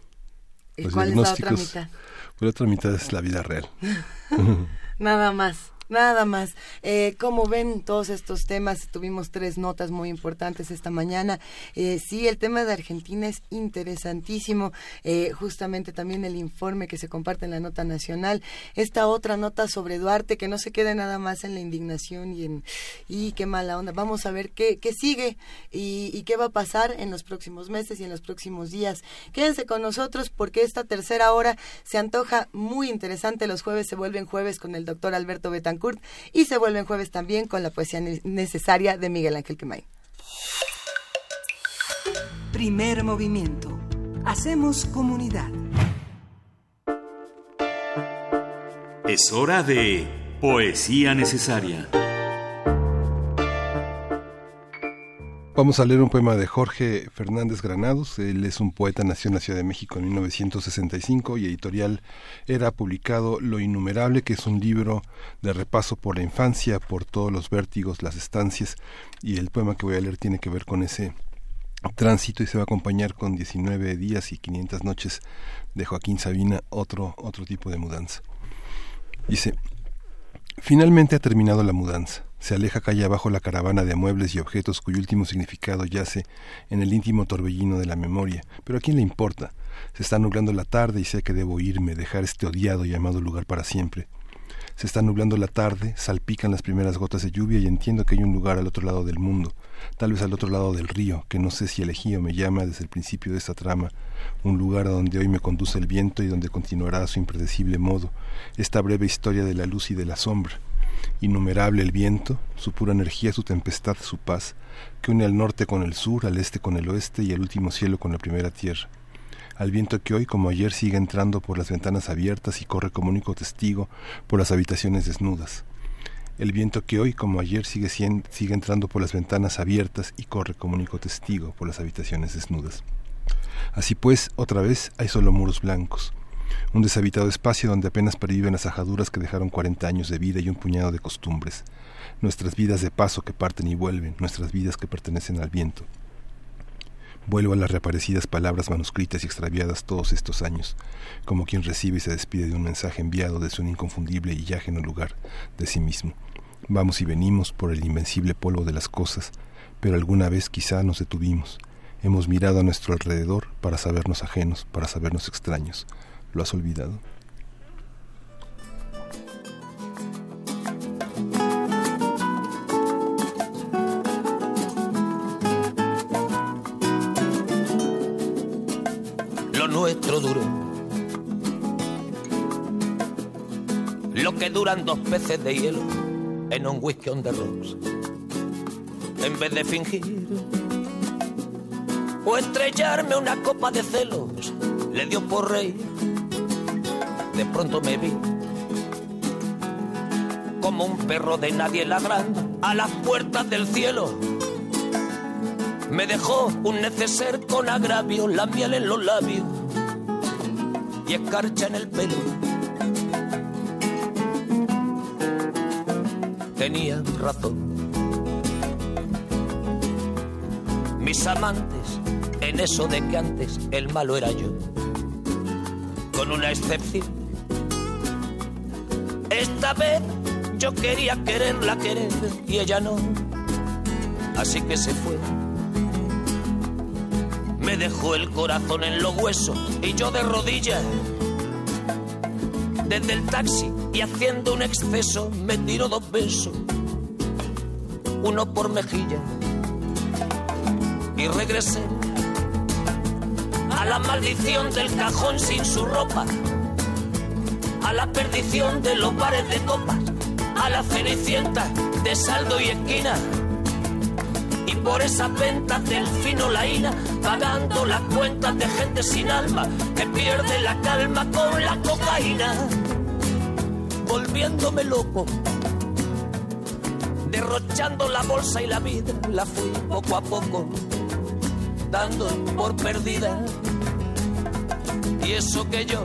¿Y cuál es la otra mitad? Pues la otra mitad es la vida real. (laughs) Nada más. Nada más. Eh, como ven todos estos temas, tuvimos tres notas muy importantes esta mañana. Eh, sí, el tema de Argentina es interesantísimo. Eh, justamente también el informe que se comparte en la nota nacional. Esta otra nota sobre Duarte, que no se quede nada más en la indignación y en, y qué mala onda. Vamos a ver qué, qué sigue y, y qué va a pasar en los próximos meses y en los próximos días. Quédense con nosotros porque esta tercera hora se antoja muy interesante. Los jueves se vuelven jueves con el doctor Alberto Betancourt y se vuelven jueves también con la poesía necesaria de Miguel Ángel Quemay. Primer movimiento. Hacemos comunidad. Es hora de Poesía Necesaria. Vamos a leer un poema de Jorge Fernández Granados. Él es un poeta, nació en la Ciudad de México en 1965 y editorial era publicado Lo Innumerable, que es un libro de repaso por la infancia, por todos los vértigos, las estancias. Y el poema que voy a leer tiene que ver con ese tránsito y se va a acompañar con 19 días y 500 noches de Joaquín Sabina, otro, otro tipo de mudanza. Dice, finalmente ha terminado la mudanza se aleja calle abajo la caravana de muebles y objetos cuyo último significado yace en el íntimo torbellino de la memoria. Pero a quién le importa. Se está nublando la tarde y sé que debo irme, dejar este odiado llamado lugar para siempre. Se está nublando la tarde, salpican las primeras gotas de lluvia y entiendo que hay un lugar al otro lado del mundo, tal vez al otro lado del río, que no sé si elegí o me llama desde el principio de esta trama, un lugar a donde hoy me conduce el viento y donde continuará a su impredecible modo esta breve historia de la luz y de la sombra innumerable el viento, su pura energía, su tempestad, su paz, que une al norte con el sur, al este con el oeste y el último cielo con la primera tierra. Al viento que hoy, como ayer, sigue entrando por las ventanas abiertas y corre como único testigo por las habitaciones desnudas. El viento que hoy, como ayer, sigue, sigue entrando por las ventanas abiertas y corre como único testigo por las habitaciones desnudas. Así pues, otra vez hay solo muros blancos, un deshabitado espacio donde apenas perviven las ajaduras que dejaron cuarenta años de vida y un puñado de costumbres, nuestras vidas de paso que parten y vuelven, nuestras vidas que pertenecen al viento. Vuelvo a las reaparecidas palabras manuscritas y extraviadas todos estos años, como quien recibe y se despide de un mensaje enviado desde un inconfundible y ajeno lugar de sí mismo. Vamos y venimos por el invencible polvo de las cosas, pero alguna vez quizá nos detuvimos. Hemos mirado a nuestro alrededor para sabernos ajenos, para sabernos extraños. ¿Lo has olvidado? Lo nuestro duro. Lo que duran dos peces de hielo en un whisky on the rocks. En vez de fingir o estrellarme una copa de celos, le dio por reír de pronto me vi como un perro de nadie ladrando a las puertas del cielo. Me dejó un neceser con agravio, la miel en los labios y escarcha en el pelo. Tenía razón. Mis amantes en eso de que antes el malo era yo, con una excepción esta vez yo quería quererla querer y ella no. Así que se fue. Me dejó el corazón en los huesos y yo de rodillas. Desde el taxi y haciendo un exceso me tiró dos besos. Uno por mejilla. Y regresé a la maldición del cajón sin su ropa la perdición de los bares de copas, a la cenicienta de saldo y esquina. Y por esas ventas del fino laína, pagando las cuentas de gente sin alma que pierde la calma con la cocaína. Volviéndome loco, derrochando la bolsa y la vida, la fui poco a poco dando por perdida. Y eso que yo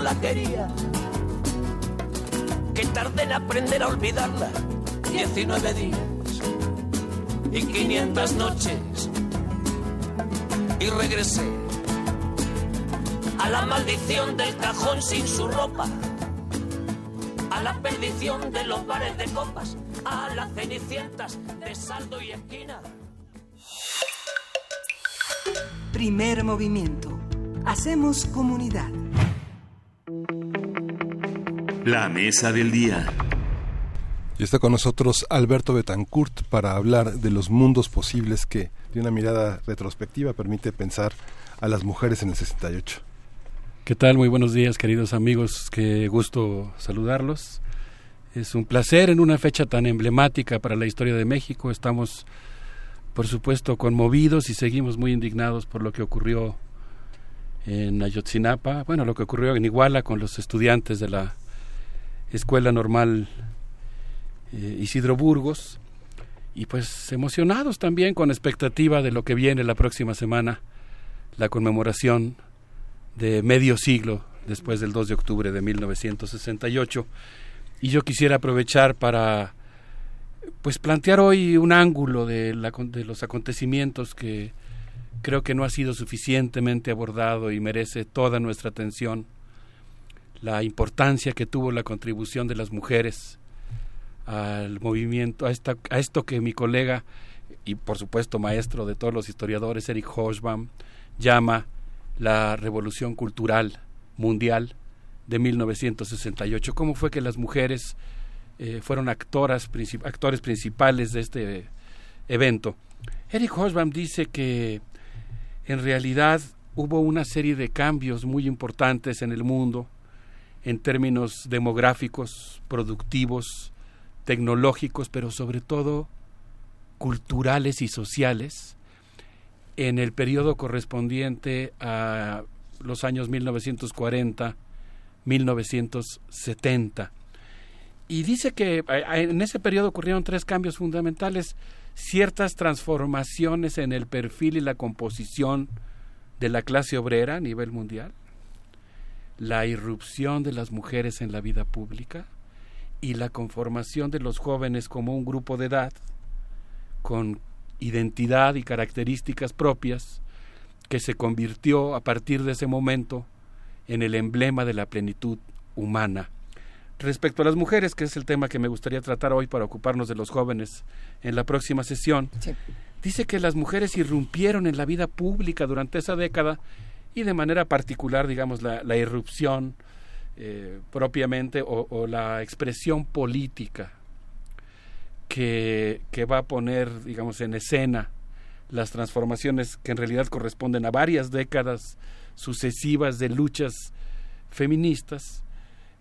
La quería que tardé en aprender a olvidarla. 19 días y 500 noches. Y regresé a la maldición del cajón sin su ropa, a la perdición de los bares de copas, a las cenicientas de saldo y esquina. Primer movimiento. Hacemos comunidad. La mesa del día. Y está con nosotros Alberto Betancourt para hablar de los mundos posibles que, de una mirada retrospectiva, permite pensar a las mujeres en el 68. ¿Qué tal? Muy buenos días, queridos amigos. Qué gusto saludarlos. Es un placer en una fecha tan emblemática para la historia de México. Estamos, por supuesto, conmovidos y seguimos muy indignados por lo que ocurrió en Ayotzinapa, bueno, lo que ocurrió en Iguala con los estudiantes de la Escuela Normal eh, Isidro Burgos y pues emocionados también con expectativa de lo que viene la próxima semana, la conmemoración de medio siglo después del 2 de octubre de 1968 y yo quisiera aprovechar para pues plantear hoy un ángulo de, la, de los acontecimientos que creo que no ha sido suficientemente abordado y merece toda nuestra atención la importancia que tuvo la contribución de las mujeres al movimiento, a, esta, a esto que mi colega y por supuesto maestro de todos los historiadores, Eric Hochbaum, llama la revolución cultural mundial de 1968. ¿Cómo fue que las mujeres eh, fueron actoras, actores principales de este evento? Eric Hochbaum dice que en realidad hubo una serie de cambios muy importantes en el mundo en términos demográficos, productivos, tecnológicos, pero sobre todo culturales y sociales, en el periodo correspondiente a los años 1940-1970. Y dice que en ese periodo ocurrieron tres cambios fundamentales, ciertas transformaciones en el perfil y la composición de la clase obrera a nivel mundial, la irrupción de las mujeres en la vida pública y la conformación de los jóvenes como un grupo de edad con identidad y características propias que se convirtió a partir de ese momento en el emblema de la plenitud humana. Respecto a las mujeres, que es el tema que me gustaría tratar hoy para ocuparnos de los jóvenes en la próxima sesión, dice que las mujeres irrumpieron en la vida pública durante esa década y de manera particular, digamos, la, irrupción eh, propiamente o, la expresión política que, que, va a poner, digamos, en escena las transformaciones que en realidad corresponden a varias décadas sucesivas de luchas feministas,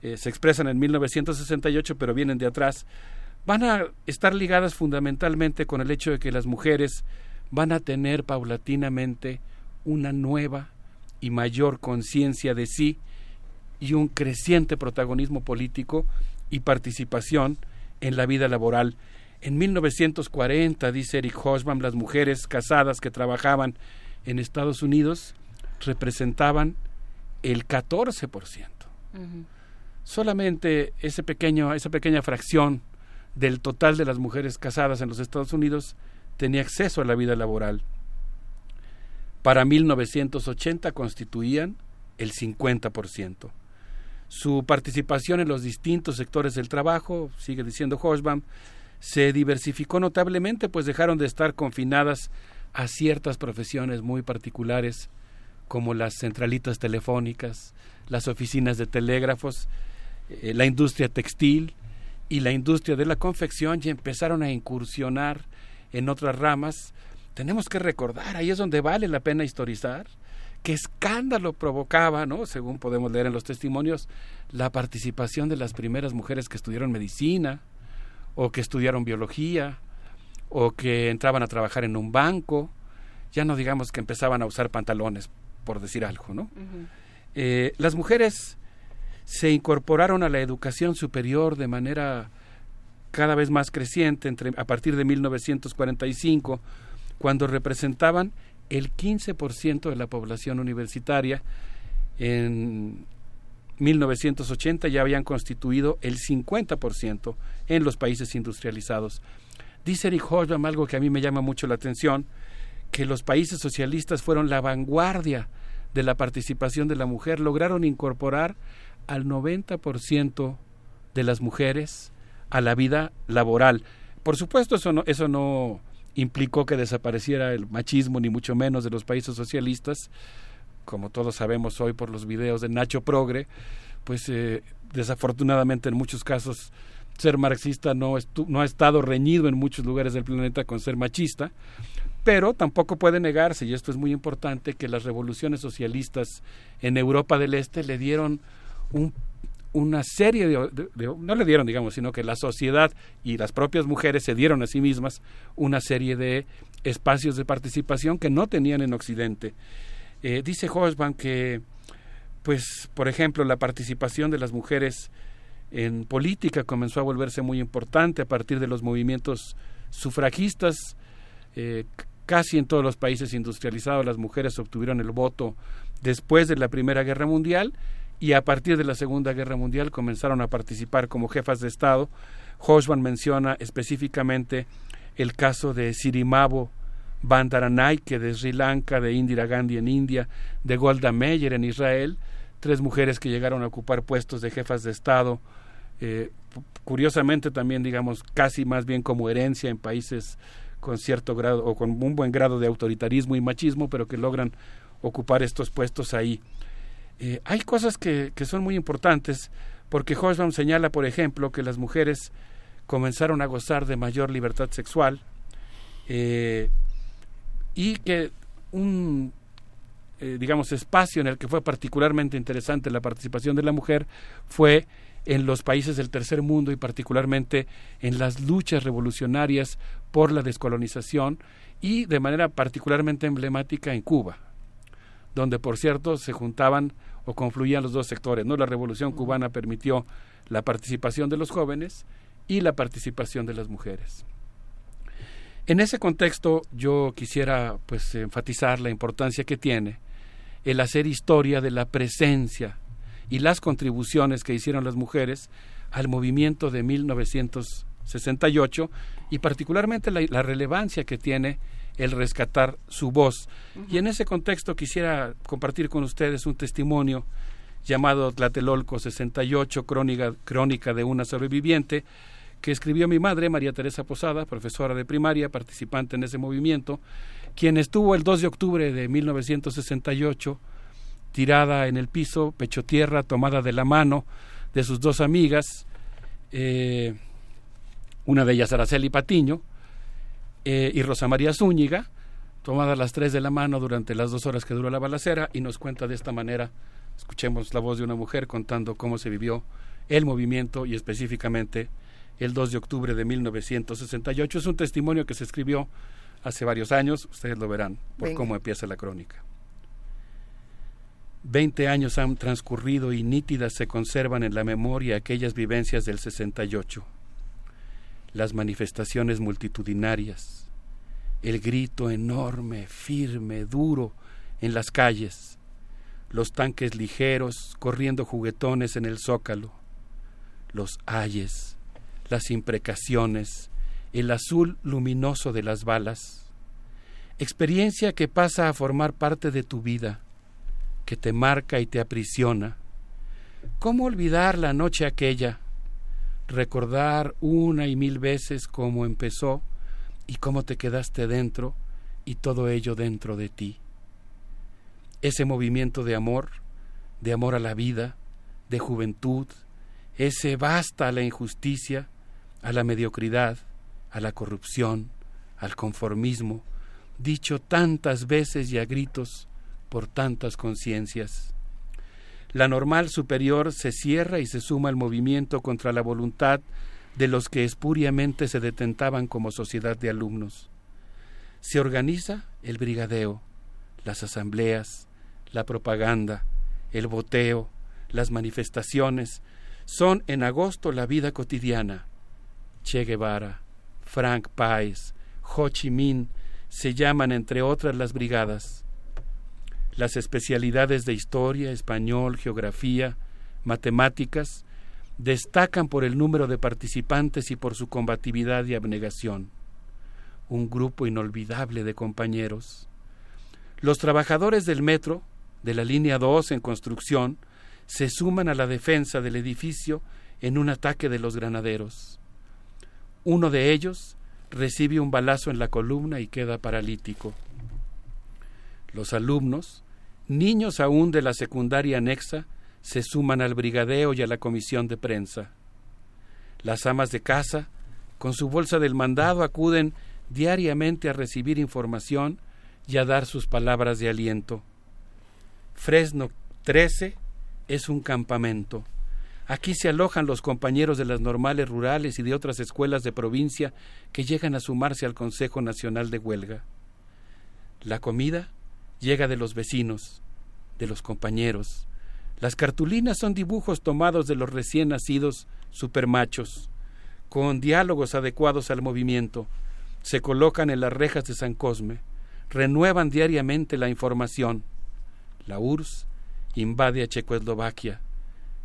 eh, se expresan en 1968 pero vienen de atrás, van a estar ligadas fundamentalmente con el hecho de que las mujeres van a tener paulatinamente una nueva y mayor conciencia de sí y un creciente protagonismo político y participación en la vida laboral. En 1940, dice Eric Hosbaum, las mujeres casadas que trabajaban en Estados Unidos representaban el 14%. solamente ese pequeño, esa pequeña fracción del total de las mujeres casadas en los Estados Unidos tenía acceso a la vida laboral. Para 1980 constituían el 50%. Su participación en los distintos sectores del trabajo, sigue diciendo Hochbaum, se diversificó notablemente, pues dejaron de estar confinadas a ciertas profesiones muy particulares, como las centralitas telefónicas, las oficinas de telégrafos, eh, la industria textil y la industria de la confección, y empezaron a incursionar en otras ramas. Tenemos que recordar, ahí es donde vale la pena historizar, qué escándalo provocaba, ¿no? según podemos leer en los testimonios, la participación de las primeras mujeres que estudiaron medicina o que estudiaron biología o que entraban a trabajar en un banco, ya no digamos que empezaban a usar pantalones, por decir algo, ¿no? Eh, las mujeres se incorporaron a la educación superior de manera cada vez más creciente entre, a partir de 1945, cuando representaban el 15% de la población universitaria. En 1980 ya habían constituido el 50% en los países industrializados. Dice Eric Hobsbawm algo que a mí me llama mucho la atención, que los países socialistas fueron la vanguardia de la participación de la mujer, lograron incorporar al 90% de las mujeres a la vida laboral. Por supuesto, eso no, eso no implicó que desapareciera el machismo, ni mucho menos de los países socialistas, como todos sabemos hoy por los videos de Nacho Progre, pues eh, desafortunadamente en muchos casos ser marxista no, no ha estado reñido en muchos lugares del planeta con ser machista, pero tampoco puede negarse, y esto es muy importante, que las revoluciones socialistas en Europa del Este le dieron un una serie de, no le dieron, digamos, sino que la sociedad y las propias mujeres se dieron a sí mismas una serie de espacios de participación que no tenían en Occidente. Eh, dice Hosban que, pues, por ejemplo, la participación de las mujeres en política comenzó a volverse muy importante a partir de los movimientos sufragistas. Eh, casi en todos los países industrializados las mujeres obtuvieron el voto después de la Primera Guerra Mundial y a partir de la Segunda Guerra Mundial comenzaron a participar como jefas de Estado. Hoshman menciona específicamente el caso de Sirimavo Bandaranaike de Sri Lanka, de Indira Gandhi en India, de Golda Meir en Israel, tres mujeres que llegaron a ocupar puestos de jefas de Estado, eh, curiosamente también, digamos, casi más bien como herencia en países con cierto grado o con un buen grado de autoritarismo y machismo, pero que logran ocupar estos puestos ahí. Eh, hay cosas que, que, son muy importantes porque Hobsbawm señala, por ejemplo, que las mujeres comenzaron a gozar de mayor libertad sexual eh, y que un eh, digamos espacio en el que fue particularmente interesante la participación de la mujer fue en los países del tercer mundo y particularmente en las luchas revolucionarias por la descolonización y de manera particularmente emblemática en Cuba donde por cierto se juntaban o confluían los dos sectores. ¿no? La revolución cubana permitió la participación de los jóvenes y la participación de las mujeres. En ese contexto yo quisiera pues enfatizar la importancia que tiene el hacer historia de la presencia y las contribuciones que hicieron las mujeres al movimiento de 1968 y particularmente la, la relevancia que tiene el rescatar su voz. Y en ese contexto quisiera compartir con ustedes un testimonio llamado Tlatelolco 68, crónica, crónica de una sobreviviente, que escribió mi madre, María Teresa Posada, profesora de primaria, participante en ese movimiento, quien estuvo el 2 de octubre de 1968 tirada en el piso, pecho tierra, tomada de la mano de sus dos amigas, eh, una de ellas Araceli Patiño, eh, y Rosa María Zúñiga, tomada las tres de la mano durante las dos horas que duró la balacera, y nos cuenta de esta manera, escuchemos la voz de una mujer contando cómo se vivió el movimiento y específicamente el 2 de octubre de 1968. Es un testimonio que se escribió hace varios años, ustedes lo verán por cómo empieza la crónica. Veinte años han transcurrido y nítidas se conservan en la memoria aquellas vivencias del 68 las manifestaciones multitudinarias, el grito enorme, firme, duro en las calles, los tanques ligeros corriendo juguetones en el zócalo, los ayes, las imprecaciones, el azul luminoso de las balas, experiencia que pasa a formar parte de tu vida, que te marca y te aprisiona. ¿Cómo olvidar la noche aquella? Recordar una y mil veces cómo empezó y cómo te quedaste dentro y todo ello dentro de ti. Ese movimiento de amor, de amor a la vida, de juventud, ese basta a la injusticia, a la mediocridad, a la corrupción, al conformismo, dicho tantas veces y a gritos por tantas conciencias. La normal superior se cierra y se suma al movimiento contra la voluntad de los que espuriamente se detentaban como sociedad de alumnos. Se organiza el brigadeo, las asambleas, la propaganda, el boteo, las manifestaciones, son en agosto la vida cotidiana. Che Guevara, Frank Paes, Ho Chi Minh se llaman entre otras las brigadas. Las especialidades de historia, español, geografía, matemáticas destacan por el número de participantes y por su combatividad y abnegación. Un grupo inolvidable de compañeros. Los trabajadores del metro, de la línea 2 en construcción, se suman a la defensa del edificio en un ataque de los granaderos. Uno de ellos recibe un balazo en la columna y queda paralítico. Los alumnos, niños aún de la secundaria anexa, se suman al brigadeo y a la comisión de prensa. Las amas de casa, con su bolsa del mandado, acuden diariamente a recibir información y a dar sus palabras de aliento. Fresno 13 es un campamento. Aquí se alojan los compañeros de las normales rurales y de otras escuelas de provincia que llegan a sumarse al Consejo Nacional de Huelga. La comida llega de los vecinos, de los compañeros. Las cartulinas son dibujos tomados de los recién nacidos supermachos, con diálogos adecuados al movimiento. Se colocan en las rejas de San Cosme, renuevan diariamente la información. La URSS invade a Checoslovaquia.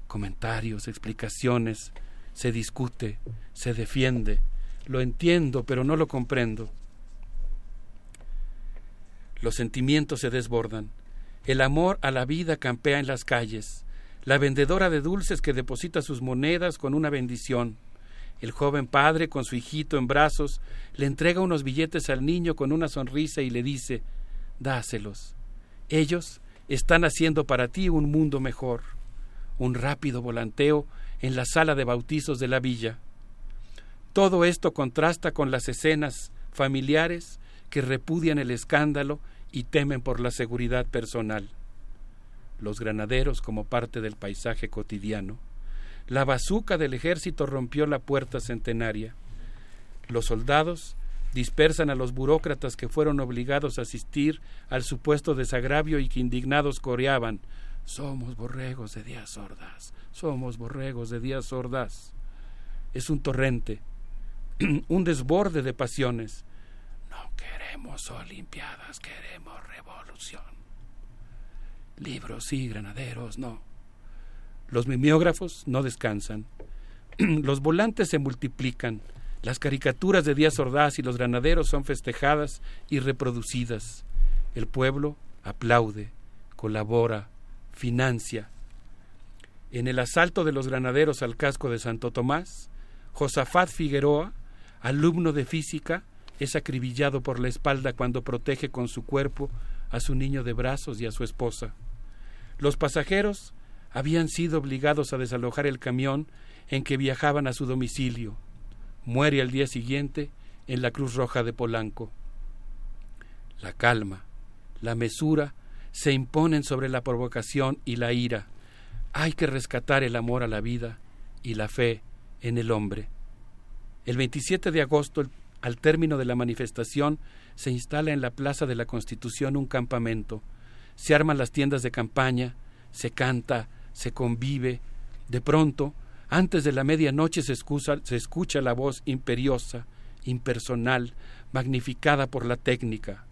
Comentarios, explicaciones, se discute, se defiende. Lo entiendo, pero no lo comprendo. Los sentimientos se desbordan. El amor a la vida campea en las calles. La vendedora de dulces que deposita sus monedas con una bendición. El joven padre, con su hijito en brazos, le entrega unos billetes al niño con una sonrisa y le dice Dáselos. Ellos están haciendo para ti un mundo mejor. Un rápido volanteo en la sala de bautizos de la villa. Todo esto contrasta con las escenas familiares que repudian el escándalo y temen por la seguridad personal. Los granaderos como parte del paisaje cotidiano. La bazuca del ejército rompió la puerta centenaria. Los soldados dispersan a los burócratas que fueron obligados a asistir al supuesto desagravio y que indignados coreaban Somos borregos de días sordas, somos borregos de días sordas. Es un torrente, (clears throat) un desborde de pasiones. No queremos Olimpiadas, queremos revolución. Libros sí, granaderos no. Los mimeógrafos no descansan. (clears throat) Los volantes se multiplican las caricaturas de Díaz Ordaz y los granaderos son festejadas y reproducidas. El pueblo aplaude, colabora, financia. En el asalto de los granaderos al casco de Santo Tomás, Josafat Figueroa, alumno de física, es acribillado por la espalda cuando protege con su cuerpo a su niño de brazos y a su esposa. Los pasajeros habían sido obligados a desalojar el camión en que viajaban a su domicilio muere al día siguiente en la Cruz Roja de Polanco. La calma, la mesura se imponen sobre la provocación y la ira. Hay que rescatar el amor a la vida y la fe en el hombre. El 27 de agosto, al término de la manifestación, se instala en la Plaza de la Constitución un campamento. Se arman las tiendas de campaña, se canta, se convive. De pronto, antes de la medianoche se, se escucha la voz imperiosa, impersonal, magnificada por la técnica.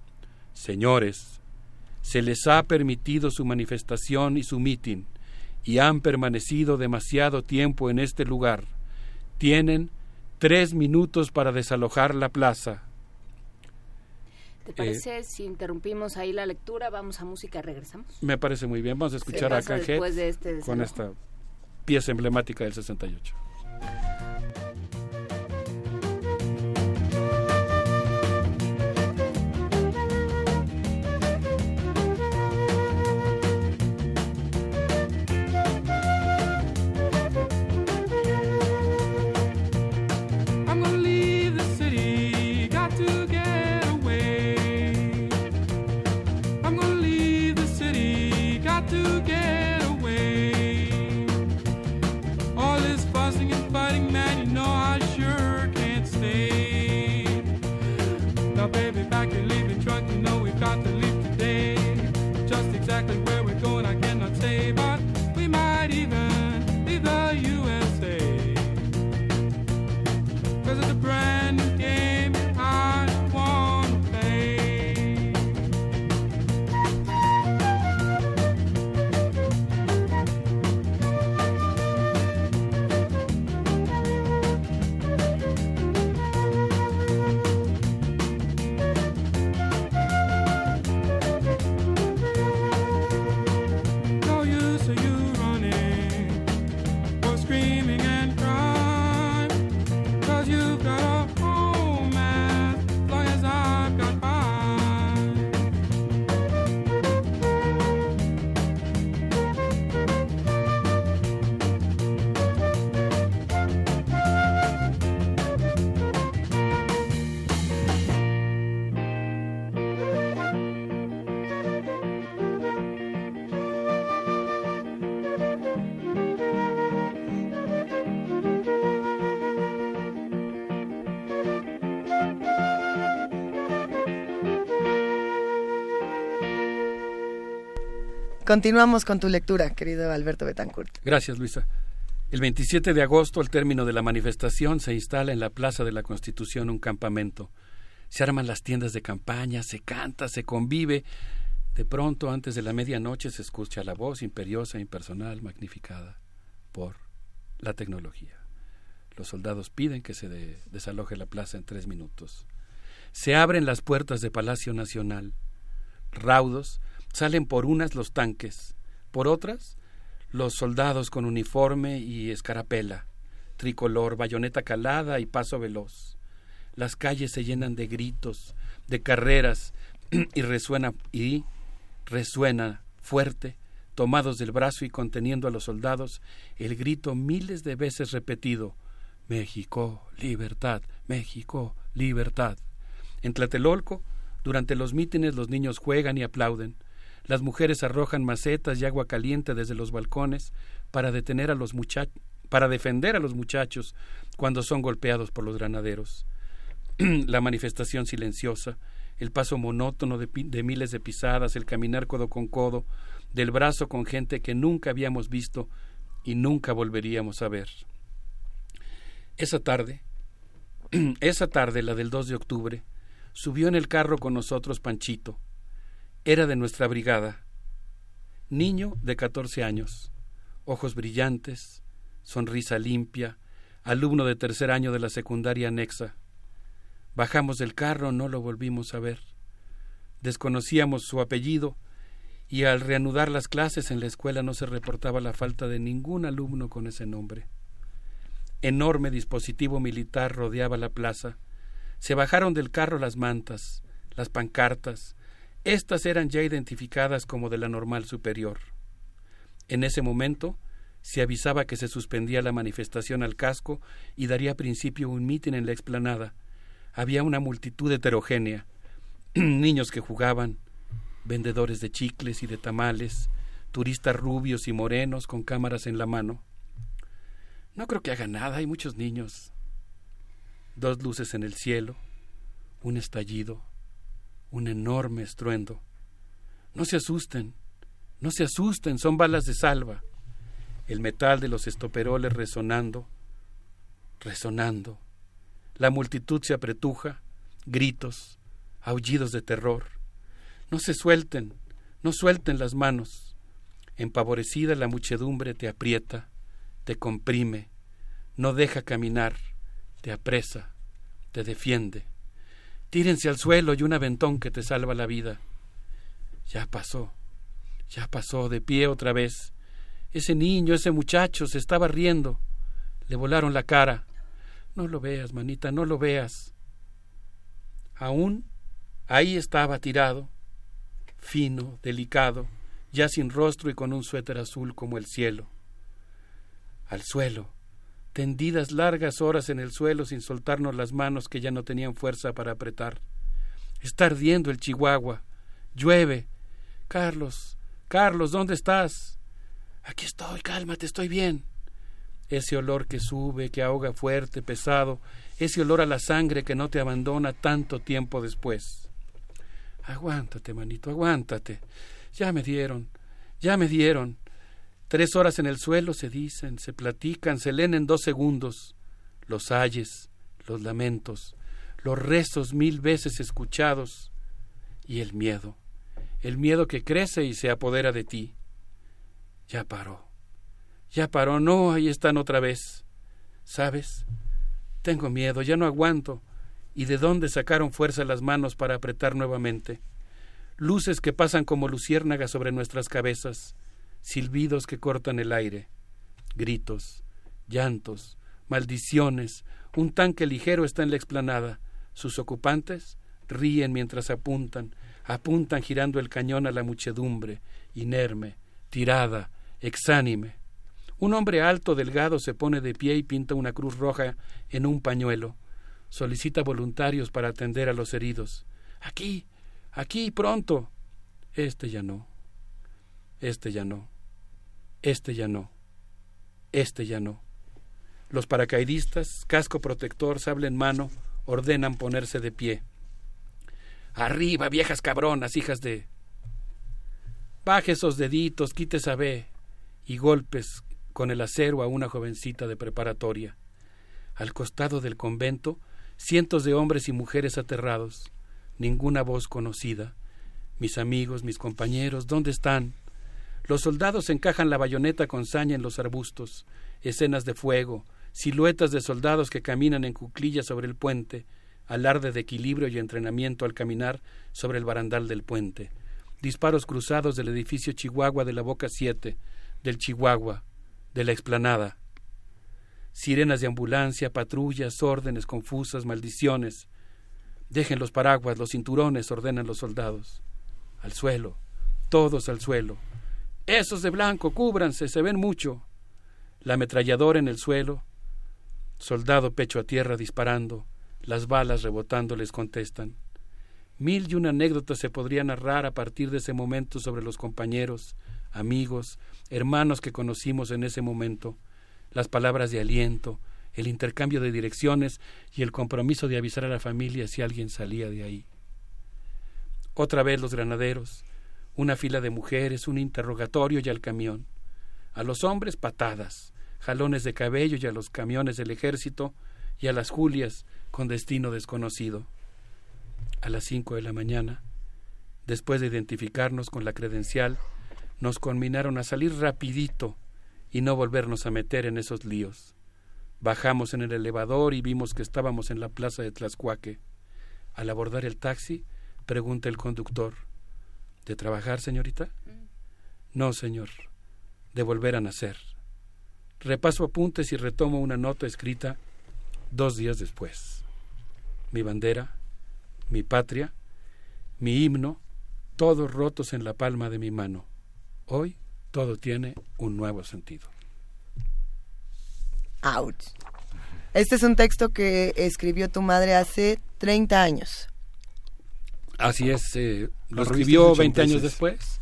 Señores, se les ha permitido su manifestación y su mitin, y han permanecido demasiado tiempo en este lugar. Tienen tres minutos para desalojar la plaza. ¿Te parece si interrumpimos ahí la lectura, vamos a música regresamos? Me parece muy bien. Vamos a escuchar a Canje este con esta pieza emblemática del 68. Continuamos con tu lectura, querido Alberto Betancourt. Gracias, Luisa. El 27 de agosto, al término de la manifestación, se instala en la Plaza de la Constitución un campamento. Se arman las tiendas de campaña, se canta, se convive. De pronto, antes de la medianoche, se escucha la voz imperiosa, impersonal, magnificada por la tecnología. Los soldados piden que se desaloje la plaza en tres minutos. Se abren las puertas de Palacio Nacional. Raudos, Salen por unas los tanques, por otras los soldados con uniforme y escarapela, tricolor, bayoneta calada y paso veloz. Las calles se llenan de gritos, de carreras (clears throat) y resuena y resuena fuerte, tomados del brazo y conteniendo a los soldados, el grito miles de veces repetido México, libertad, México, libertad. En Tlatelolco, durante los mítines los niños juegan y aplauden. Las mujeres arrojan macetas y agua caliente desde los balcones para detener a los para defender a los muchachos cuando son golpeados por los granaderos. (clears throat) la manifestación silenciosa, el paso monótono de, de, miles de pisadas, el caminar codo con codo, del brazo con gente que nunca habíamos visto y nunca volveríamos a ver. Esa tarde, (clears throat) esa tarde, la del 2 de octubre, subió en el carro con nosotros Panchito, era de nuestra brigada. Niño de catorce años, ojos brillantes, sonrisa limpia, alumno de tercer año de la secundaria anexa. Bajamos del carro, no lo volvimos a ver. Desconocíamos su apellido y al reanudar las clases en la escuela no se reportaba la falta de ningún alumno con ese nombre. Enorme dispositivo militar rodeaba la plaza. Se bajaron del carro las mantas, las pancartas, estas eran ya identificadas como de la normal superior. En ese momento se avisaba que se suspendía la manifestación al casco y daría principio un mitin en la explanada. Había una multitud heterogénea, (clears throat) niños que jugaban, vendedores de chicles y de tamales, turistas rubios y morenos con cámaras en la mano. No creo que haga nada, hay muchos niños. Dos luces en el cielo, un estallido, un enorme estruendo. No se asusten, no se asusten, son balas de salva. El metal de los estoperoles resonando, resonando. La multitud se apretuja, gritos, aullidos de terror. No se suelten, no suelten las manos. Empavorecida la muchedumbre te aprieta, te comprime. no deja caminar, te apresa, te defiende. Tírense al suelo y un aventón que te salva la vida. Ya pasó, ya pasó de pie otra vez. Ese niño, ese muchacho se estaba riendo. Le volaron la cara. No lo veas, manita, no lo veas. Aún ahí estaba tirado, fino, delicado, ya sin rostro y con un suéter azul como el cielo. Al suelo, tendidas largas horas en el suelo sin soltarnos las manos que ya no tenían fuerza para apretar. Está ardiendo el Chihuahua. Llueve. Carlos, Carlos, ¿dónde estás? Aquí estoy, cálmate, estoy bien. Ese olor que sube, que ahoga fuerte, pesado, ese olor a la sangre que no te abandona tanto tiempo después. Aguántate, manito, aguántate. Ya me dieron, ya me dieron. Tres horas en el suelo se dicen, se platican, se leen en dos segundos. Los ayes, los lamentos, los rezos mil veces escuchados y el miedo, el miedo que crece y se apodera de ti. Ya paró, ya paró, no, ahí están otra vez. ¿Sabes? Tengo miedo, ya no aguanto. ¿Y de dónde sacaron fuerza las manos para apretar nuevamente? Luces que pasan como luciérnagas sobre nuestras cabezas silbidos que cortan el aire, gritos, llantos, maldiciones. Un tanque ligero está en la explanada. Sus ocupantes ríen mientras apuntan, apuntan girando el cañón a la muchedumbre, inerme, tirada, exánime. Un hombre alto, delgado, se pone de pie y pinta una cruz roja en un pañuelo. Solicita voluntarios para atender a los heridos. Aquí, aquí, pronto. Este ya no. Este ya no. Este ya no. Este ya no. Los paracaidistas, casco protector, sable en mano, ordenan ponerse de pie. Arriba, viejas cabronas, hijas de. Baje esos deditos, quite esa B. Y golpes con el acero a una jovencita de preparatoria. Al costado del convento, cientos de hombres y mujeres aterrados. Ninguna voz conocida. Mis amigos, mis compañeros, ¿dónde están? Los soldados encajan la bayoneta con saña en los arbustos, escenas de fuego, siluetas de soldados que caminan en cuclillas sobre el puente, alarde de equilibrio y entrenamiento al caminar sobre el barandal del puente, disparos cruzados del edificio Chihuahua de la Boca 7, del Chihuahua, de la explanada, sirenas de ambulancia, patrullas, órdenes confusas, maldiciones. Dejen los paraguas, los cinturones, ordenan los soldados. Al suelo, todos al suelo. Esos de blanco, cúbranse, se ven mucho. La ametralladora en el suelo. Soldado pecho a tierra disparando. Las balas rebotando les contestan. Mil y una anécdotas se podría narrar a partir de ese momento sobre los compañeros, amigos, hermanos que conocimos en ese momento, las palabras de aliento, el intercambio de direcciones y el compromiso de avisar a la familia si alguien salía de ahí. Otra vez los granaderos, una fila de mujeres, un interrogatorio y al camión. A los hombres patadas, jalones de cabello y a los camiones del ejército y a las Julias con destino desconocido. A las cinco de la mañana, después de identificarnos con la credencial, nos conminaron a salir rapidito y no volvernos a meter en esos líos. Bajamos en el elevador y vimos que estábamos en la plaza de Tlaxcuaque. Al abordar el taxi, pregunta el conductor ¿De trabajar, señorita? No, señor. De volver a nacer. Repaso apuntes y retomo una nota escrita dos días después. Mi bandera, mi patria, mi himno, todos rotos en la palma de mi mano. Hoy todo tiene un nuevo sentido. Out. Este es un texto que escribió tu madre hace 30 años. Así es, eh, lo escribió 20 años después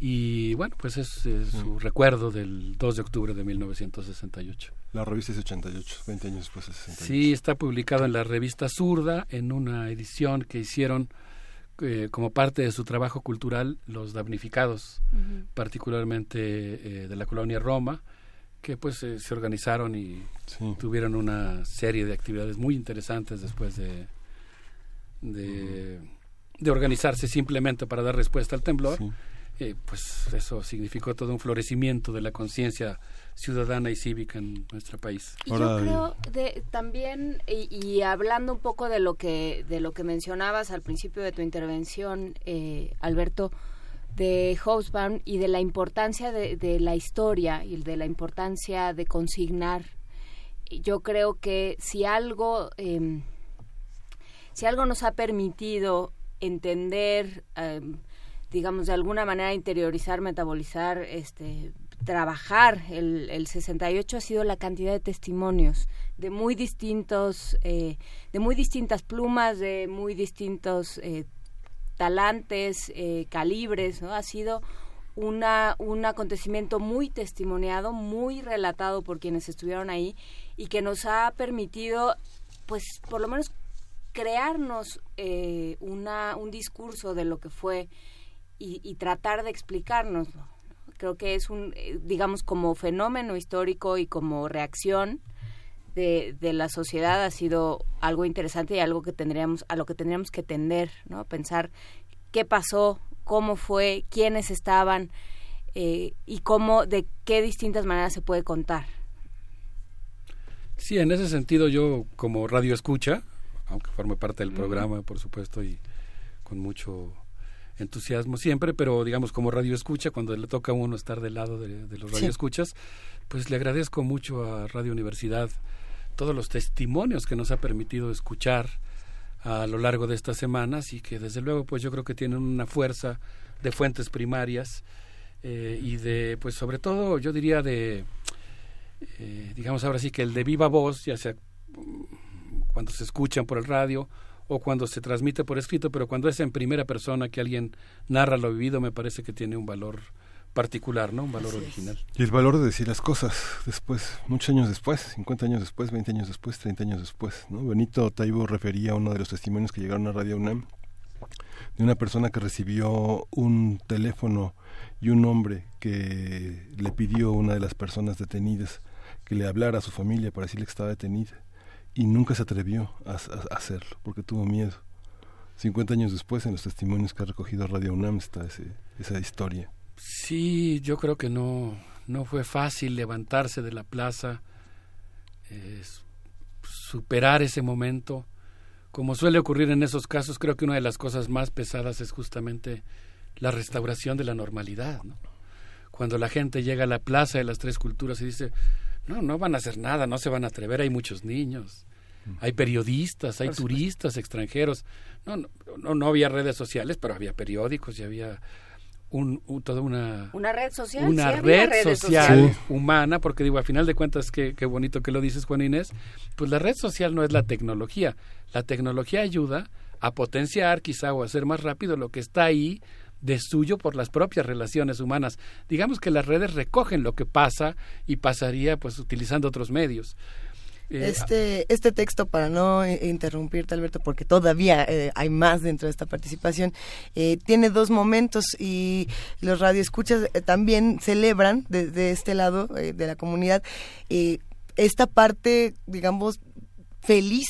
y bueno, pues es, su recuerdo del 2 de octubre de 1968. La revista es 88, 20 años después de 68. Sí, está publicado en la revista Zurda en una edición que hicieron eh, como parte de su trabajo cultural los damnificados, particularmente eh, de la colonia Roma, que pues se organizaron y tuvieron una serie de actividades muy interesantes después de... de de organizarse simplemente para dar respuesta al temblor. eh, pues eso significó todo un florecimiento de la conciencia ciudadana y cívica en nuestro país. Y yo creo de, también y, hablando un poco de lo que de lo que mencionabas al principio de tu intervención, eh, Alberto, de Hobsbawm y de la importancia de, la historia y de la importancia de consignar. Yo creo que si algo em, si algo nos ha permitido entender, em, digamos de alguna manera interiorizar, metabolizar, este trabajar el, el 68 ha sido la cantidad de testimonios de muy distintos, eh, de muy distintas plumas, de muy distintos eh, talantes, eh, calibres, ¿no? Ha sido una, un acontecimiento muy testimoniado, muy relatado por quienes estuvieron ahí y que nos ha permitido, pues, por lo menos crearnos una, un discurso de lo que fue y, tratar de explicarnos creo que es un, eh, digamos, como fenómeno histórico y como reacción de, de, la sociedad ha sido algo interesante y algo que tendríamos, a lo que tendríamos que tender, ¿no? Pensar qué pasó, cómo fue, quiénes estaban eh, y cómo, de qué distintas maneras se puede contar. Sí, en ese sentido yo como radio escucha, aunque forme parte del programa, por supuesto, y con mucho entusiasmo siempre, pero digamos como radio escucha, cuando le toca a uno estar del lado de, los radio escuchas, pues le agradezco mucho a Radio Universidad todos los testimonios que nos ha permitido escuchar a lo largo de estas semanas y que desde luego pues yo creo que tienen una fuerza de fuentes primarias eh, y de pues sobre todo yo diría de eh, digamos ahora sí que el de viva voz ya sea cuando se escuchan por el radio o cuando se transmite por escrito, pero cuando es en primera persona que alguien narra lo vivido, me parece que tiene un valor particular, ¿no? Un valor original. Y el valor de decir las cosas después, muchos años después, 50 años después, 20 años después, 30 años después, ¿no? Benito Taibo refería a uno de los testimonios que llegaron a Radio UNAM de una persona que recibió un teléfono y un hombre que le pidió a una de las personas detenidas que le hablara a su familia para decirle que estaba detenida y nunca se atrevió a, hacerlo porque tuvo miedo. 50 años después, en los testimonios que ha recogido Radio UNAM está esa historia. Sí, yo creo que no, no fue fácil levantarse de la plaza, superar ese momento. Como suele ocurrir en esos casos, creo que una de las cosas más pesadas es justamente la restauración de la normalidad. Cuando la gente llega a la plaza de las tres culturas y dice, no, no van a hacer nada, no se van a atrever, hay muchos niños hay periodistas, hay turistas extranjeros. No, no, no, había redes sociales, pero había periódicos y había un, toda una... Una red social. Una red social humana, porque digo, a final de cuentas, qué, qué bonito que lo dices, Juan Inés, pues la red social no es la tecnología. La tecnología ayuda a potenciar quizá o a hacer más rápido lo que está ahí de suyo por las propias relaciones humanas. Digamos que las redes recogen lo que pasa y pasaría pues utilizando otros medios. Eh, este, este texto, para no interrumpirte, Alberto, porque todavía eh, hay más dentro de esta participación, eh, tiene dos momentos y los radioescuchas también celebran desde este lado de la comunidad esta parte, digamos, feliz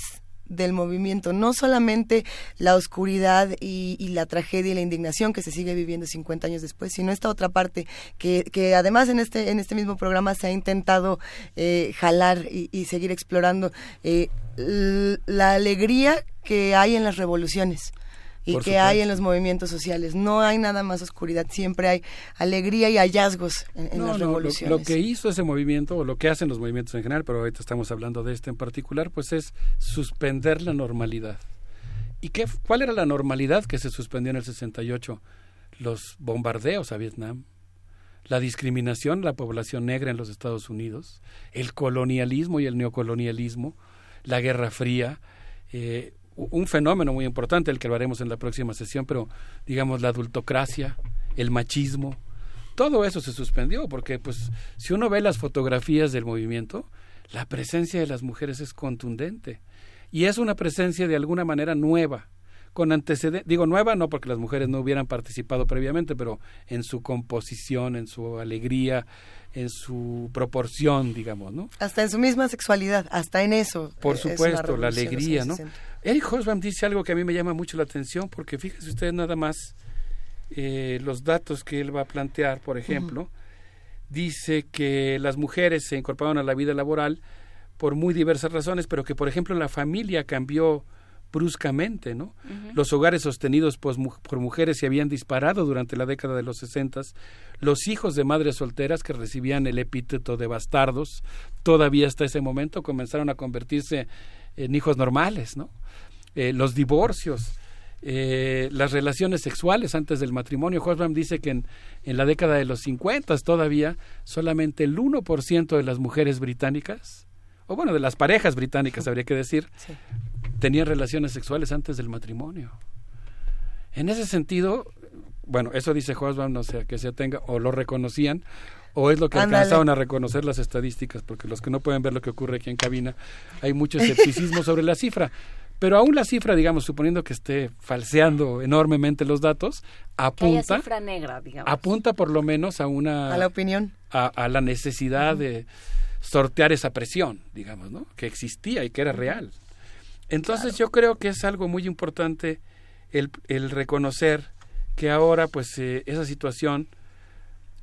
del movimiento, no solamente la oscuridad y, la tragedia y la indignación que se sigue viviendo 50 años después, sino esta otra parte que, que además en este, en este mismo programa se ha intentado eh, jalar y, seguir explorando eh, la alegría que hay en las revoluciones y que hay en los movimientos sociales. No hay nada más oscuridad, siempre hay alegría y hallazgos en, las revoluciones. Lo, que hizo ese movimiento, o lo que hacen los movimientos en general, pero ahorita estamos hablando de este en particular, pues es suspender la normalidad. ¿Y qué, cuál era la normalidad que se suspendió en el 68? Los bombardeos a Vietnam, la discriminación de la población negra en los Estados Unidos, el colonialismo y el neocolonialismo, la Guerra Fría, eh, un fenómeno muy importante, el que lo haremos en la próxima sesión, pero digamos la adultocracia, el machismo, todo eso se suspendió, porque pues si uno ve las fotografías del movimiento, la presencia de las mujeres es contundente y es una presencia de alguna manera nueva, con antecedentes, digo nueva no porque las mujeres no hubieran participado previamente, pero en su composición, en su alegría, en su proporción, digamos, ¿no? Hasta en su misma sexualidad, hasta en eso. Por supuesto, la alegría, ¿no? Eric Hobsbawm dice algo que a mí me llama mucho la atención, porque fíjese usted nada más eh, los datos que él va a plantear, por ejemplo, dice que las mujeres se incorporaron a la vida laboral por muy diversas razones, pero que, por ejemplo, la familia cambió bruscamente, ¿no? Los hogares sostenidos por, por, mujeres se habían disparado durante la década de los sesentas. Los hijos de madres solteras que recibían el epíteto de bastardos, todavía hasta ese momento comenzaron a convertirse en hijos normales, ¿no? Eh, los divorcios, eh, las relaciones sexuales antes del matrimonio. Hosbam dice que en, en, la década de los 50 todavía solamente el 1% de las mujeres británicas, o bueno, de las parejas británicas habría que decir, (laughs) tenían relaciones sexuales antes del matrimonio. En ese sentido, bueno, eso dice Hosbam, no sé, que se tenga, o lo reconocían, o es lo que alcanzaban a reconocer las estadísticas, porque los que no pueden ver lo que ocurre aquí en cabina, hay mucho escepticismo (laughs) sobre la cifra. Pero aún la cifra, digamos, suponiendo que esté falseando enormemente los datos, apunta, cifra negra, digamos. apunta por lo menos a una a la opinión, a, la necesidad de sortear esa presión, digamos, ¿no? Que existía y que era real. Entonces yo creo que es algo muy importante el, el reconocer que ahora, pues, eh, esa situación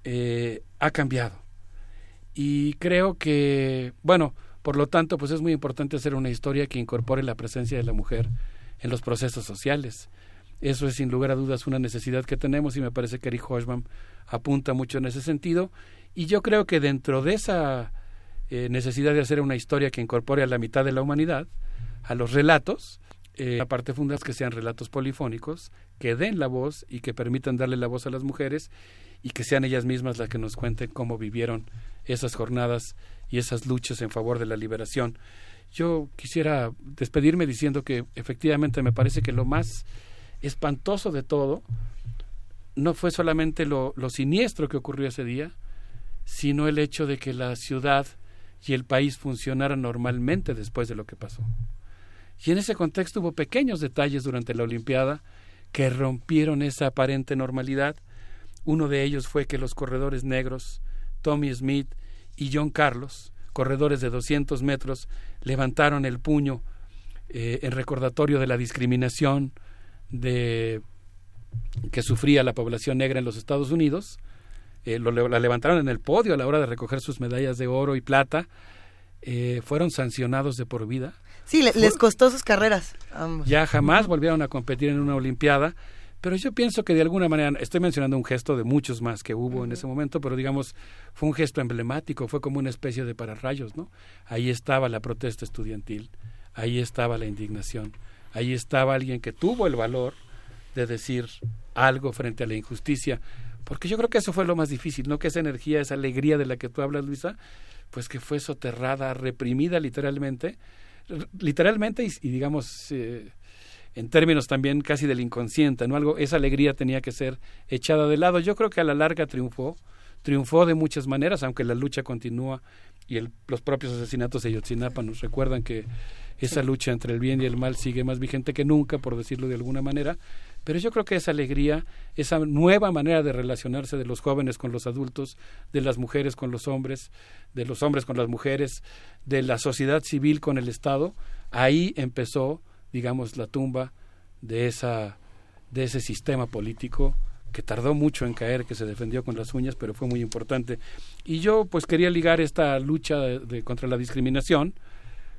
eh, ha cambiado. Y creo que, bueno, por lo tanto, pues es muy importante hacer una historia que incorpore la presencia de la mujer en los procesos sociales. Eso es sin lugar a dudas una necesidad que tenemos y me parece que Eric Hochman apunta mucho en ese sentido. Y yo creo que dentro de esa eh, necesidad de hacer una historia que incorpore a la mitad de la humanidad, a los relatos, eh, la parte fundamental es que sean relatos polifónicos, que den la voz y que permitan darle la voz a las mujeres y que sean ellas mismas las que nos cuenten cómo vivieron esas jornadas y esas luchas en favor de la liberación. Yo quisiera despedirme diciendo que efectivamente me parece que lo más espantoso de todo no fue solamente lo, lo siniestro que ocurrió ese día, sino el hecho de que la ciudad y el país funcionaran normalmente después de lo que pasó. Y en ese contexto hubo pequeños detalles durante la Olimpiada que rompieron esa aparente normalidad. Uno de ellos fue que los corredores negros, Tommy Smith y John Carlos, corredores de 200 metros, levantaron el puño eh, en recordatorio de la discriminación de, que sufría la población negra en los Estados Unidos. Eh, lo, la levantaron en el podio a la hora de recoger sus medallas de oro y plata. Eh, fueron sancionados de por vida. Sí, les costó sus carreras. Ya jamás volvieron a competir en una Olimpiada pero yo pienso que de alguna manera, estoy mencionando un gesto de muchos más que hubo en ese momento, pero digamos, fue un gesto emblemático, fue como una especie de pararrayos, ¿no? Ahí estaba la protesta estudiantil, ahí estaba la indignación, ahí estaba alguien que tuvo el valor de decir algo frente a la injusticia, porque yo creo que eso fue lo más difícil, ¿no? Que esa energía, esa alegría de la que tú hablas, Luisa, pues que fue soterrada, reprimida literalmente, literalmente y, digamos... Eh, en términos también casi del inconsciente, ¿no? Algo, esa alegría tenía que ser echada de lado. Yo creo que a la larga triunfó, triunfó de muchas maneras, aunque la lucha continúa y el, los propios asesinatos de Yotzinapa nos recuerdan que esa lucha entre el bien y el mal sigue más vigente que nunca, por decirlo de alguna manera. Pero yo creo que esa alegría, esa nueva manera de relacionarse de los jóvenes con los adultos, de las mujeres con los hombres, de los hombres con las mujeres, de la sociedad civil con el Estado, ahí empezó digamos, la tumba de, esa, de ese sistema político que tardó mucho en caer, que se defendió con las uñas, pero fue muy importante. Y yo pues quería ligar esta lucha de, contra la discriminación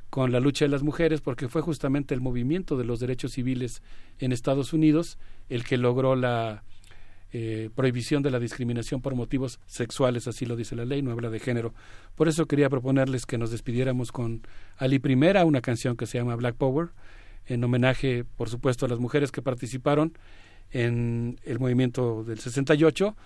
con la lucha de las mujeres, porque fue justamente el movimiento de los derechos civiles en Estados Unidos el que logró la eh, prohibición de la discriminación por motivos sexuales, así lo dice la ley, no habla de género. Por eso quería proponerles que nos despidiéramos con Ali Primera, una canción que se llama Black Power, en homenaje, por supuesto, a las mujeres que participaron en el movimiento del 68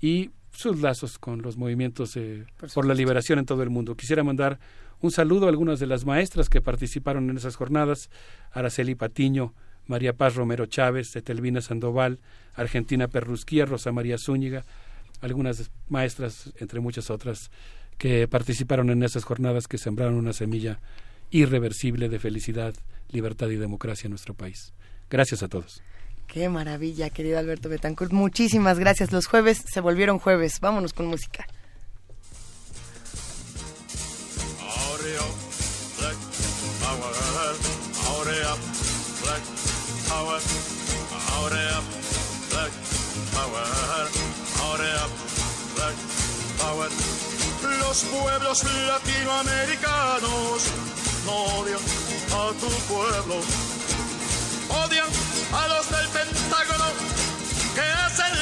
y sus lazos con los movimientos eh, por, la liberación en todo el mundo. Quisiera mandar un saludo a algunas de las maestras que participaron en esas jornadas, Araceli Patiño, María Paz Romero Chávez, Etelvina Sandoval, Argentina Perrusquía, Rosa María Zúñiga, algunas maestras, entre muchas otras, que participaron en esas jornadas que sembraron una semilla irreversible de felicidad, libertad y democracia en nuestro país. Gracias a todos. Qué maravilla, querido Alberto Betancourt. Muchísimas gracias. Los jueves se volvieron jueves. Vámonos con música. Los pueblos latinoamericanos no a tu pueblo, odian a los del Pentágono que hacen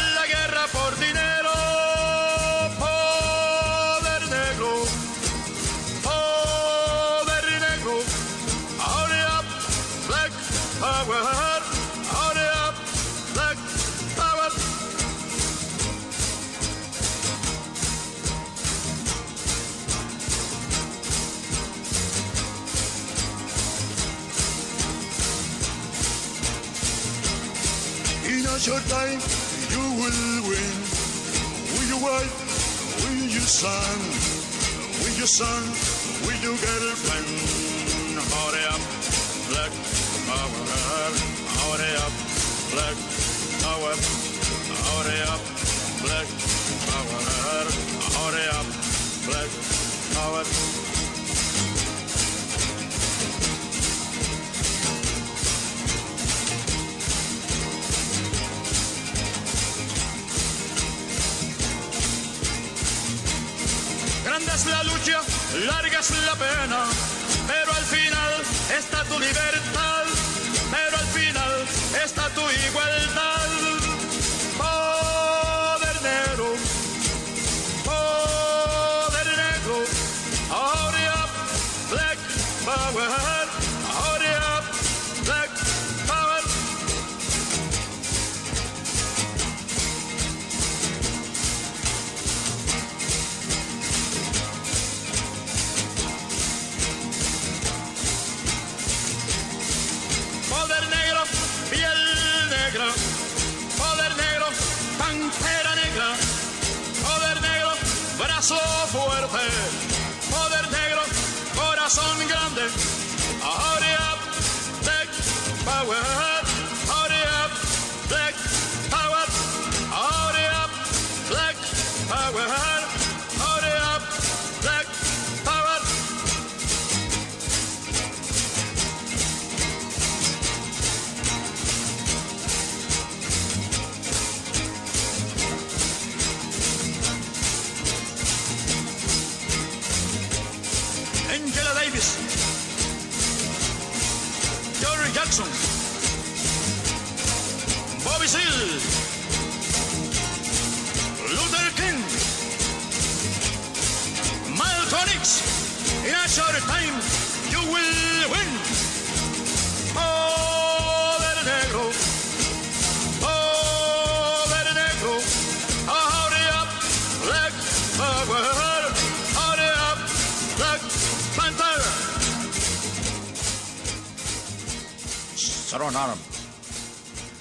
In time, you will win. With your wife, with your son, with your son, with your girlfriend. Hurry up, black power. Hurry up, black power. Hurry up, black power. Hurry up, black power. La lucha, larga es la pena, pero al final está tu libertad, pero al final está tu igualdad. Fuerte. Poder negro, corazón grande. Hurry up, black power. Malcolm In a short time, you will win. Poder negro, poder negro. Hurry up, black power. Hurry up, black panther. Strong arm,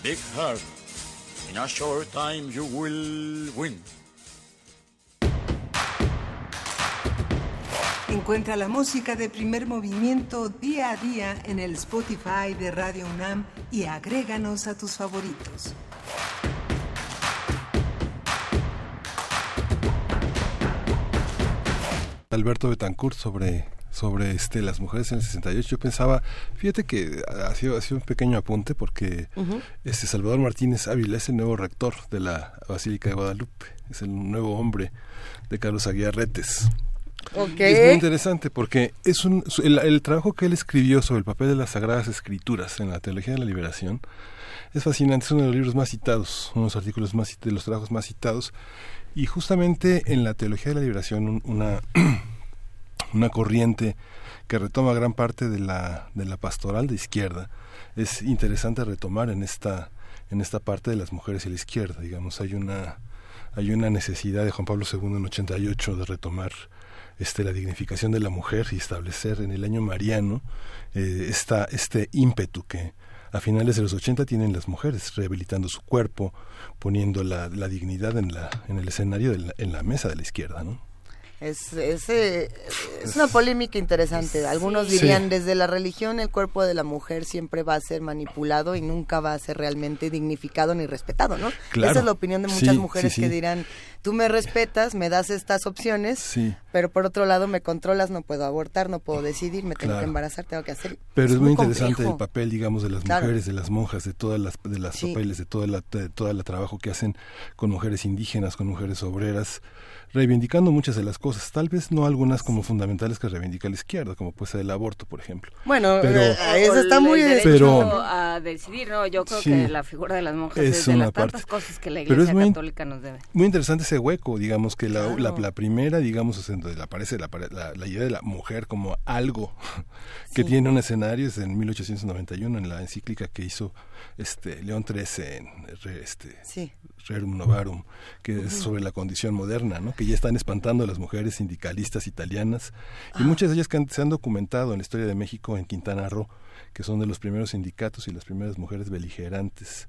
big heart. In a short time, you will win. Encuentra la música de primer movimiento día a día en el Spotify de Radio UNAM y agréganos a tus favoritos. Alberto Betancourt sobre sobre este las mujeres en el 68 yo pensaba fíjate que ha sido, ha sido un pequeño apunte porque este Salvador Martínez Ávila es el nuevo rector de la Basílica de Guadalupe es el nuevo hombre de Carlos Aguiar Retes Ok. es muy interesante porque es un, el, el trabajo que él escribió sobre el papel de las Sagradas Escrituras en la Teología de la Liberación es fascinante, es uno de los libros más citados, uno de los artículos más de los trabajos más citados y justamente en la Teología de la Liberación un- una (clears throat) una corriente que retoma gran parte de la, de la pastoral de izquierda. Es interesante retomar en esta, en esta parte de las mujeres y la izquierda, digamos, hay una, hay una necesidad de Juan Pablo II en 88 de retomar este, la dignificación de la mujer y establecer en el año mariano eh, esta, este ímpetu que a finales de los 80 tienen las mujeres, rehabilitando su cuerpo, poniendo la, la dignidad en, la, en el escenario, de la- en la mesa de la izquierda, ¿no? Es, es, eh, es una polémica interesante. Algunos Sí. dirían, desde la religión el cuerpo de la mujer siempre va a ser manipulado y nunca va a ser realmente dignificado ni respetado, ¿no? Claro. Esa es la opinión de muchas Sí, mujeres sí, que dirán, tú me respetas, me das estas opciones, Sí. pero por otro lado me controlas, no puedo abortar, no puedo decidir, me tengo Claro. que embarazar, tengo que hacer... Pero es, muy interesante complejo. el papel, digamos, de las Claro. mujeres, de las monjas, de todas las, de las papeles, de toda la, de toda la trabajo que hacen con mujeres indígenas, con mujeres obreras, reivindicando muchas de las cosas tal vez no algunas como fundamentales que reivindica la izquierda, como puede ser el aborto, por ejemplo. Bueno, pero, eh, eso está muy... El derecho pero- a decidir, ¿no? Yo creo Sí. que la figura de las monjas Es es, de una las tantas parte. cosas que la Pero Iglesia es muy- Católica nos debe. Muy interesante ese hueco, digamos que la, la, Claro. la primera, digamos, es en donde aparece la, la, la idea de la mujer como algo (laughs) que Sí. tiene un escenario es en 1891 en la encíclica que hizo este León XIII en este Sí. Rerum Novarum, que es sobre la condición moderna, ¿no? que ya están espantando a las mujeres sindicalistas italianas y Ah. muchas de ellas que se han documentado en la historia de México en Quintana Roo, que son de los primeros sindicatos y las primeras mujeres beligerantes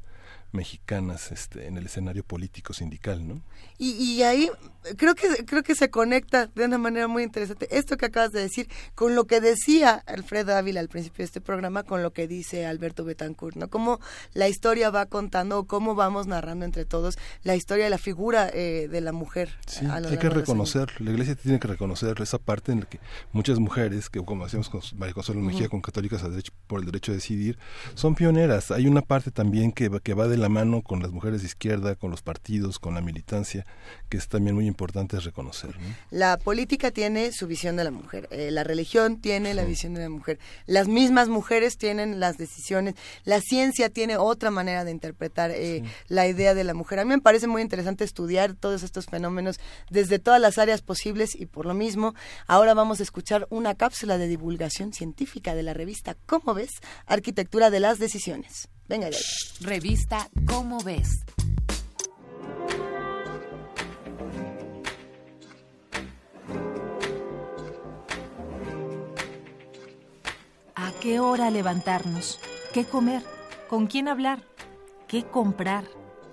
mexicanas este, en el escenario político sindical, ¿no? Y, y ahí creo que creo que se conecta de una manera muy interesante esto que acabas de decir con lo que decía Alfredo Ávila al principio de este programa, con lo que dice Alberto Betancourt, ¿no? Cómo la historia va contando, o cómo vamos narrando entre todos la historia de la figura eh, de la mujer. Sí, a lo hay que reconocer, la iglesia tiene que reconocer esa parte en la que muchas mujeres, que como decíamos con María Consuelo Mejía, con Católicas por el derecho a decidir, son pioneras. Hay una parte también que, va- que va de la mano con las mujeres de izquierda, con los partidos, con la militancia, que es también muy importante reconocer. ¿no? La política tiene su visión de la mujer, eh, la religión tiene la visión de la mujer, las mismas mujeres tienen las decisiones, la ciencia tiene otra manera de interpretar eh, la idea de la mujer. A mí me parece muy interesante estudiar todos estos fenómenos desde todas las áreas posibles y por lo mismo ahora vamos a escuchar una cápsula de divulgación científica de la revista ¿Cómo ves? Arquitectura de las decisiones. Venga, ahí. Revista ¿Cómo ves? Qué hora levantarnos? ¿Qué comer? ¿Con quién hablar? ¿Qué comprar?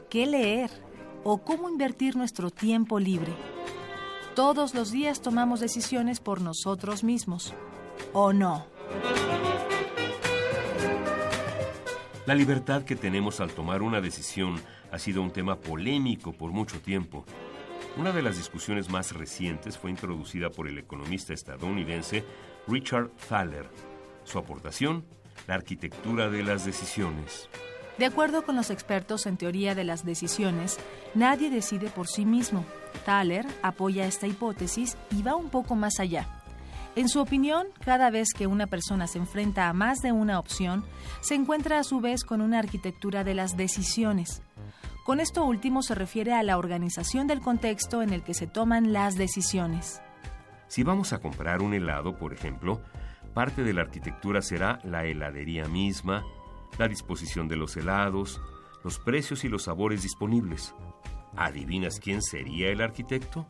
¿Qué leer? ¿O cómo invertir nuestro tiempo libre? Todos los días tomamos decisiones por nosotros mismos. ¿O no? La libertad que tenemos al tomar una decisión ha sido un tema polémico por mucho tiempo. Una de las discusiones más recientes fue introducida por el economista estadounidense Richard Thaler. Su aportación, la arquitectura de las decisiones. De acuerdo con los expertos en teoría de las decisiones, nadie decide por sí mismo. Thaler apoya esta hipótesis y va un poco más allá. En su opinión, cada vez que una persona se enfrenta a más de una opción, se encuentra a su vez con una arquitectura de las decisiones. Con esto último se refiere a la organización del contexto en el que se toman las decisiones. Si vamos a comprar un helado, por ejemplo, parte de la arquitectura será la heladería misma, la disposición de los helados, los precios y los sabores disponibles. ¿Adivinas quién sería el arquitecto?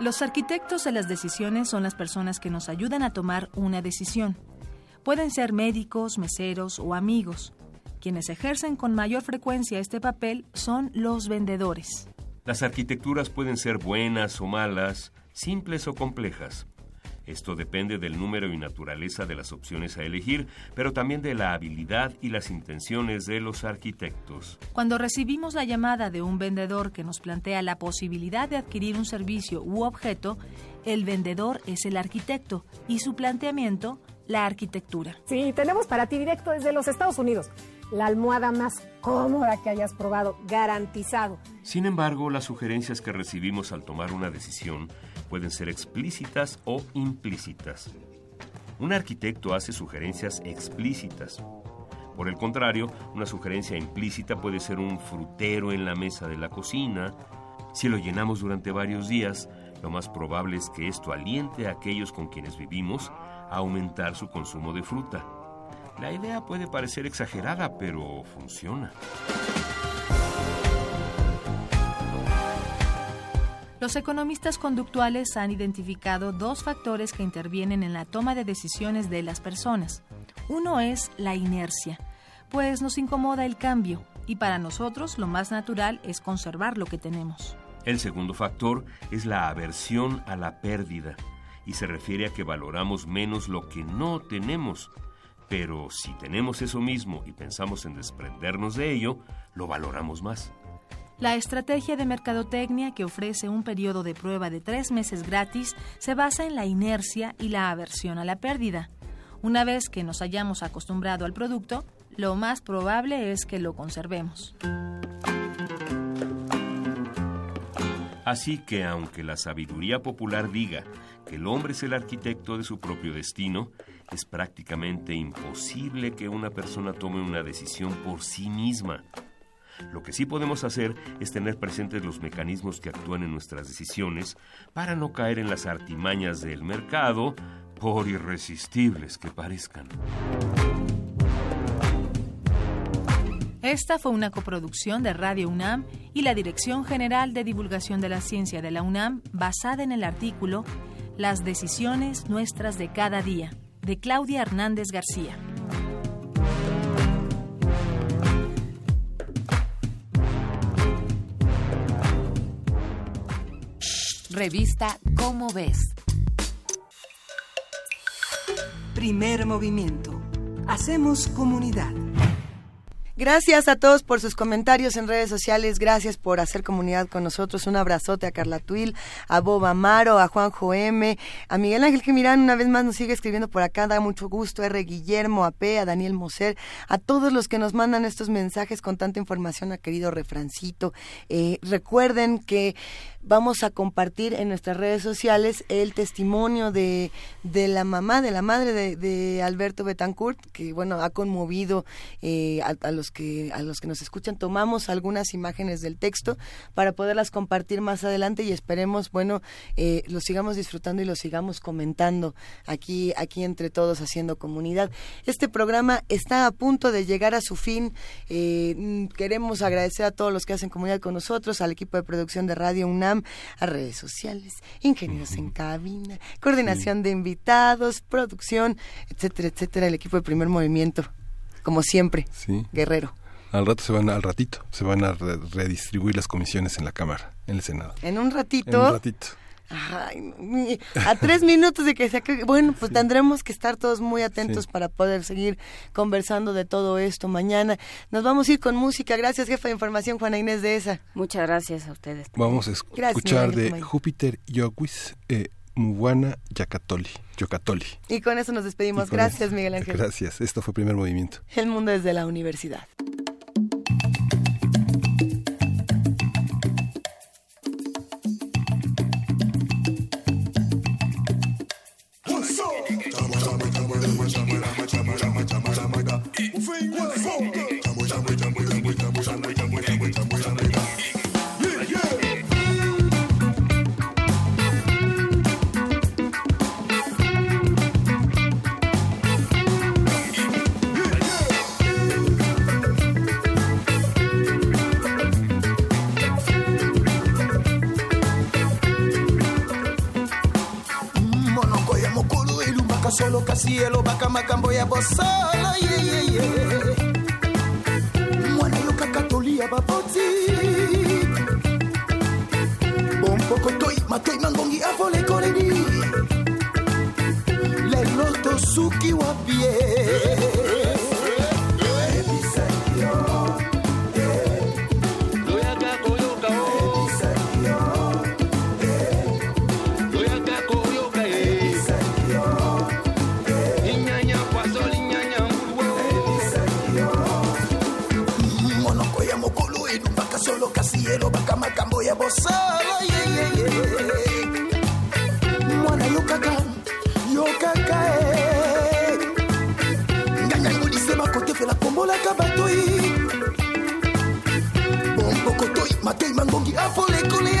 Los arquitectos de las decisiones son las personas que nos ayudan a tomar una decisión. Pueden ser médicos, meseros o amigos. Quienes ejercen con mayor frecuencia este papel son los vendedores. Las arquitecturas pueden ser buenas o malas, simples o complejas. Esto depende del número y naturaleza de las opciones a elegir, pero también de la habilidad y las intenciones de los arquitectos. Cuando recibimos la llamada de un vendedor que nos plantea la posibilidad de adquirir un servicio u objeto, el vendedor es el arquitecto y su planteamiento, la arquitectura. Sí, tenemos para ti directo desde los Estados Unidos. La almohada más cómoda que hayas probado, garantizado. Sin embargo, las sugerencias que recibimos al tomar una decisión pueden ser explícitas o implícitas. Un arquitecto hace sugerencias explícitas. Por el contrario, una sugerencia implícita puede ser un frutero en la mesa de la cocina. Si lo llenamos durante varios días, lo más probable es que esto aliente a aquellos con quienes vivimos a aumentar su consumo de fruta. La idea puede parecer exagerada, pero funciona. Los economistas conductuales han identificado dos factores que intervienen en la toma de decisiones de las personas. Uno es la inercia, pues nos incomoda el cambio y para nosotros lo más natural es conservar lo que tenemos. El segundo factor es la aversión a la pérdida y se refiere a que valoramos menos lo que no tenemos. Pero si tenemos eso mismo y pensamos en desprendernos de ello, lo valoramos más. La estrategia de mercadotecnia que ofrece un periodo de prueba de tres meses gratis se basa en la inercia y la aversión a la pérdida. Una vez que nos hayamos acostumbrado al producto, lo más probable es que lo conservemos. Así que aunque la sabiduría popular diga que el hombre es el arquitecto de su propio destino, es prácticamente imposible que una persona tome una decisión por sí misma. Lo que sí podemos hacer es tener presentes los mecanismos que actúan en nuestras decisiones para no caer en las artimañas del mercado, por irresistibles que parezcan. Esta fue una coproducción de Radio UNAM y la Dirección General de Divulgación de la Ciencia de la UNAM basada en el artículo Las decisiones nuestras de cada día, de Claudia Hernández García. Revista Cómo ves. Primer movimiento. Hacemos comunidad. Gracias a todos por sus comentarios en redes sociales. Gracias por hacer comunidad con nosotros. Un abrazote a Carla Tuil, a Bob Amaro, a Juanjo M, a Miguel Ángel Gemirán. Una vez más nos sigue escribiendo por acá. Da mucho gusto. R. Guillermo, a P, a Daniel Moser, a todos los que nos mandan estos mensajes con tanta información, a querido refrancito. Eh, recuerden que vamos a compartir en nuestras redes sociales el testimonio de, de la mamá, de la madre de, Alberto Betancourt, que bueno, ha conmovido eh, a, los que, a los que nos escuchan. Tomamos algunas imágenes del texto para poderlas compartir más adelante y esperemos, bueno, eh, lo sigamos disfrutando y lo sigamos comentando aquí, aquí entre todos haciendo comunidad. Este programa está a punto de llegar a su fin. Eh, queremos agradecer a todos los que hacen comunidad con nosotros, al equipo de producción de Radio UNAM, a redes sociales, ingenieros en cabina, coordinación de invitados, producción, etcétera, etcétera, el equipo de primer movimiento, como siempre, Sí. guerrero. Al rato se van, al ratito, se van a re- redistribuir las comisiones en la Cámara, en el Senado. En un ratito. En un ratito. Ay, a tres minutos de que se acabe. Bueno, pues tendremos que estar todos muy atentos Sí. para poder seguir conversando de todo esto mañana. Nos vamos a ir con música. Gracias, jefa de información, Juana Inés de esa. Muchas gracias a ustedes. Vamos a Gracias, escuchar de Júpiter Yoguis, eh, Muwana Yacatoli. Yocatoli. Y con eso nos despedimos. Gracias, Miguel Ángel. Gracias. Esto fue Primer Movimiento. El mundo desde la universidad. Ela é mais chamada, mais chamada, mais chamada, mais da. O fim é só. Elumaka solo kasi elobaka makambo ya bosala yeyeye mwana yokaka tolia baboti. Bompoko toi matoi mangongi avolekoledi lelo tosuki wapie kosala yeyeye mwana yokaka yokaka e. Nganga yango lisema kotefela kombolaka batoi. Bompokotoi matei mangongi afolekole